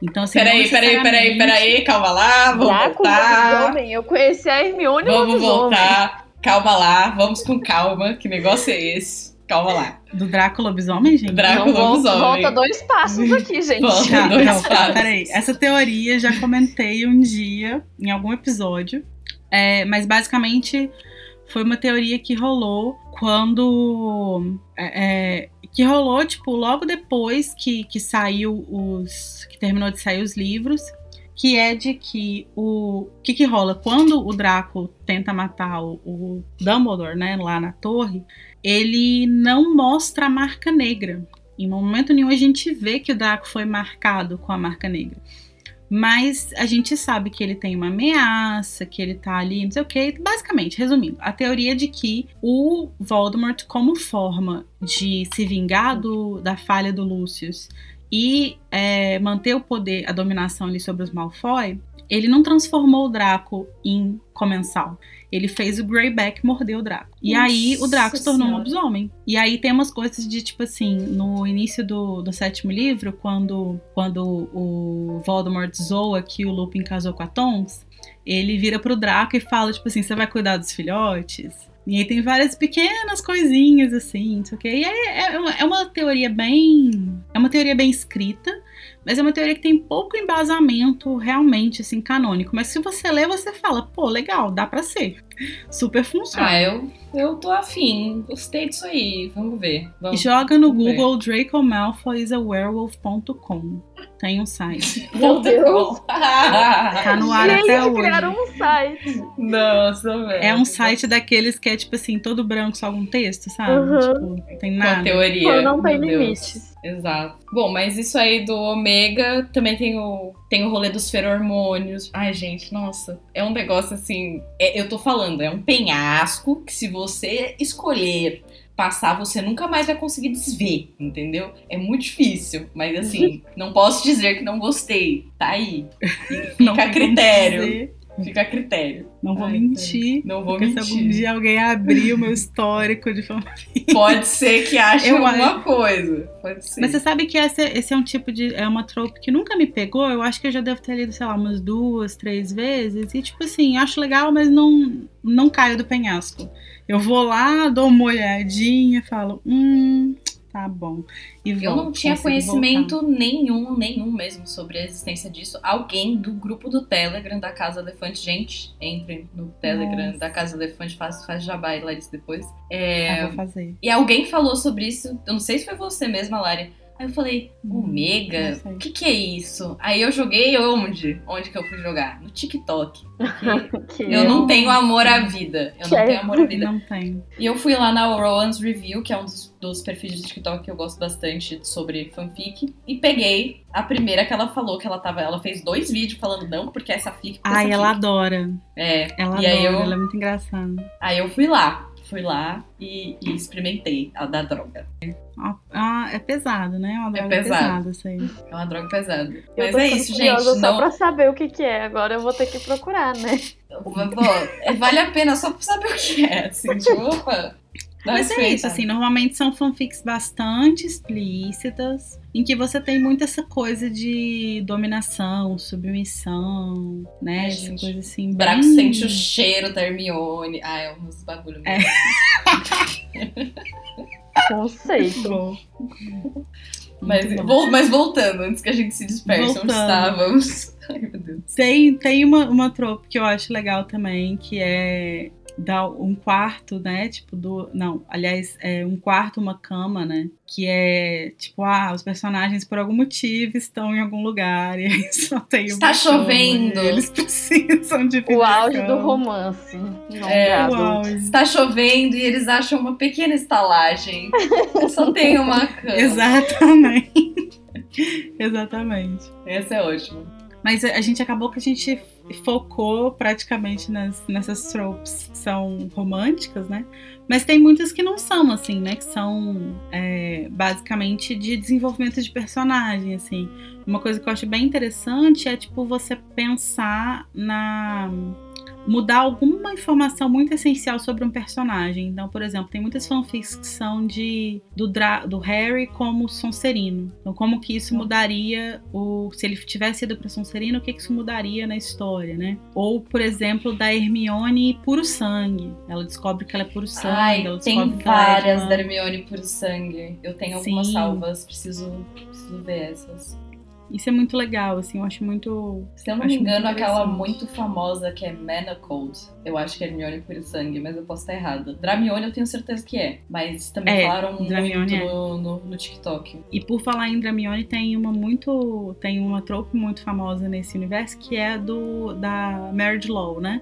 Então, assim, Peraí, peraí, peraí, peraí, calma lá, vamos Draco voltar. lobisomem. Eu conheci a Hermione Vamos voltar. Calma lá, vamos com calma. Que negócio é esse? Calma lá. Do Draco lobisomem, gente? Draco Não, volta, lobisomem. volta dois passos aqui, [LAUGHS] gente. Volta. Dois não, passos. peraí. Essa teoria já comentei um dia em algum episódio. É, mas basicamente foi uma teoria que rolou quando. é, é, que rolou, tipo, logo depois que, que saiu os. que terminou de sair os livros. Que é de que o. O que, que rola? Quando o Draco tenta matar o, o Dumbledore, né, lá na torre, ele não mostra a marca negra. Em momento nenhum a gente vê que o Draco foi marcado com a marca negra. Mas a gente sabe que ele tem uma ameaça, que ele tá ali, não sei o que. Basicamente, resumindo, a teoria de que o Voldemort, como forma de se vingar do- da falha do Lucius e é, manter o poder, a dominação ali sobre os Malfoy, ele não transformou o Draco em comensal. Ele fez o Greyback morder o Draco. E Nossa aí o Draco se tornou um lobisomem. E aí tem umas coisas de tipo assim, no início do, do sétimo livro, quando, quando o Voldemort zoa que o Lupin casou com a Tonks, ele vira pro Draco e fala, tipo assim, você vai cuidar dos filhotes? E aí tem várias pequenas coisinhas assim, não sei o quê. E aí é, uma, é uma teoria bem. É uma teoria bem escrita, mas é uma teoria que tem pouco embasamento realmente, assim, canônico. Mas se você lê, você fala, pô, legal, dá pra ser. Super funciona. Ah, eu, eu tô afim. Gostei disso aí. Vamos ver. Vamos. Joga no vamos ver. Google Draco Malfoy is a werewolf.com. Tem um site. [LAUGHS] Meu Deus. [LAUGHS] Tá no ar Gente, até hoje. criaram um site. Nossa, velho. É um site daqueles que é tipo assim, todo branco, só algum texto, sabe? Uhum. Tipo, tem Com a nada. teoria. Pô, não tem Deus. limites. Exato. Bom, mas isso aí do ômega também tem o, tem o rolê dos feromônios. Ai, gente, nossa. É um negócio assim. é- eu tô falando, é um penhasco que se você escolher passar, você nunca mais vai conseguir desver, entendeu? É muito difícil. Mas assim, [LAUGHS] não posso dizer que não gostei. Tá aí. [LAUGHS] E Não Fica a critério. Fica a critério. Não vou Ai, mentir. Não vou Porque se algum mentir. dia alguém abrir o meu histórico de fanfic. Pode ser que ache Eu alguma coisa. Pode ser. Mas você sabe que esse, esse é um tipo de. É uma trope que nunca me pegou. Eu acho que eu já devo ter lido, sei lá, umas duas, três vezes. E, tipo assim, acho legal, mas não, não caio do penhasco. Eu vou lá, dou uma olhadinha, falo, hum, tá bom. E Eu não tinha conhecimento nenhum, nenhum mesmo sobre a existência disso. Alguém do grupo do Telegram da Casa Elefante, gente, entrem no Telegram Nossa. da Casa Elefante, faz, faz jabá e Larissa depois. voltar. É, Ah, vou fazer. E alguém falou sobre isso, eu não sei se foi você mesma, Lari. Aí eu falei, Hum, Omega? sei. O que, que é isso? Aí eu joguei onde? Onde que eu fui jogar? No TikTok. [LAUGHS] Eu não tenho amor à vida. Eu não tenho amor à vida. Não tem. E eu fui lá na Rowan's Review, que é um dos, dos perfis de TikTok que eu gosto bastante sobre fanfic, e peguei a primeira que ela falou que ela tava. Ela fez dois vídeos falando não, porque essa fic. porque Ai, ela adora. É. Ela e aí adora, eu, ela é muito engraçada. aí eu fui lá. Fui lá e, e experimentei a da droga. Ah, Ah, é pesado, né? É uma É droga pesado. pesada isso aí. É uma droga pesada. Eu Mas tô é isso, gente. Só Não, pra saber o que que é. Agora eu vou ter que procurar, né? É, vale a pena só pra saber o que é. Assim, [LAUGHS] tipo, opa. Mas é isso, assim, normalmente são fanfics bastante explícitas, em que você tem muito essa coisa de dominação, submissão, né? Ai, essa gente, coisa assim, Braco bem... sente o cheiro da Hermione. Ah, é uns bagulho É. mesmo. Conceito. Bom. Mas, bom. mas voltando, antes que a gente se disperse onde Voltando. estávamos. [LAUGHS] Ai, meu Deus. Tem, tem uma, uma trope que eu acho legal também, que é dar um quarto, né? Tipo, do. Não, aliás, é um quarto, uma cama, né? Que é tipo, ah, os personagens por algum motivo estão em algum lugar e aí só tem Está cama, chovendo. e Eles [LAUGHS] precisam de O auge do cama. romance. Não É, dá, O auge. Está chovendo e eles acham uma pequena estalagem. [LAUGHS] Só tem uma cama. Exatamente. [LAUGHS] Exatamente. Essa é ótima. Mas a gente acabou que a gente focou praticamente nas, nessas tropes que são românticas, né? Mas tem muitas que não são, assim, né? Que são é, basicamente de desenvolvimento de personagem, assim. Uma coisa que eu acho bem interessante é, tipo, você pensar na mudar alguma informação muito essencial sobre um personagem. Então, por exemplo, tem muitas fanfics que são de do, do Harry como Sonserino. Então, como que isso mudaria o se ele tivesse ido para Sonserino, o que que isso mudaria na história, né? Ou, por exemplo, da Hermione puro sangue. Ela descobre que ela é puro sangue, Ai, ela tem descobre que ela é várias da Hermione por sangue. Eu tenho algumas Sim. salvas, preciso, preciso ver essas. Isso é muito legal, assim, eu acho muito Se eu não me engano, aquela muito famosa que é Manicold. Eu acho que é Hermione por sangue, mas eu posso estar errada. Dramione eu tenho certeza que é. Mas também É, falaram Dramione muito é. no, no, no TikTok. E por falar em Dramione, tem uma muito. Tem uma trope muito famosa nesse universo que é a do da marriage law, né?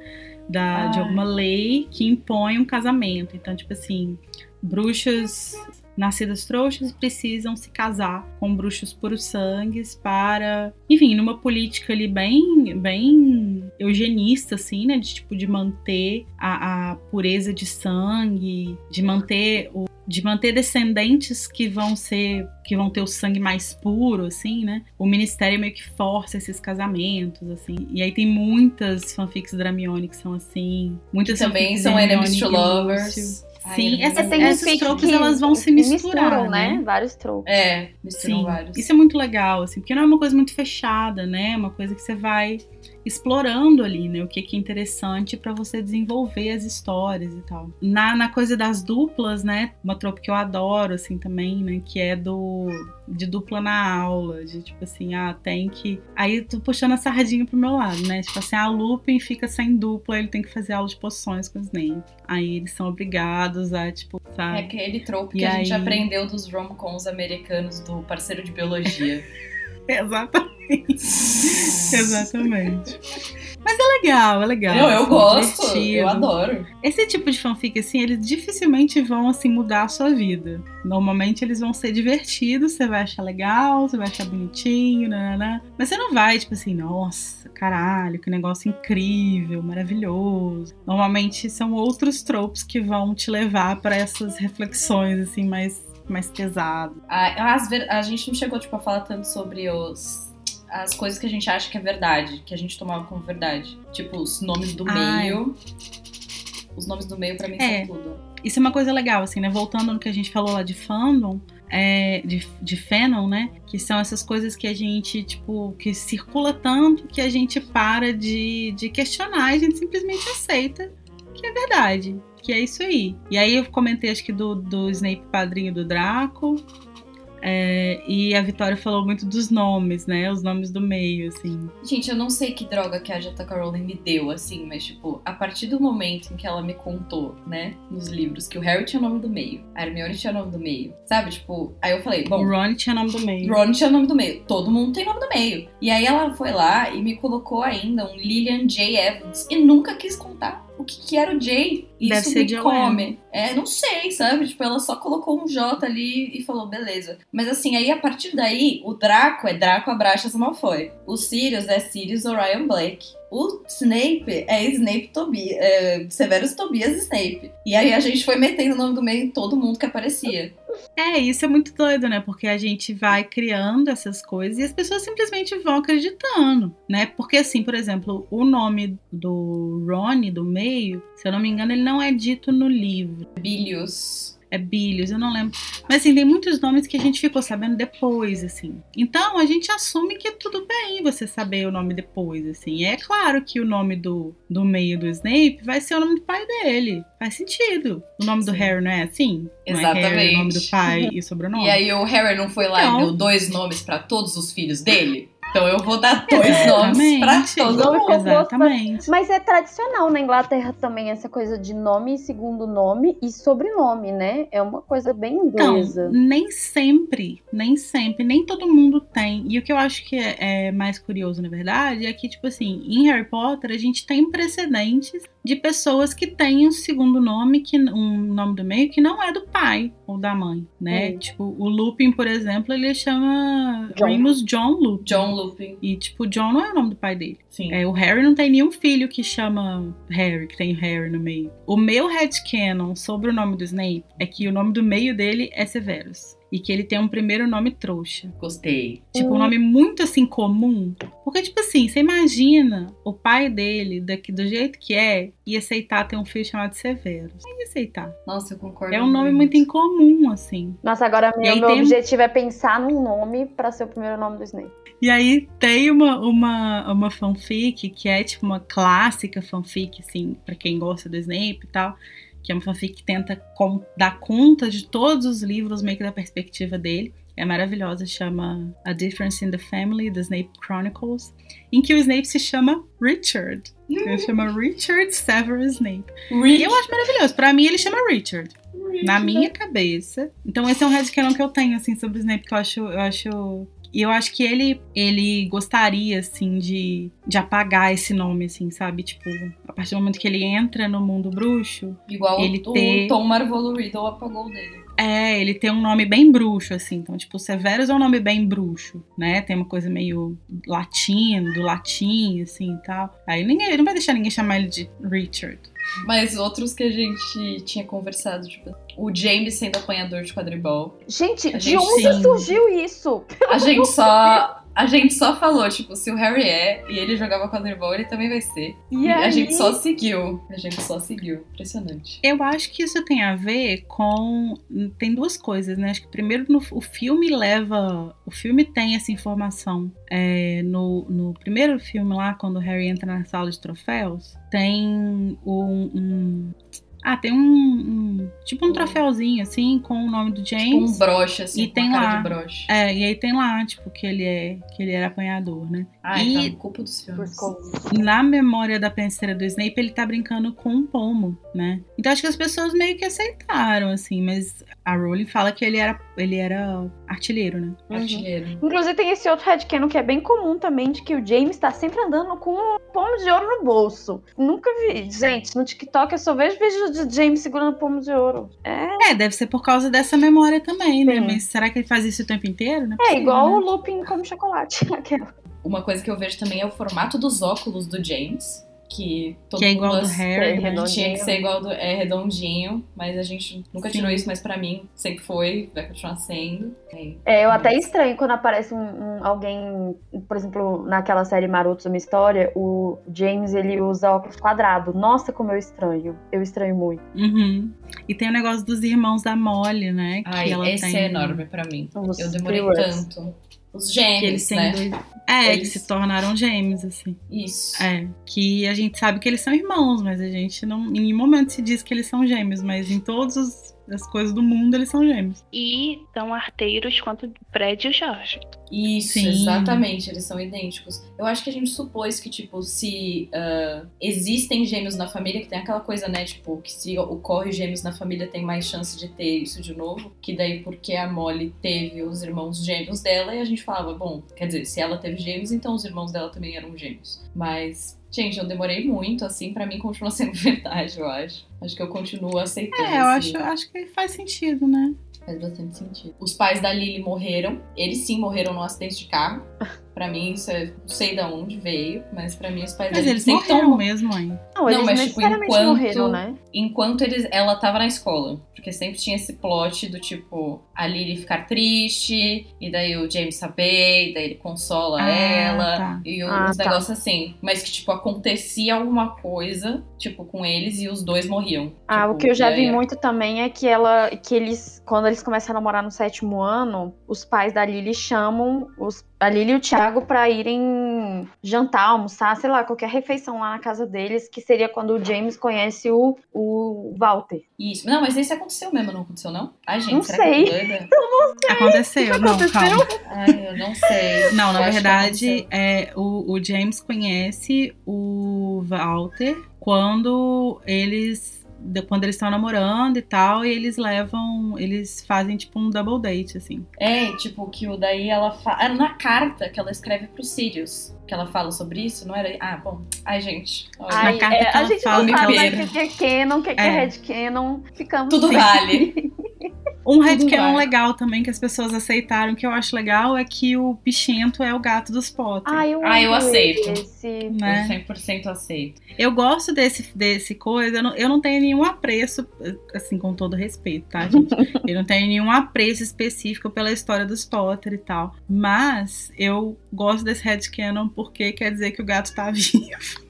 Da, de Ah. alguma lei que impõe um casamento. Então, tipo assim, bruxas nascidas trouxas precisam se casar com bruxos puros sangues para, enfim, numa política ali bem, bem eugenista, assim, né? De tipo de manter a, a pureza de sangue, de manter o de manter descendentes que vão ser que vão ter o sangue mais puro, assim, né? O ministério meio que força esses casamentos, assim. E aí tem muitas fanfics Dramione que são assim. Muitas também são enemies to lovers. Ai, Sim, é essas, fanfic tropes que elas vão se misturar, misturam, né? Vários tropos. É, misturam Sim, vários. isso é muito legal, assim, porque não é uma coisa muito fechada, né? É uma coisa que você vai explorando ali, né? O que, que é interessante pra você desenvolver as histórias e tal. Na, na coisa das duplas, né? Uma tropa que eu adoro, assim, também, né? Que é do de dupla na aula, de tipo assim, ah, tem que. Aí tô puxando a sardinha pro meu lado, né? Tipo assim, a Lupin fica sem dupla, ele tem que fazer aula de poções com o Snape. Aí eles são obrigados a, tipo, É sabe? aquele trope E que a gente aí? aprendeu dos rom-coms americanos do parceiro de biologia. [LAUGHS] [LAUGHS] Exatamente. Exatamente. Mas é legal, é legal. Eu assim, gosto, divertido. eu adoro. Esse tipo de fanfic, assim, eles dificilmente vão, assim, mudar a sua vida. Normalmente eles vão ser divertidos, você vai achar legal, você vai achar bonitinho, nananã. Mas você não vai, tipo assim, nossa, caralho, que negócio incrível, maravilhoso. Normalmente são outros tropes que vão te levar para essas reflexões, assim, mais, mais pesadas. A, ver- a gente não chegou tipo, a falar tanto sobre os, as coisas que a gente acha que é verdade, que a gente tomava como verdade. Tipo, os nomes do Ai. meio. Os nomes do meio pra mim É. são tudo. Isso é uma coisa legal, assim, né? Voltando no que a gente falou lá de fandom, é, de, de fanon, né? Que são essas coisas que a gente, tipo, que circula tanto que a gente para de, de questionar, a gente simplesmente aceita que é verdade, que é isso aí. E aí eu comentei, acho que do, do Snape padrinho do Draco. é, e a Vitória falou muito dos nomes, né? Os nomes do meio, assim. Gente, eu não sei que droga que a J.K. Rowling me deu, assim, mas, tipo, a partir do momento em que ela me contou, né, nos livros, que o Harry tinha o nome do meio, a Hermione tinha o nome do meio, sabe? Tipo, aí eu falei, bom, o Ron tinha nome do meio. Ron tinha nome do meio. Todo mundo tem nome do meio. E aí ela foi lá e me colocou ainda um Lillian J. Evans e nunca quis contar o que, que era o J. Isso Deve ser me come. É, não sei, sabe? Tipo, ela só colocou um J ali e falou, beleza. Mas assim, aí a partir daí, o Draco é Draco Abraxas Malfoy. O Sirius é Sirius Orion Blake. O Snape é Snape Tobias, é Severus Tobias Snape. E aí a gente foi metendo o nome do meio em todo mundo que aparecia. É, isso é muito doido, né? Porque a gente vai criando essas coisas e as pessoas simplesmente vão acreditando, né? Porque, assim, por exemplo, o nome do Ronnie, do meio, se eu não me engano, ele não é dito no livro. Bilius. É eu não lembro. Mas, assim, tem muitos nomes que a gente ficou sabendo depois, assim. Então, a gente assume que é tudo bem você saber o nome depois, assim. É claro que o nome do, do meio do Snape vai ser o nome do pai dele. Faz sentido. O nome do Sim. Harry não é assim? Não é Harry, Exatamente. o nome do pai e o sobrenome? [LAUGHS] E aí o Harry não foi lá Então. e deu dois nomes pra todos os filhos dele? Então eu vou dar dois nomes pra Exatamente. todo Nome. Exatamente. Mas é tradicional na Inglaterra também essa coisa de nome, segundo nome e sobrenome, né? É uma coisa bem Então, inglesa. nem sempre, nem sempre, nem todo mundo tem. E o que eu acho que é, é mais curioso, na verdade, é que, tipo assim, em Harry Potter a gente tem precedentes de pessoas que têm um segundo nome, que, um nome do meio, que não é do pai ou da mãe, né? Hum. Tipo, o Lupin, por exemplo, ele chama John. Remus John Lupin. John Lupin. E, tipo, John não é o nome do pai dele. Sim. É, o Harry não tem nenhum filho que chama Harry, que tem Harry no meio. O meu headcanon sobre o nome do Snape é que o nome do meio dele é Severus. E que ele tem um primeiro nome trouxa. Gostei. Tipo, um nome muito assim comum. Porque, tipo assim, você imagina o pai dele, daqui do jeito que é, e aceitar ter um filho chamado Severus. Não ia aceitar. Nossa, eu concordo. É um nome muito incomum, assim. Nossa, agora meu, meu tem- objetivo é pensar num nome pra ser o primeiro nome do Snape. E aí tem uma, uma, uma fanfic que é tipo uma clássica fanfic, assim, pra quem gosta do Snape e tal. Que é uma fanfic que tenta dar conta de todos os livros, meio que da perspectiva dele. É maravilhosa, chama A Difference in the Family, The Snape Chronicles, em que o Snape se chama Richard. Ele chama Richard Severus Snape. E eu acho maravilhoso. Pra mim, ele chama Richard. Na minha cabeça. Então, esse é um headcanon que eu tenho, assim, sobre o Snape, que eu acho. Eu acho... E eu acho que ele, ele gostaria, assim, de, de apagar esse nome, assim, sabe? Tipo, a partir do momento que ele entra no mundo bruxo, Igual ele o ter- Tom Marvolo Riddle apagou o dele. é, ele tem um nome bem bruxo, assim. Então, tipo, Severus é um nome bem bruxo, né? Tem uma coisa meio latino, do latim, assim e tal. Aí ninguém, não vai deixar ninguém chamar ele de Richard. Mas outros que a gente tinha conversado, tipo, o James sendo apanhador de quadribol. Gente, A de gente onde sim. surgiu isso? A gente só. A gente só falou, tipo, se o Harry é e ele jogava quadribol, ele também vai ser. E a aí? gente só seguiu. A gente só seguiu. Impressionante. Eu acho que isso tem a ver com. Tem duas coisas, né? Acho que primeiro no, o filme leva. O filme tem essa informação. É, no, no primeiro filme lá, quando o Harry entra na sala de troféus, tem um. um- ah, tem um, um- Tipo um troféuzinho, assim, com o nome do Tipo James. um broche, assim, E com tem lá. de broche. É, e aí tem lá, tipo, que ele é. que ele era apanhador, né? Ah, E- então, culpa dos filmes. na memória da penseira do Snape, ele tá brincando com um pomo, né? Então acho que as pessoas meio que aceitaram, assim, mas a Rowling fala que ele era, ele era artilheiro, né? Uhum. Artilheiro. Inclusive tem esse outro headcanon que é bem comum também, de que o James tá sempre andando com um pomo de ouro no bolso. Nunca vi. Gente, no TikTok eu só vejo vídeo de James segurando pomo de ouro. É, É, deve ser por causa dessa memória também, né? Sim. Mas será que ele faz isso o tempo inteiro? Não é possível, igual o né? Lupin como chocolate. [LAUGHS] Aquela. Uma coisa que eu vejo também é o formato dos óculos do James. Que todo Que é igual mundo do Harry, É, né? redondinho. Tinha que ser igual do. É redondinho, mas a gente nunca Sim. tirou isso, mas pra mim sempre foi, vai continuar sendo. É. Eu até estranho quando aparece um, um- alguém, por exemplo, naquela série Marotos, uma história, o James ele usa óculos quadrado. Nossa, como eu estranho. Eu estranho muito. Uhum. E tem o negócio dos irmãos da Molly, né? Que Ai, ela esse tem... é enorme pra mim. Os Eu demorei tanto. Os Que eles gêmeos, têm né? dois... É, Eles- que se tornaram gêmeos, assim. Isso. É, que a gente sabe que eles são irmãos, mas a gente não. Em nenhum momento se diz que eles são gêmeos, mas em todas os- as coisas do mundo eles são gêmeos. E tão arteiros quanto o Fred e o Jorge. Isso, Sim. exatamente, eles são idênticos. Eu acho que a gente supôs que, tipo, se ah, existem gêmeos na família, que tem aquela coisa, né, tipo, que se ocorre gêmeos na família tem mais chance de ter isso de novo, que daí porque a Molly teve os irmãos gêmeos dela e a gente falava, bom, quer dizer, se ela teve gêmeos, então os irmãos dela também eram gêmeos. Mas, gente, eu demorei muito, assim, pra mim continua sendo [LAUGHS] verdade, eu acho. Acho que eu continuo aceitando. É, eu acho, acho que faz sentido, né? Faz bastante sentido. Os pais da Lily morreram. Eles sim morreram num acidente de carro. [LAUGHS] Pra mim, isso é. Não sei de onde veio, mas pra mim, os pais Mas eles sempre morreram estão. mesmo, hein? Não, Não, eles mas, tipo, enquanto- morreram, né? Enquanto eles, ela tava na escola. Porque sempre tinha esse plot do tipo, a Lily ficar triste, e daí o James saber, e daí ele consola Ah, ela. tá. E Ah, uns tá. negócios assim. Mas que, tipo, acontecia alguma coisa, tipo, com eles e os dois morriam. Ah, Tipo, o que eu já vi aí- muito também é que ela, que eles, quando eles começam a namorar no sétimo ano, os pais da Lily chamam os, a Lily e o Thiago pra irem jantar, almoçar, sei lá, qualquer refeição lá na casa deles, que seria quando o James conhece o, o Walter. Isso. Não, mas isso aconteceu mesmo, não aconteceu, não? Ai, gente, Não será que eu tô doida? [LAUGHS] Aconteceu, não, aconteceu? calma. Ai, eu não sei. Não, Eu na que verdade, é, o, o James conhece o Walter quando eles. De- Quando eles estão namorando e tal, e eles levam. Eles fazem tipo um double date, assim. É, tipo, que o daí ela fala. Na carta que ela escreve pro Sirius, que ela fala sobre isso, não era? Ah, bom. Ai, gente. olha. Ai, Ai, carta é, que a ela gente fala não sabe mais o que é canon, o que é, É. Red Canon. Ficamos Tudo sem- vale. [LAUGHS] Um headcanon legal também que as pessoas aceitaram, que eu acho legal, é que o Pichento é o gato dos Potter. Ah, eu, Ah, eu aceito. Esse. né? Eu 100% aceito. Eu gosto desse, desse coisa, eu não, eu não tenho nenhum apreço, assim, com todo respeito, tá, gente? [LAUGHS] eu não tenho nenhum apreço específico pela história dos Potter e tal. Mas eu gosto desse headcanon porque quer dizer que o gato tá [LAUGHS] vivo.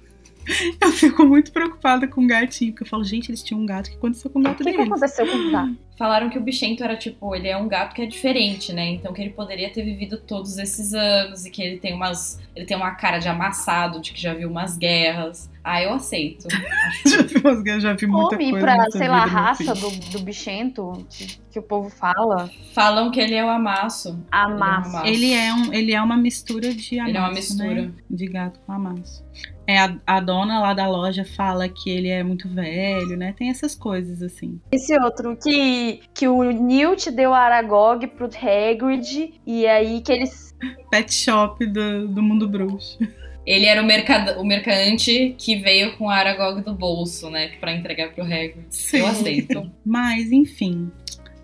[LAUGHS] Eu fico muito preocupada com o gatinho, porque eu falo, gente, eles tinham um gato, o que aconteceu com o O gato que, que deles? aconteceu com o gato? Falaram que o bichento era tipo, ele é um gato que é diferente, né? Então que ele poderia ter vivido todos esses anos e que ele tem umas. Ele tem uma cara de amassado, de que já viu umas guerras. Ah, eu aceito. [LAUGHS] Já vi, umas- já vi muita Come coisa. pra, nessa sei lá, a raça do, do bichento que, que o povo fala. Falam que ele é o amasso. É amasso. Ele é, um, ele é uma mistura de amasso, Ele é uma mistura. né? De gato com amasso. É, a, a dona lá da loja fala que ele é muito velho, né? Tem essas coisas, assim. Esse outro, que, que o Newt deu a Aragog pro Hagrid, e aí que eles... Pet shop do, do mundo bruxo. Ele era o, mercad... o mercante que veio com a Aragog do bolso, né? Pra entregar pro Hagrid. Sim. Eu aceito. Mas, enfim.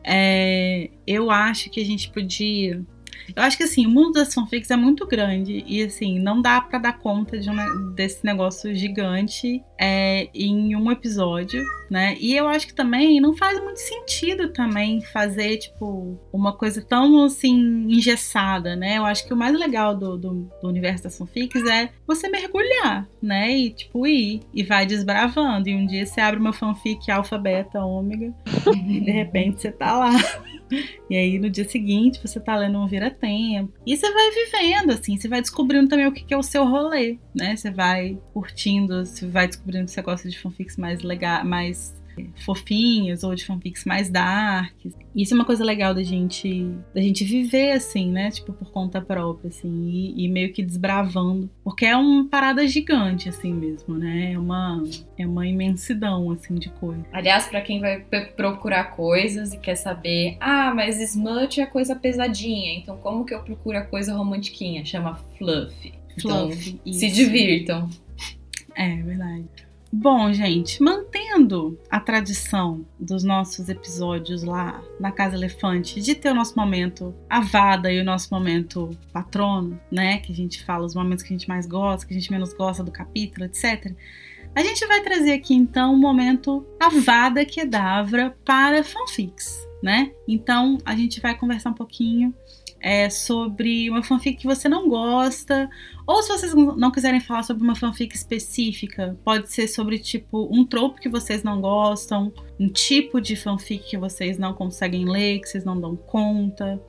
é, eu acho que a gente podia. Eu acho que assim, o mundo das fanfics é muito grande e assim, não dá para dar conta de um, desse negócio gigante é, em um episódio, né? E eu acho que também não faz muito sentido também fazer, tipo, uma coisa tão assim, engessada, né? Eu acho que o mais legal do, do, do universo das fanfics é você mergulhar, né? E tipo, ir e vai desbravando. E um dia você abre uma fanfic alfa, beta, ômega, e [LAUGHS] de repente você tá lá. E aí no dia seguinte você tá lendo um vira-tempo. E você vai vivendo, assim, você vai descobrindo também o que é o seu rolê, né? Você vai curtindo, você vai descobrindo que você gosta de fanfics mais legais, mais fofinhos ou de fanfics mais darks. Isso é uma coisa legal da gente da gente viver assim, né? Tipo por conta própria assim e, e, meio que desbravando, porque é uma parada gigante assim mesmo, né? É uma é uma imensidão assim de coisa. Aliás, para quem vai procurar coisas e quer saber, ah, mas smut é coisa pesadinha, então como que eu procuro a coisa romantiquinha? Chama fluff. Fluff. Então, se divirtam. É verdade. Bom, gente, mantendo a tradição dos nossos episódios lá na Casa Elefante, de ter o nosso momento avada e o nosso momento patrono, né? Que a gente fala os momentos que a gente mais gosta, que a gente menos gosta do capítulo, etc. A gente vai trazer aqui então o um momento avada que Davra para fanfics, né? Então a gente vai conversar um pouquinho é, sobre uma fanfic que você não gosta, ou se vocês não quiserem falar sobre uma fanfic específica, pode ser sobre tipo um trope que vocês não gostam, um tipo de fanfic que vocês não conseguem ler, que vocês não dão conta.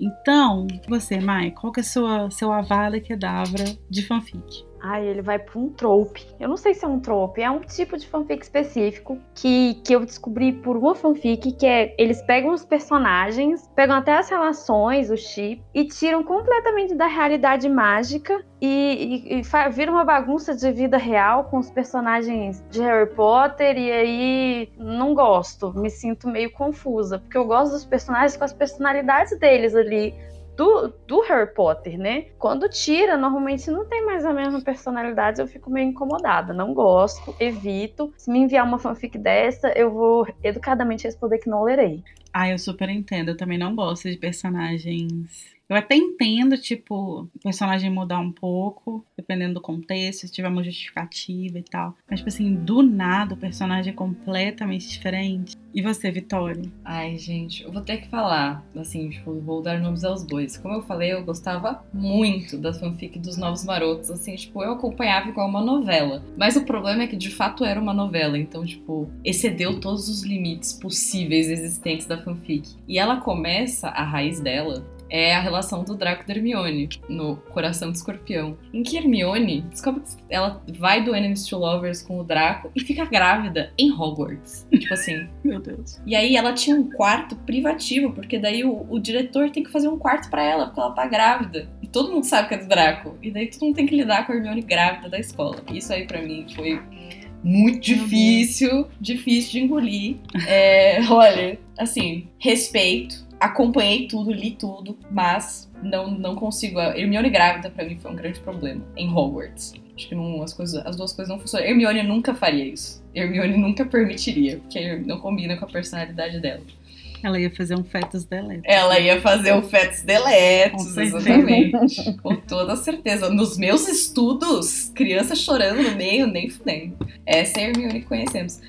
Então, você, Mai, qual que é o seu avada que é Davra de fanfic? Ai, ele vai para um trope. Eu não sei se é um trope, é um tipo de fanfic específico que, que eu descobri por uma fanfic que é eles pegam os personagens, pegam até as relações, o chip e tiram completamente da realidade mágica e, e, e vira uma bagunça de vida real com os personagens de Harry Potter e aí não gosto, me sinto meio confusa, porque eu gosto dos personagens com as personalidades deles ali do, do Harry Potter, né? Quando tira, normalmente não tem mais a mesma personalidade, eu fico meio incomodada. Não gosto, evito. Se me enviar uma fanfic dessa, eu vou educadamente responder que não lerei. Ah, eu super entendo. Eu também não gosto de personagens eu até entendo, tipo, o personagem mudar um pouco, dependendo do contexto, se tiver uma justificativa e tal. Mas, tipo assim, do nada o personagem é completamente diferente. E você, Vitória? Ai, gente, eu vou ter que falar, assim, tipo, vou dar nomes aos bois. Como eu falei, eu gostava muito da fanfic dos Novos Marotos, assim, tipo, eu acompanhava igual uma novela. Mas o problema é que, de fato, era uma novela, então, tipo, excedeu todos os limites possíveis existentes da fanfic. E ela começa, a raiz dela, é a relação do Draco e Hermione no Coração de Escorpião. Em que Hermione descobre que ela vai do Enemies to Lovers com o Draco e fica grávida em Hogwarts. tipo assim. [LAUGHS] Meu Deus. E aí ela tinha um quarto privativo, porque daí o, o diretor tem que fazer um quarto para ela, porque ela tá grávida. E todo mundo sabe que é do Draco. E daí todo mundo tem que lidar com a Hermione grávida da escola. Isso aí para mim foi muito difícil, difícil de engolir. É, [LAUGHS] olha, assim, respeito acompanhei tudo, li tudo, mas não, não consigo. A Hermione grávida para mim foi um grande problema em Hogwarts. Acho que não, as, coisas, as duas coisas não funcionam. Hermione nunca faria isso. Hermione nunca permitiria, porque não combina com a personalidade dela. Ela ia fazer um fetus deletos. Ela ia fazer um fetus deletos, exatamente. com toda certeza. Nos meus estudos, criança chorando no meio, nem fudendo. Essa é a Hermione que conhecemos.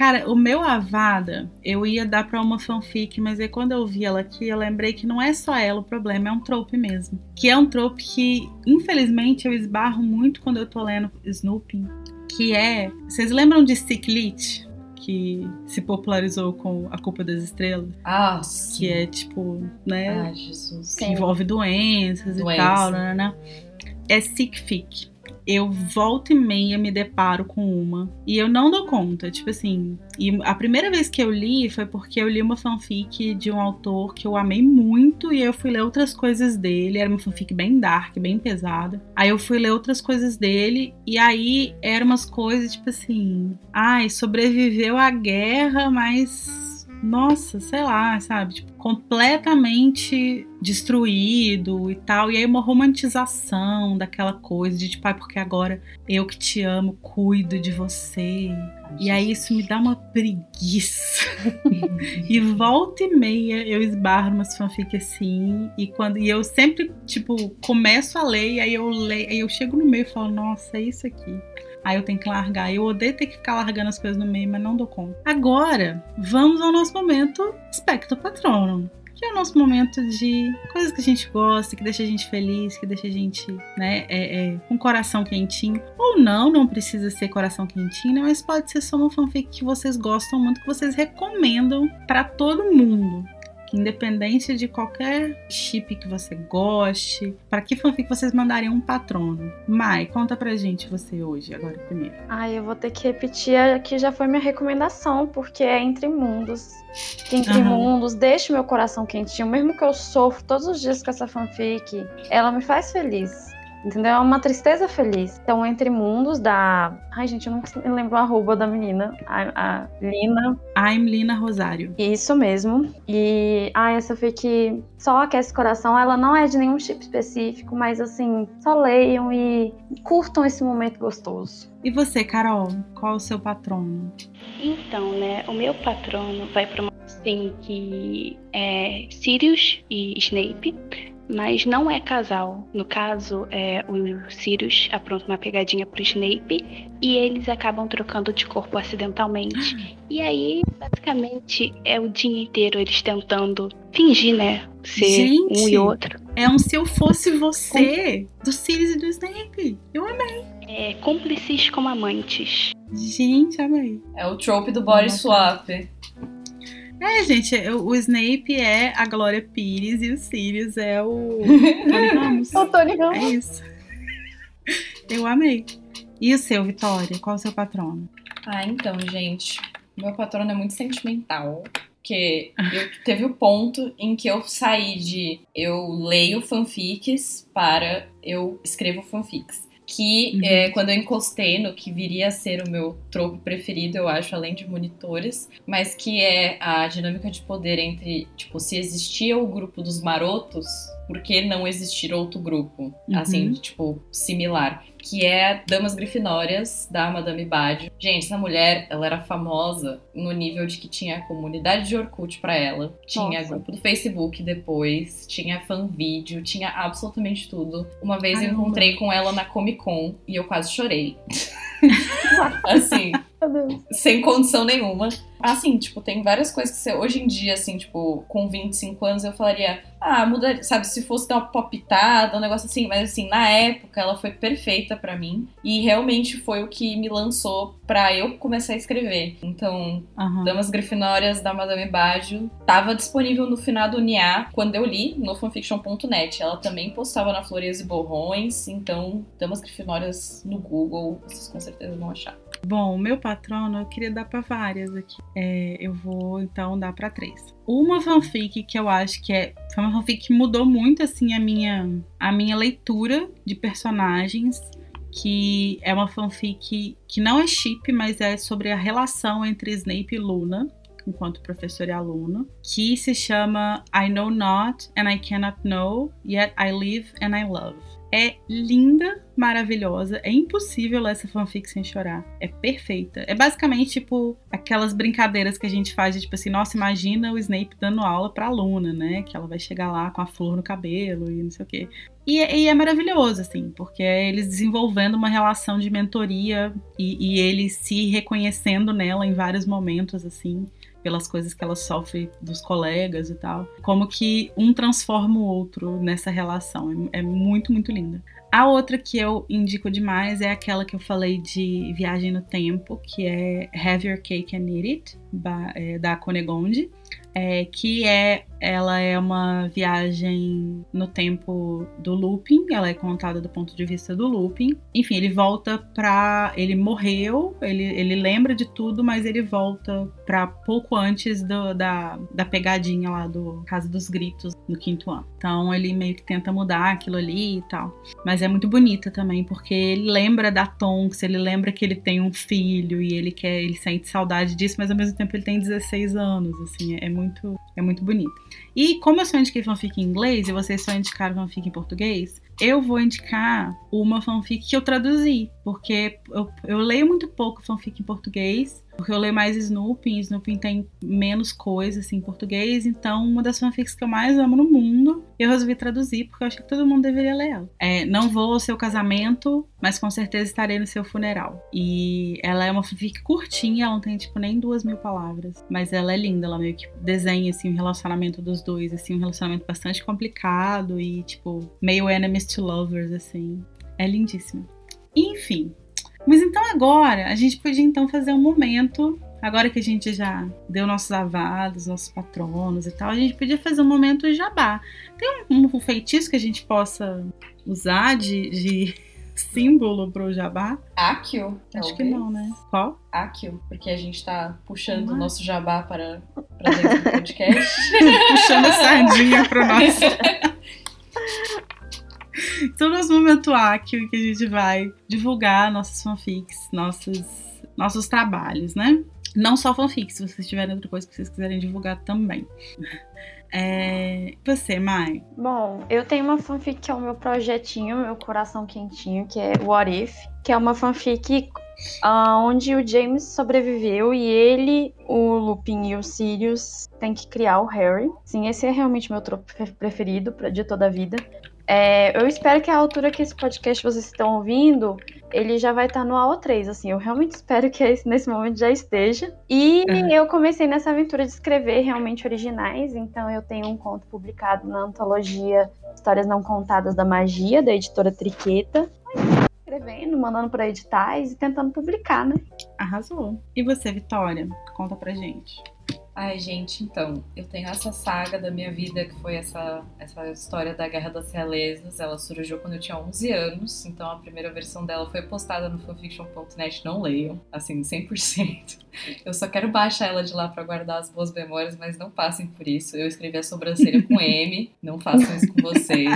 Cara, o meu Avada, eu ia dar pra uma fanfic, mas aí quando eu vi ela aqui, eu lembrei que não é só ela o problema, é um trope mesmo. Que é um trope que, infelizmente, eu esbarro muito quando eu tô lendo Snoopy. Que é. Vocês lembram de Stick que se popularizou com A Culpa das Estrelas. Ah, sim. Que é tipo, né? Ah, Jesus. Que envolve doenças Doença. e tal, né. É sick fic eu volta e meia me deparo com uma e eu não dou conta, tipo assim. E a primeira vez que eu li foi porque eu li uma fanfic de um autor que eu amei muito e eu fui ler outras coisas dele. Era uma fanfic bem dark, bem pesada. Aí eu fui ler outras coisas dele e aí eram umas coisas tipo assim, ai, sobreviveu à guerra, mas nossa, sei lá, sabe? Tipo, completamente destruído e tal. E aí uma romantização daquela coisa de tipo, ah, porque agora eu que te amo, cuido de você. E aí isso me dá uma preguiça. e volta e meia eu esbarro umas fanfic assim. E quando e eu sempre, tipo, começo a ler, e aí eu leio, aí eu chego no meio e falo, nossa, é isso aqui. Aí eu tenho que largar. Eu odeio ter que ficar largando as coisas no meio, mas não dou conta. Agora, vamos ao nosso momento Espectro Patrono. Que é o nosso momento de coisas que a gente gosta, que deixa a gente feliz, que deixa a gente, né, é, é, com coração quentinho. Ou não, não precisa ser coração quentinho, né, mas pode ser só uma fanfic que vocês gostam muito, que vocês recomendam para todo mundo independente de qualquer chip que você goste, para que fanfic vocês mandariam um patrono? Mai, conta pra gente você hoje, agora primeiro. Ai, eu vou ter que repetir a que já foi minha recomendação, porque é Entre Mundos. Entre uhum. Mundos, deixa meu coração quentinho, mesmo que eu sofro todos os dias com essa fanfic, ela me faz feliz. Entendeu? É uma tristeza feliz. Então, Entre Mundos, da. Ai, gente, eu não lembro o arroba da menina. A, a Lina. I'm Lina Rosário. Isso mesmo. E. Ai, essa foi que só aquece o coração. Ela não é de nenhum chip específico, mas assim, só leiam e curtam esse momento gostoso. E você, Carol? Qual o seu patrono? Então, né, o meu patrono vai para uma assim que é Sirius e Snape mas não é casal. No caso, é, o Sirius apronta uma pegadinha pro Snape e eles acabam trocando de corpo acidentalmente. E aí, basicamente, é o dia inteiro eles tentando fingir, né? Ser Gente, um e outro. É um se eu fosse você do Sirius e do Snape. Eu amei. É cúmplices como amantes. Gente, amei. É o trope do body swap. É, gente, o Snape é a Glória Pires e o Sirius é o [LAUGHS] Tony Ramos. o Tony Ramos. É isso. Eu amei. E o seu, Vitória? Qual o seu patrono? Ah, então, gente. Meu patrono é muito sentimental. Porque eu, [LAUGHS] teve o ponto em que eu saí de eu leio fanfics para eu escrevo fanfics que uhum. é, quando eu encostei no que viria a ser o meu tropo preferido, eu acho, além de monitores, mas que é a dinâmica de poder entre, tipo, se existia o grupo dos marotos, por que não existir outro grupo? Uhum. Assim, tipo, similar que é Damas Grifinórias, da Madame Bade. Gente, essa mulher, ela era famosa no nível de que tinha comunidade de Orkut para ela, tinha Nossa. grupo do Facebook depois, tinha fan vídeo, tinha absolutamente tudo. Uma vez Ai, eu encontrei com ela na Comic Con e eu quase chorei. [LAUGHS] assim, sem condição nenhuma. Assim, tipo, tem várias coisas que você, hoje em dia, assim, tipo, com 25 anos, eu falaria, ah, muda, sabe, se fosse dar uma popitada, um negócio assim, mas assim, na época ela foi perfeita para mim e realmente foi o que me lançou para eu começar a escrever. Então, uhum. Damas Grifinórias da Madame Baggio tava disponível no final do NIA quando eu li no fanfiction.net. Ela também postava na Flores e Borrões, então Damas Grifinórias no Google, vocês com certeza vão achar. Bom, meu patrono eu queria dar para várias aqui. É, eu vou então dar para três. Uma fanfic que eu acho que é foi uma fanfic que mudou muito assim a minha a minha leitura de personagens que é uma fanfic que não é chip, mas é sobre a relação entre Snape e Luna, enquanto professor e aluno, que se chama I Know Not and I Cannot Know, Yet I Live and I Love. É linda, maravilhosa. É impossível ler essa fanfic sem chorar. É perfeita. É basicamente, tipo, aquelas brincadeiras que a gente faz de, tipo assim, nossa, imagina o Snape dando aula pra aluna, né? Que ela vai chegar lá com a flor no cabelo e não sei o quê. E, e é maravilhoso, assim, porque é eles desenvolvendo uma relação de mentoria e, e ele se reconhecendo nela em vários momentos, assim pelas coisas que ela sofre dos colegas e tal. Como que um transforma o outro nessa relação. É, é, muito, muito linda. A outra que eu indico demais é aquela que eu falei de Viagem no Tempo, que é Have Your Cake and Eat It, é, da Conegonde, é, que é ela é uma viagem no tempo do Lupin, ela é contada do ponto de vista do Lupin. Enfim, ele volta pra. Ele morreu, ele, ele lembra de tudo, mas ele volta pra pouco antes do, da, da pegadinha lá do Casa dos Gritos no quinto ano. Então ele meio que tenta mudar aquilo ali e tal. Mas é muito bonita também, porque ele lembra da Tonks, ele lembra que ele tem um filho e ele quer, ele sente saudade disso, mas ao mesmo tempo ele tem 16 anos, assim, é muito, é muito bonito. E como eu só indiquei fanfic em inglês e vocês só indicaram fanfic em português, eu vou indicar uma fanfic que eu traduzi, porque eu, eu leio muito pouco fanfic em português, porque eu leio mais Snoopy, Snoopy tem menos coisa assim em português, então uma das fanfics que eu mais amo no mundo, eu resolvi traduzir porque eu acho que todo mundo deveria ler ela. É, não vou ao seu casamento, mas com certeza estarei no seu funeral. E ela é uma fanfic curtinha, ela não tem tipo nem duas mil palavras, mas ela é linda, ela meio que desenha assim o relacionamento dos dois, assim, um relacionamento bastante complicado e tipo meio enemies to lovers assim. É lindíssimo. Enfim, mas então agora, a gente podia então fazer um momento, agora que a gente já deu nossos avados, nossos patronos e tal, a gente podia fazer um momento jabá. Tem um, um feitiço que a gente possa usar de, de [LAUGHS] símbolo pro jabá? Akio? Acho que não, né? Qual? Akio, porque a gente tá puxando o nosso jabá para, para dentro do podcast. [LAUGHS] Puxando a sardinha pro [LAUGHS] nosso. [LAUGHS] Então, nosso momento Akio, que a gente vai divulgar nossas fanfics, nossos, nossos trabalhos, né? Não só fanfics, se vocês tiverem outra coisa que vocês quiserem divulgar também. [LAUGHS] É... Você, Mai? Bom, eu tenho uma fanfic que é o meu projetinho, meu coração quentinho, que é What If, que é uma fanfic uh, onde o James sobreviveu e ele, o Lupin e o Sirius têm que criar o Harry. Sim, esse é realmente meu tropo preferido de toda a vida. É, eu espero que a altura que esse podcast vocês estão ouvindo, ele já vai estar no AO3, assim, eu realmente espero que nesse momento já esteja. E uhum. eu comecei nessa aventura de escrever realmente originais, então eu tenho um conto publicado na antologia Histórias Não Contadas da Magia, da editora Triqueta. Escrevendo, mandando para editais e tentando publicar, né? Arrasou. E você, Vitória? Conta pra gente. Ai, gente, então, eu tenho essa saga da minha vida, que foi essa, essa história da Guerra das Realezas. Ela surgiu quando eu tinha 11 anos, então a primeira versão dela foi postada no fanfiction.net, não leiam, assim, 100%. Eu só quero baixar ela de lá para guardar as boas memórias, mas não passem por isso. Eu escrevi a sobrancelha com M, não façam isso com vocês.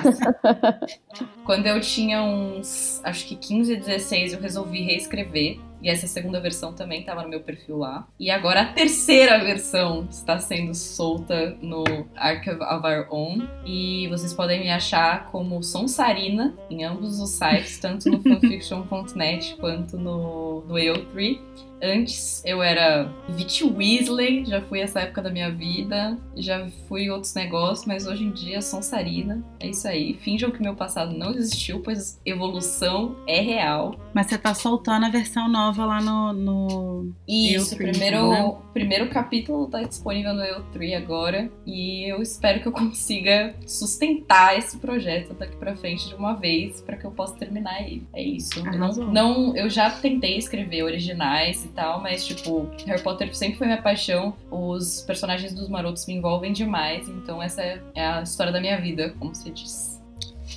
Quando eu tinha uns, acho que 15, 16, eu resolvi reescrever e essa segunda versão também estava no meu perfil lá. E agora a terceira versão está sendo solta no Archive of Our Own. E vocês podem me achar como Sonsarina em ambos os sites, tanto no [LAUGHS] fanfiction.net quanto no, no AO3. Antes eu era Vit Weasley, já fui essa época da minha vida, já fui outros negócios, mas hoje em dia sou Sarina. É isso aí. Finjam que meu passado não existiu, pois evolução é real. Mas você tá soltando a versão nova lá no. no isso, o primeiro, né? primeiro capítulo tá disponível no EU3 agora. E eu espero que eu consiga sustentar esse projeto daqui pra frente de uma vez, para que eu possa terminar ele. É isso. Eu não, não, eu já tentei escrever originais e tal, mas, tipo, Harry Potter sempre foi minha paixão. Os personagens dos marotos me envolvem demais, então essa é a história da minha vida, como se diz.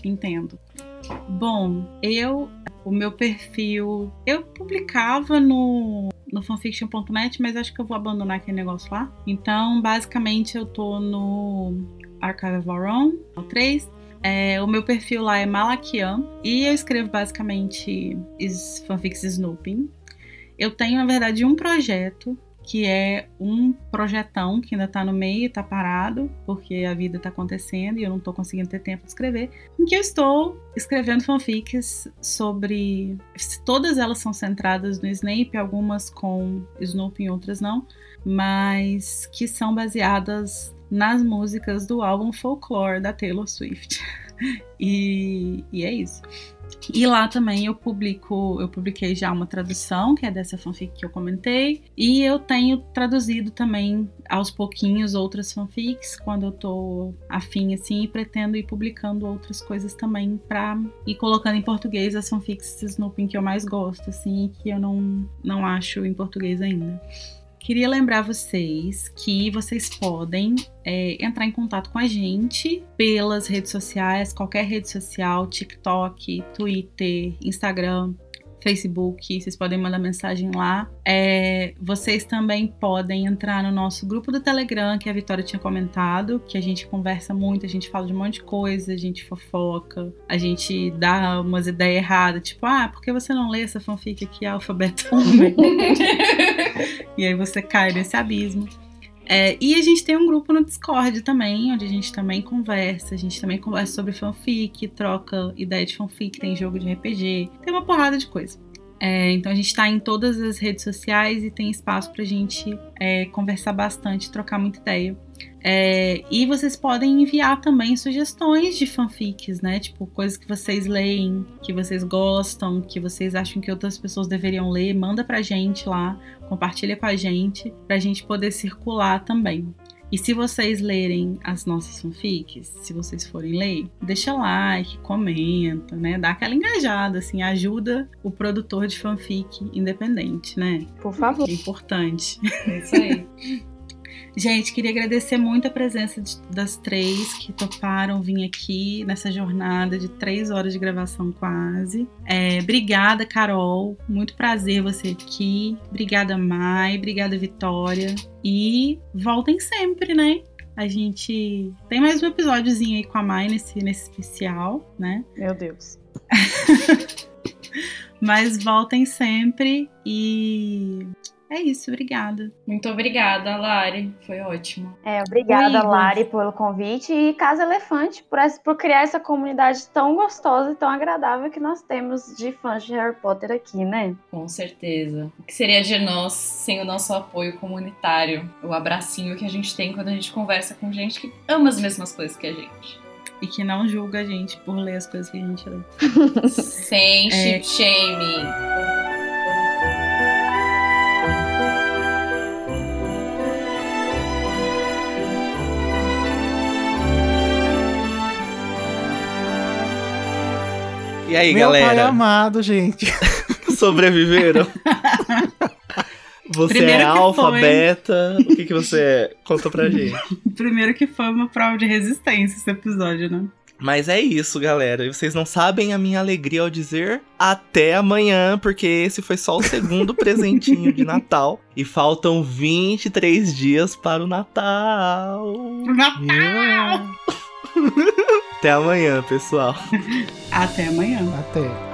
Entendo. Bom, eu, o meu perfil, eu publicava no, no fanfiction.net, mas acho que eu vou abandonar aquele negócio lá. Então, basicamente, eu tô no Archive of Our Own, 3. É, o meu perfil lá é Malakian e eu escrevo basicamente fanfics Snooping. Eu tenho, na verdade, um projeto que é um projetão que ainda tá no meio, tá parado, porque a vida tá acontecendo e eu não tô conseguindo ter tempo de escrever, em que eu estou escrevendo fanfics sobre. Todas elas são centradas no Snape, algumas com Snoopy e outras não, mas que são baseadas nas músicas do álbum Folklore da Taylor Swift. [LAUGHS] e, e é isso. E lá também eu publico, eu publiquei já uma tradução, que é dessa fanfic que eu comentei, e eu tenho traduzido também aos pouquinhos outras fanfics quando eu tô afim assim e pretendo ir publicando outras coisas também para ir colocando em português as fanfics Snooping que eu mais gosto assim, que eu não não acho em português ainda. Queria lembrar vocês que vocês podem é, entrar em contato com a gente pelas redes sociais, qualquer rede social, TikTok, Twitter, Instagram, Facebook, vocês podem mandar mensagem lá. É, vocês também podem entrar no nosso grupo do Telegram, que a Vitória tinha comentado, que a gente conversa muito, a gente fala de um monte de coisa, a gente fofoca, a gente dá umas ideias erradas, tipo, ah, por que você não lê essa fanfic aqui, alfabeto? [LAUGHS] [LAUGHS] e aí você cai nesse abismo. É, e a gente tem um grupo no Discord também, onde a gente também conversa. A gente também conversa sobre fanfic, troca ideia de fanfic, tem jogo de RPG, tem uma porrada de coisa. É, então a gente está em todas as redes sociais e tem espaço para a gente é, conversar bastante, trocar muita ideia. É, e vocês podem enviar também sugestões de fanfics, né? Tipo, coisas que vocês leem, que vocês gostam, que vocês acham que outras pessoas deveriam ler. Manda pra gente lá, compartilha com a gente, pra gente poder circular também. E se vocês lerem as nossas fanfics, se vocês forem ler, deixa like, comenta, né? Dá aquela engajada, assim, ajuda o produtor de fanfic independente, né? Por favor. É importante. É isso aí. [LAUGHS] Gente, queria agradecer muito a presença de, das três que toparam vir aqui nessa jornada de três horas de gravação quase. É, obrigada, Carol. Muito prazer você aqui. Obrigada, Mai. Obrigada, Vitória. E voltem sempre, né? A gente tem mais um episódiozinho aí com a Mai nesse, nesse especial, né? Meu Deus. [LAUGHS] Mas voltem sempre e é isso, obrigada. Muito obrigada, Lari. Foi ótimo. É, obrigada, Oi, Lari, pelo convite e Casa Elefante por, essa- por criar essa comunidade tão gostosa e tão agradável que nós temos de fãs de Harry Potter aqui, né? Com certeza. O que seria de nós sem o nosso apoio comunitário? O abracinho que a gente tem quando a gente conversa com gente que ama as mesmas coisas que a gente. E que não julga a gente por ler as coisas que a gente lê. [LAUGHS] Sem É. chip E aí, Meu pai galera? amado, gente. [LAUGHS] Sobreviveram? Você Primeiro é alfa, foi. beta? O que, que você é? Conta pra gente. [LAUGHS] Primeiro que foi uma prova de resistência esse episódio, né? Mas é isso, galera. E vocês não sabem a minha alegria ao dizer até amanhã, porque esse foi só o segundo [LAUGHS] presentinho de Natal. E faltam 23 dias para o Natal. Pro Natal! Yeah. Até amanhã, pessoal. Até amanhã. Até.